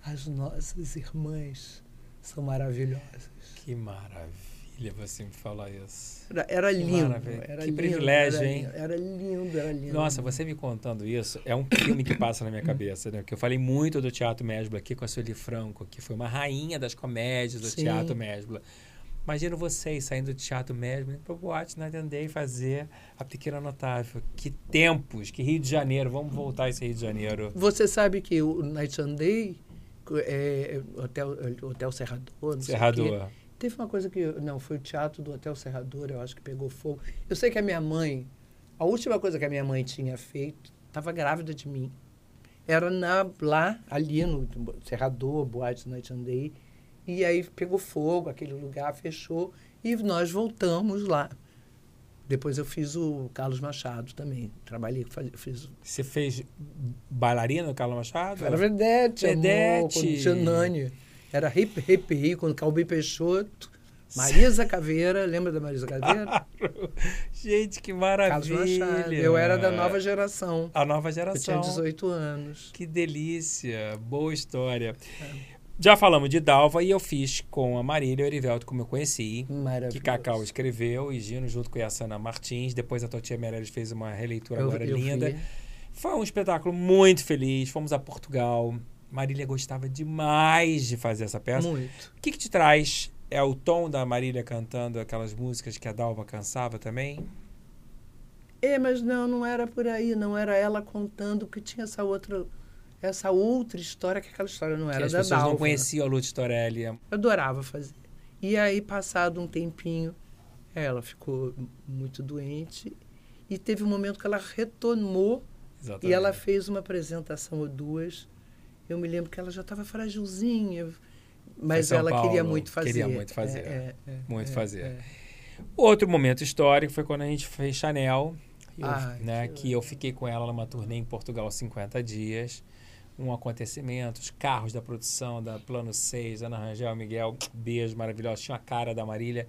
as nossas irmãs são maravilhosas. Que maravilha você me falar isso. Era, era lindo. maravilha. Era Que lindo, privilégio, era hein? Era lindo, era lindo. Nossa, você me contando isso é um filme que passa na minha cabeça, né? Porque eu falei muito do Teatro Mesbla aqui com a Sueli Franco, que foi uma rainha das comédias do Sim. Teatro Mesbla. Imagina vocês saindo do Teatro Mesbla para o Boate na e fazer a Pequena Notável. Que tempos, que Rio de Janeiro. Vamos voltar a esse Rio de Janeiro. Você sabe que o Night and Day, é, Hotel, Hotel Serrador, não sei o quê, Serrador. Teve uma coisa que. Não, foi o teatro do Hotel Serrador, eu acho que pegou fogo. Eu sei que a minha mãe, a última coisa que a minha mãe tinha feito, estava grávida de mim. era na, lá, ali no Serrador, Boate Night and Day. E aí pegou fogo, aquele lugar fechou e nós voltamos lá. Depois eu fiz o Carlos Machado também. Trabalhei, fiz. Você fez bailarina no Carlos Machado? Era Vedete, Vedete. amor, Nani. Era Hip Hip quando Calbi Peixoto, Marisa Caveira, lembra da Marisa Caveira? Gente, que maravilha. Eu era da nova geração. A nova Eu tinha geração. 18 anos. Que delícia, boa história. Já falamos de Dalva e eu fiz com a Marília Orivelto, como eu conheci. Que Cacau escreveu e Gino junto com a Yassana Martins. Depois a Totia Meirelles fez uma releitura Eu- agora eu linda. vi. Foi um espetáculo muito feliz. Fomos a Portugal. Marília gostava demais de fazer essa peça. Muito. O que, que te traz? É o tom da Marília cantando aquelas músicas que a Dalva cansava também? É, mas não, não era por aí, não era ela contando que tinha essa outra, essa outra história, que aquela história não Que era as da pessoas Dalva. não conheciam a Lute Storelli. Eu adorava fazer. E aí, passado um tempinho, ela ficou muito doente e teve um momento que ela retornou Exatamente. e ela fez uma apresentação ou duas. Eu me lembro que ela já estava fragilzinha, mas ela Paulo, queria muito fazer. queria muito fazer. É, é, é, Muito é, fazer. é. Outro momento histórico foi quando a gente fez Chanel, eu, Ai, né, que que eu fiquei com ela numa turnê em Portugal 50 dias. Um acontecimento, os carros da produção da Plano 6, Ana Rangel, Miguel, beijo maravilhoso, tinha a cara da Marília.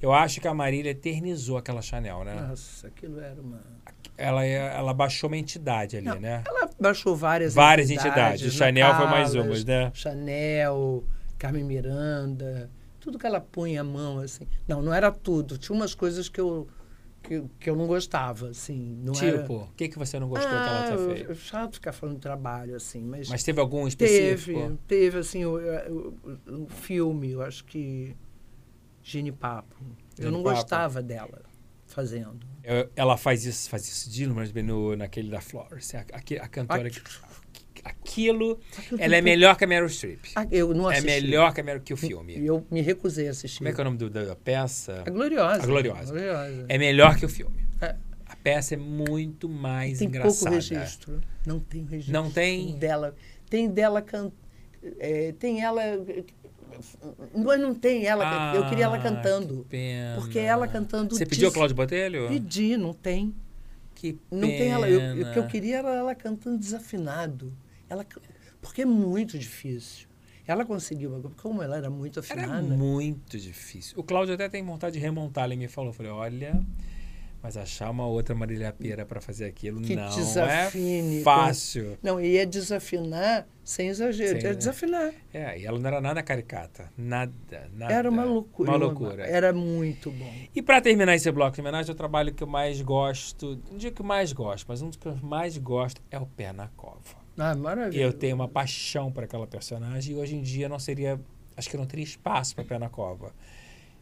Eu acho que a Marília eternizou aquela Chanel, né? Nossa, aquilo era uma. Ela, é- ela baixou uma entidade ali, Não, né? Ela baixou várias Várias entidades. entidades. Chanel foi mais uma, né? Chanel, Carmen Miranda, tudo que ela punha a mão, assim. Não, não era tudo. Tinha umas coisas que eu, que, que eu não gostava, assim. Não era... tipo, o que, que você não gostou que ah, ela tinha eu- feito? eu- chato ficar falando de trabalho, assim, mas, Mas teve algum teve, específico? teve, assim, o, o- o- o filme, eu acho que Gene Papo. Eu não gostava dela fazendo. Eu- ela faz isso, faz isso de bem no, naquele da Florence. A, a, a cantora. Que- aquilo. Aquilo Ela é tem- melhor que a Meryl Streep. Ah, eu não É assisti. melhor que, a Meryl, que o filme. E eu me recusei a assistir. Como é que é o nome do- da, da peça? A Gloriosa. A Gloriosa. Gloriosa. É melhor que o filme. É. A peça é muito mais tem engraçada. pouco registro. Não tem registro. Não tem? Dela. Tem dela can... é, tem ela. Mas não tem ela. eu queria ela Ah, cantando. que pena. Porque ela cantando. Você pediu a Cláudio Botelho? Pedi, não tem. Que Não tem ela. Eu- pena. o que eu queria era ela cantando desafinado. Ela, porque é muito difícil. Ela conseguiu, como ela era muito Era afinada. muito difícil. O Cláudio até tem vontade de remontar. Ele me falou, eu falei, olha, mas achar uma outra Marília Pera para fazer aquilo Que não desafine, é fácil. Não, e é desafinar sem exagero. Sem- é desafinar. É, e ela não era nada caricata. Nada, nada. Era uma loucura. Uma loucura. Era muito bom. E para terminar esse bloco de homenagem, o trabalho que eu mais gosto, não digo que mais gosto, mas um dos que eu mais gosto é o Pé na Cova. Ah, maravilha. Eu tenho uma paixão por aquela personagem e hoje em dia não seria, acho que não teria espaço para Pé na Cova.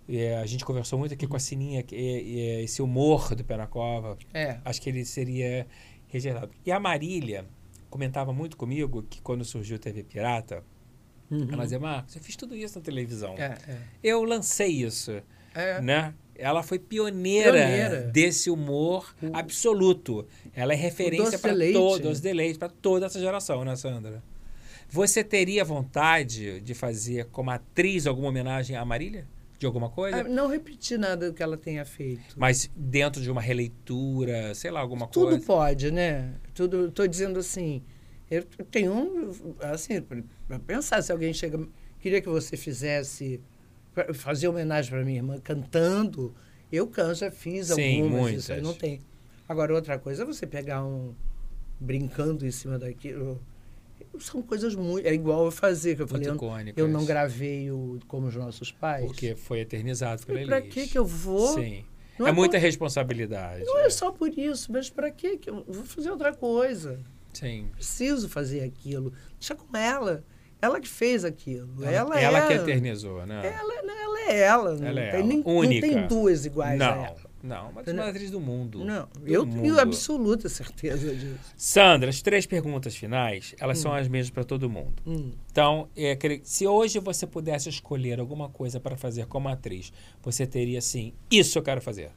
Eh, a gente conversou muito aqui com a Sininha, que, e esse humor do Pé na Cova, É. acho que ele seria rejeitado. E a Marília comentava muito comigo que quando surgiu o TV Pirata, Uhum. ela dizia, Marcos, eu fiz tudo isso na televisão. É, é. Eu lancei isso, É. né? Ela foi pioneira, Pioneira. desse humor absoluto. Ela é referência para todos os deleites, para toda essa geração, né, Sandra? Você teria vontade de fazer como atriz alguma homenagem à Marília? De alguma coisa? Ah, não repetir nada que ela tenha feito. Mas dentro de uma releitura, sei lá, alguma Tudo coisa. pode, né? Tudo. Estou dizendo assim. Eu tenho um. Assim, para pensar, se alguém chega. Queria que você fizesse. Fazer homenagem para minha irmã cantando. Eu canto, já fiz Sim, algumas, isso aí muitas. não tem. Agora, outra coisa é você pegar um. brincando em cima daquilo. São coisas muito. É igual eu fazer, que eu falei. Muito Eu, icônicas. eu não gravei o Como os Nossos Pais. Porque foi eternizado pela E pra Elis. que que eu vou? Sim. Não é é muita responsabilidade. Não é só por isso, mas para quê? que eu vou fazer outra coisa? Sim. Preciso fazer aquilo. Deixa com ela. Ela que fez aquilo. Ela, ela é, que eternizou, né? Ela, não, ela é ela. Não, Ela é tem, ela. nem- Única. não tem duas iguais a não, ela. Não. Uma das maiores atrizes do mundo. Não, Do eu mundo. tenho absoluta certeza disso. Sandra, as três perguntas finais, elas são as mesmas para todo mundo. Hum. Então, é, se hoje você pudesse escolher alguma coisa para fazer como atriz, você teria assim, isso eu quero fazer.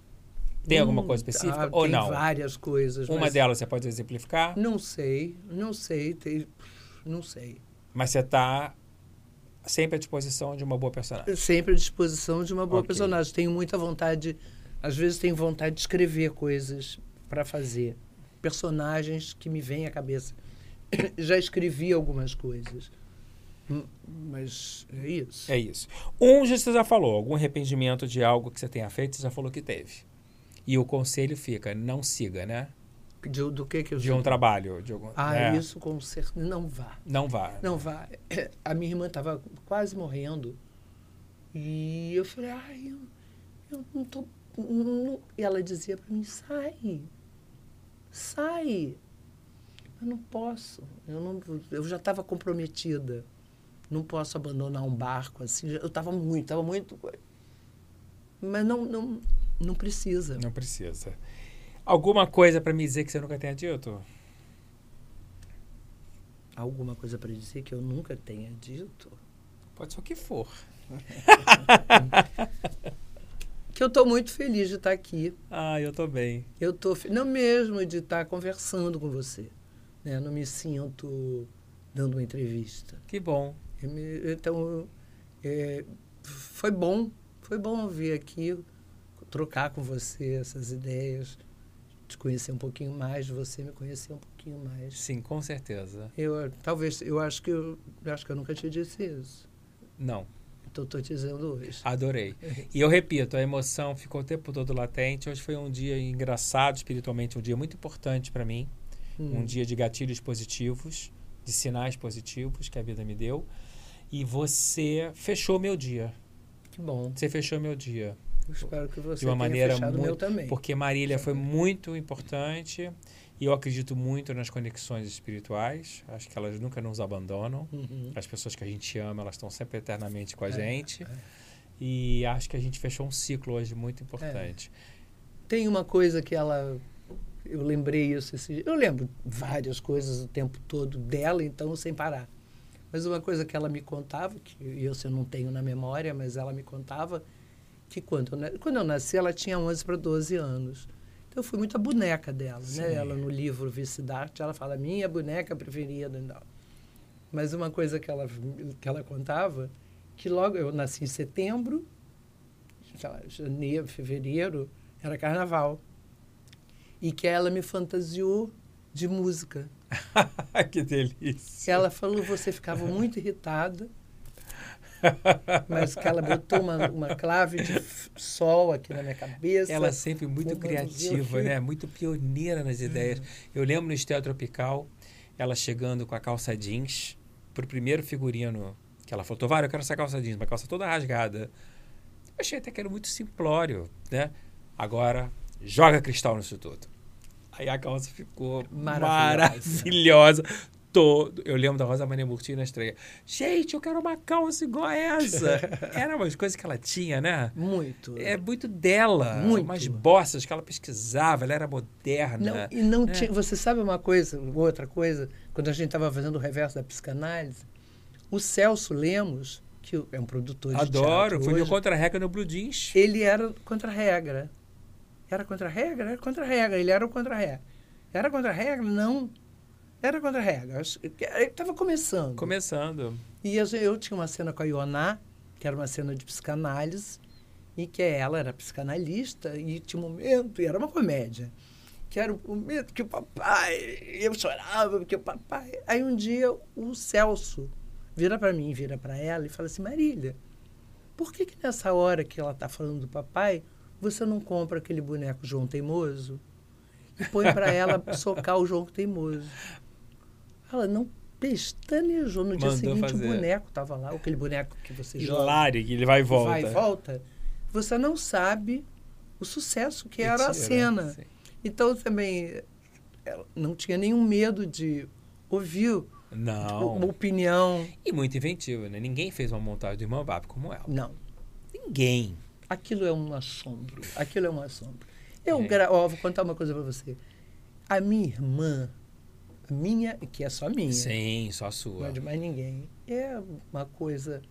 Tem alguma Hum, coisa específica ah, ou tem não? várias coisas. Uma delas você pode exemplificar, Não sei, não sei, tem, não sei. mas você está sempre à disposição de uma boa personagem. Sempre à disposição de uma boa Ok. personagem. Tenho muita vontade, às vezes tenho vontade de escrever coisas para fazer. Personagens que me vêm à cabeça. Já escrevi algumas coisas. Hum, Mas é isso. É isso. Um já você já falou, algum arrependimento de algo que você tenha feito, você já falou que teve. E o conselho fica, não siga, né? De- do que que eu De um trabalho. De algum, Ah, é, isso com certeza. Não vá. Não vá. Não vá. A minha irmã estava quase morrendo. E eu falei, ai, eu, eu não tô. Não-" E ela dizia para mim, sai. Sai. Eu não posso. Eu, não, eu já estava comprometida. Não posso abandonar um barco assim. Eu estava muito, estava muito. Mas não, não, não precisa. Não precisa. Alguma coisa para me dizer que você nunca tenha dito? Alguma coisa para dizer que eu nunca tenha dito? Pode ser o que for. Que eu estou muito feliz de estar aqui. Ah, eu tô bem. Eu fe- não mesmo de estar conversando com você, né? Não me sinto dando uma entrevista. Que bom. Me- então é, foi bom, foi bom vir aqui trocar com você essas ideias, te conhecer um pouquinho mais, você me conhecer um pouquinho mais. Sim, com certeza. Eu talvez eu acho que eu, eu acho que eu nunca te disse isso. Não, Estou te dizendo hoje. adorei. E eu repito, a emoção ficou o tempo todo latente. Hoje foi um dia engraçado espiritualmente, um dia muito importante para mim. Hum. um dia de gatilhos positivos, de sinais positivos que a vida me deu. E você fechou meu dia. Que bom. Você fechou meu dia. Eu espero que você De uma maneira fechado o meu muito- também. Porque Marília foi muito importante. E eu acredito muito nas conexões espirituais. Acho que elas nunca nos abandonam. Uhum. As pessoas que a gente ama, elas estão sempre eternamente com a É, gente. é. E acho que a gente fechou um ciclo hoje muito importante. Tem uma coisa que ela. Eu lembrei isso esse. Eu lembro várias coisas o tempo todo dela, então, sem parar. Mas uma coisa que ela me contava, que eu, eu não tenho na memória, mas ela me contava, que quando eu, quando eu nasci, ela tinha 11 para 12 anos. Então, eu fui muito a boneca dela. Sim. Né? Ela, no livro Vicidarte, ela fala, minha boneca preferida. e tal. Mas uma coisa que ela, que ela contava, que logo eu nasci em setembro, janeiro, fevereiro, era carnaval. E que ela me fantasiou de música. que delícia. Ela falou você ficava muito irritada, mas que ela botou uma, uma clave de sol aqui na minha cabeça. Ela é sempre muito criativa, né? Muito pioneira nas ideias. Eu lembro no Estel Tropical, ela chegando com a calça jeans pro primeiro figurino que ela falou, Tovar, eu quero essa calça jeans, uma calça toda rasgada. Eu achei até que era muito simplório, né? Agora, joga cristal nisso tudo. Aí a calça ficou Maravilhosa. maravilhosa. Todo. Eu lembro da Rosa Maria Murti na estreia. Gente, eu quero uma calça igual a essa. Era umas coisas que ela tinha, né? Muito. É muito dela. Muito. Umas bossas que ela pesquisava, ela era moderna. Não, e não É. tinha. Você sabe uma coisa, outra coisa, quando a gente estava fazendo o reverso da psicanálise, o Celso Lemos, que é um produtor de Adoro, foi meu contra-regra no Blue Jeans. ele era contra a regra. Era contra a regra? Era contra a regra. Ele era o contra a regra. Era contra a regra? Não. Era contra a regra. Estava começando. Começando. E eu, eu tinha uma cena com a Ioná, que era uma cena de psicanálise, e que ela era psicanalista, e tinha um momento, e era uma comédia, que era o momento que o papai, eu chorava, porque o papai... Aí um dia o Celso vira para mim, vira para ela e fala assim, Marília, por que que nessa hora que ela está falando do papai, você não compra aquele boneco João Teimoso e põe para ela socar o João Teimoso? Ela não pestanejou. No dia Mandou seguinte, fazer. o boneco estava lá, aquele boneco que você joga, Hilário, que ele vai e volta. vai e volta. Você não sabe o sucesso que era a cena. Sim. Então, também, ela não tinha nenhum medo de ouvir Não. uma opinião. E muito inventiva, né? Ninguém fez uma montagem do Irmão Bap como ela. Não. Ninguém. Aquilo é um assombro. Aquilo é um assombro. Eu É. gra... ó, vou contar uma coisa para você. A minha irmã, minha, que é só minha, Sim, só a não sua. é de mais ninguém, é uma coisa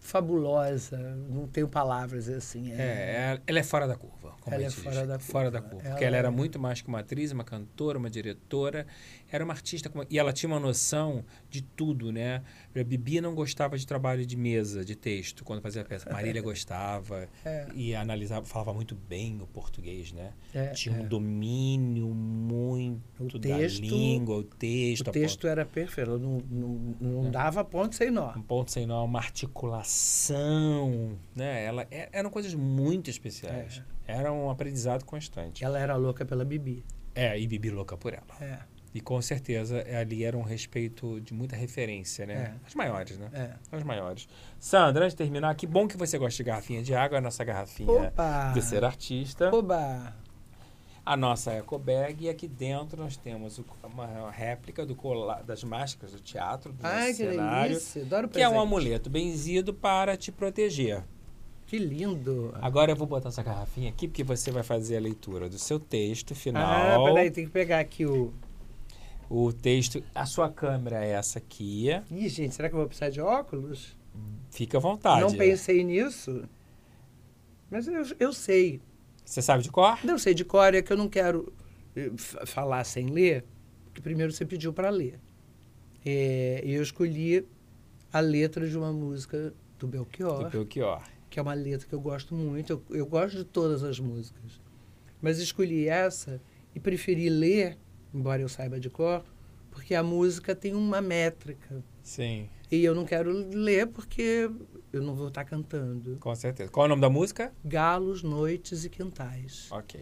fabulosa, não tenho palavras assim. É, é ela é fora da curva. Como Ela a é fora da curva. Fora da curva. Ela Porque ela era é- muito mais que uma atriz, uma cantora, uma diretora. Era uma artista. E ela tinha uma noção de tudo, né? A Bibi não gostava de trabalho de mesa, de texto, quando fazia peça. Marília gostava É. e analisava, falava muito bem o português, né? É, tinha um é. domínio muito O da texto- língua, o texto, O a texto era perfeito, não, não, não É. dava ponto sem nó. ponto- um ponto sem nó, uma articulação, né? Ela, é- eram coisas muito especiais. Era um aprendizado constante. Ela era louca pela Bibi. É, e Bibi louca por ela. É, E com certeza é, ali era um respeito de muita referência, né? É. As maiores, né? é. As maiores. Sandra, antes de terminar, que bom que você gosta de garrafinha de água, a nossa garrafinha Opa! de ser artista. Oba! A nossa eco bag e aqui dentro nós temos o- uma réplica do cola- das máscaras do teatro, do Ai, que cenário! Adoro que é um presente. amuleto benzido para te proteger. Que lindo! Agora eu vou botar essa garrafinha aqui porque você vai fazer a leitura do seu texto Ah, final. peraí, tem que pegar aqui o. O texto, a sua câmera é essa aqui. Ih, gente, será que eu vou precisar de óculos? Fica à vontade. Não pensei nisso. Mas eu, eu sei. Você sabe de cor? Não sei de cor, é que eu não quero eh, fa- falar sem ler, porque primeiro você pediu para ler. É, E eu escolhi a letra de uma música do Belchior, Do Belchior. que é uma letra que eu gosto muito. Eu, eu gosto de todas as músicas. Mas escolhi essa e preferi ler, embora eu saiba de cor, porque a música tem uma métrica. Sim, E eu não quero ler porque eu não vou estar cantando. com certeza. Qual é o nome da música? Galos, noites e quintais. Ok.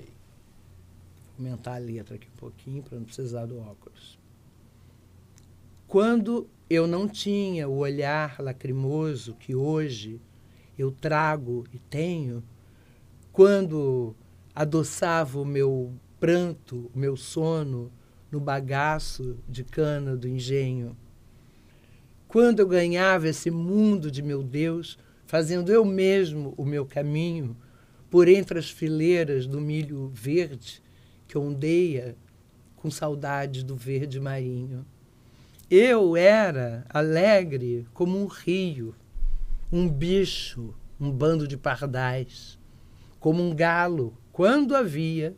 Vou aumentar a letra aqui um pouquinho para não precisar do óculos. Quando eu não tinha o olhar lacrimoso que hoje eu trago e tenho, quando adoçava o meu pranto, o meu sono no bagaço de cana do engenho, quando eu ganhava esse mundo de meu Deus, fazendo eu mesmo o meu caminho por entre as fileiras do milho verde que ondeia com saudade do verde marinho. Eu era alegre como um rio, um bicho, um bando de pardais, como um galo, quando havia,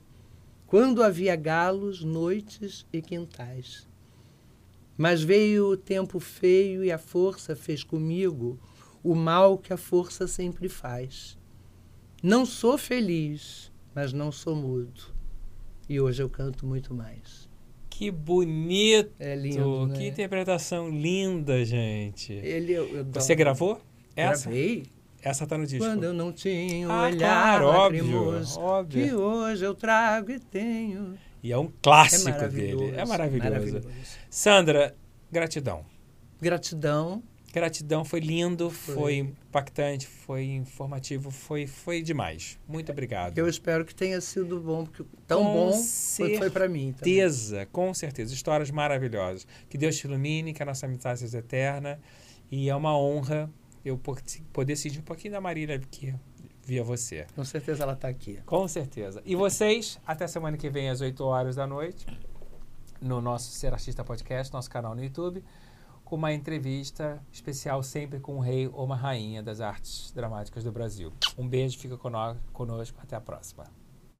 quando havia galos, noites e quintais. Mas veio o tempo feio e a força fez comigo o mal que a força sempre faz. Não sou feliz, mas não sou mudo. E hoje eu canto muito mais. Que bonito! É lindo, né? Que interpretação linda, gente. Ele, eu, eu Você gravou? Essa? Gravei. Essa tá no disco. Quando eu não tinha um Ah, olhar claro, óbvio, lacrimoso, que óbvio. hoje eu trago e tenho. E é um É clássico maravilhoso. dele. É maravilhoso. maravilhoso. Sandra, gratidão. Gratidão. Gratidão, foi lindo, foi, Foi. impactante, foi informativo, foi, foi demais. Muito obrigado. Eu espero que tenha sido bom, porque tão Com bom quanto foi para mim. também. certeza, com certeza. Histórias maravilhosas. Que Deus te ilumine, que a nossa amizade seja eterna. E é uma honra eu po- poder sentir um pouquinho da Marília aqui via você. Com certeza ela está aqui. Com certeza. E vocês, até semana que vem, às 8 horas da noite, no nosso Ser Artista Podcast, nosso canal no YouTube, com uma entrevista especial sempre com o rei ou uma rainha das artes dramáticas do Brasil. Um beijo, fica cono- conosco, até a próxima.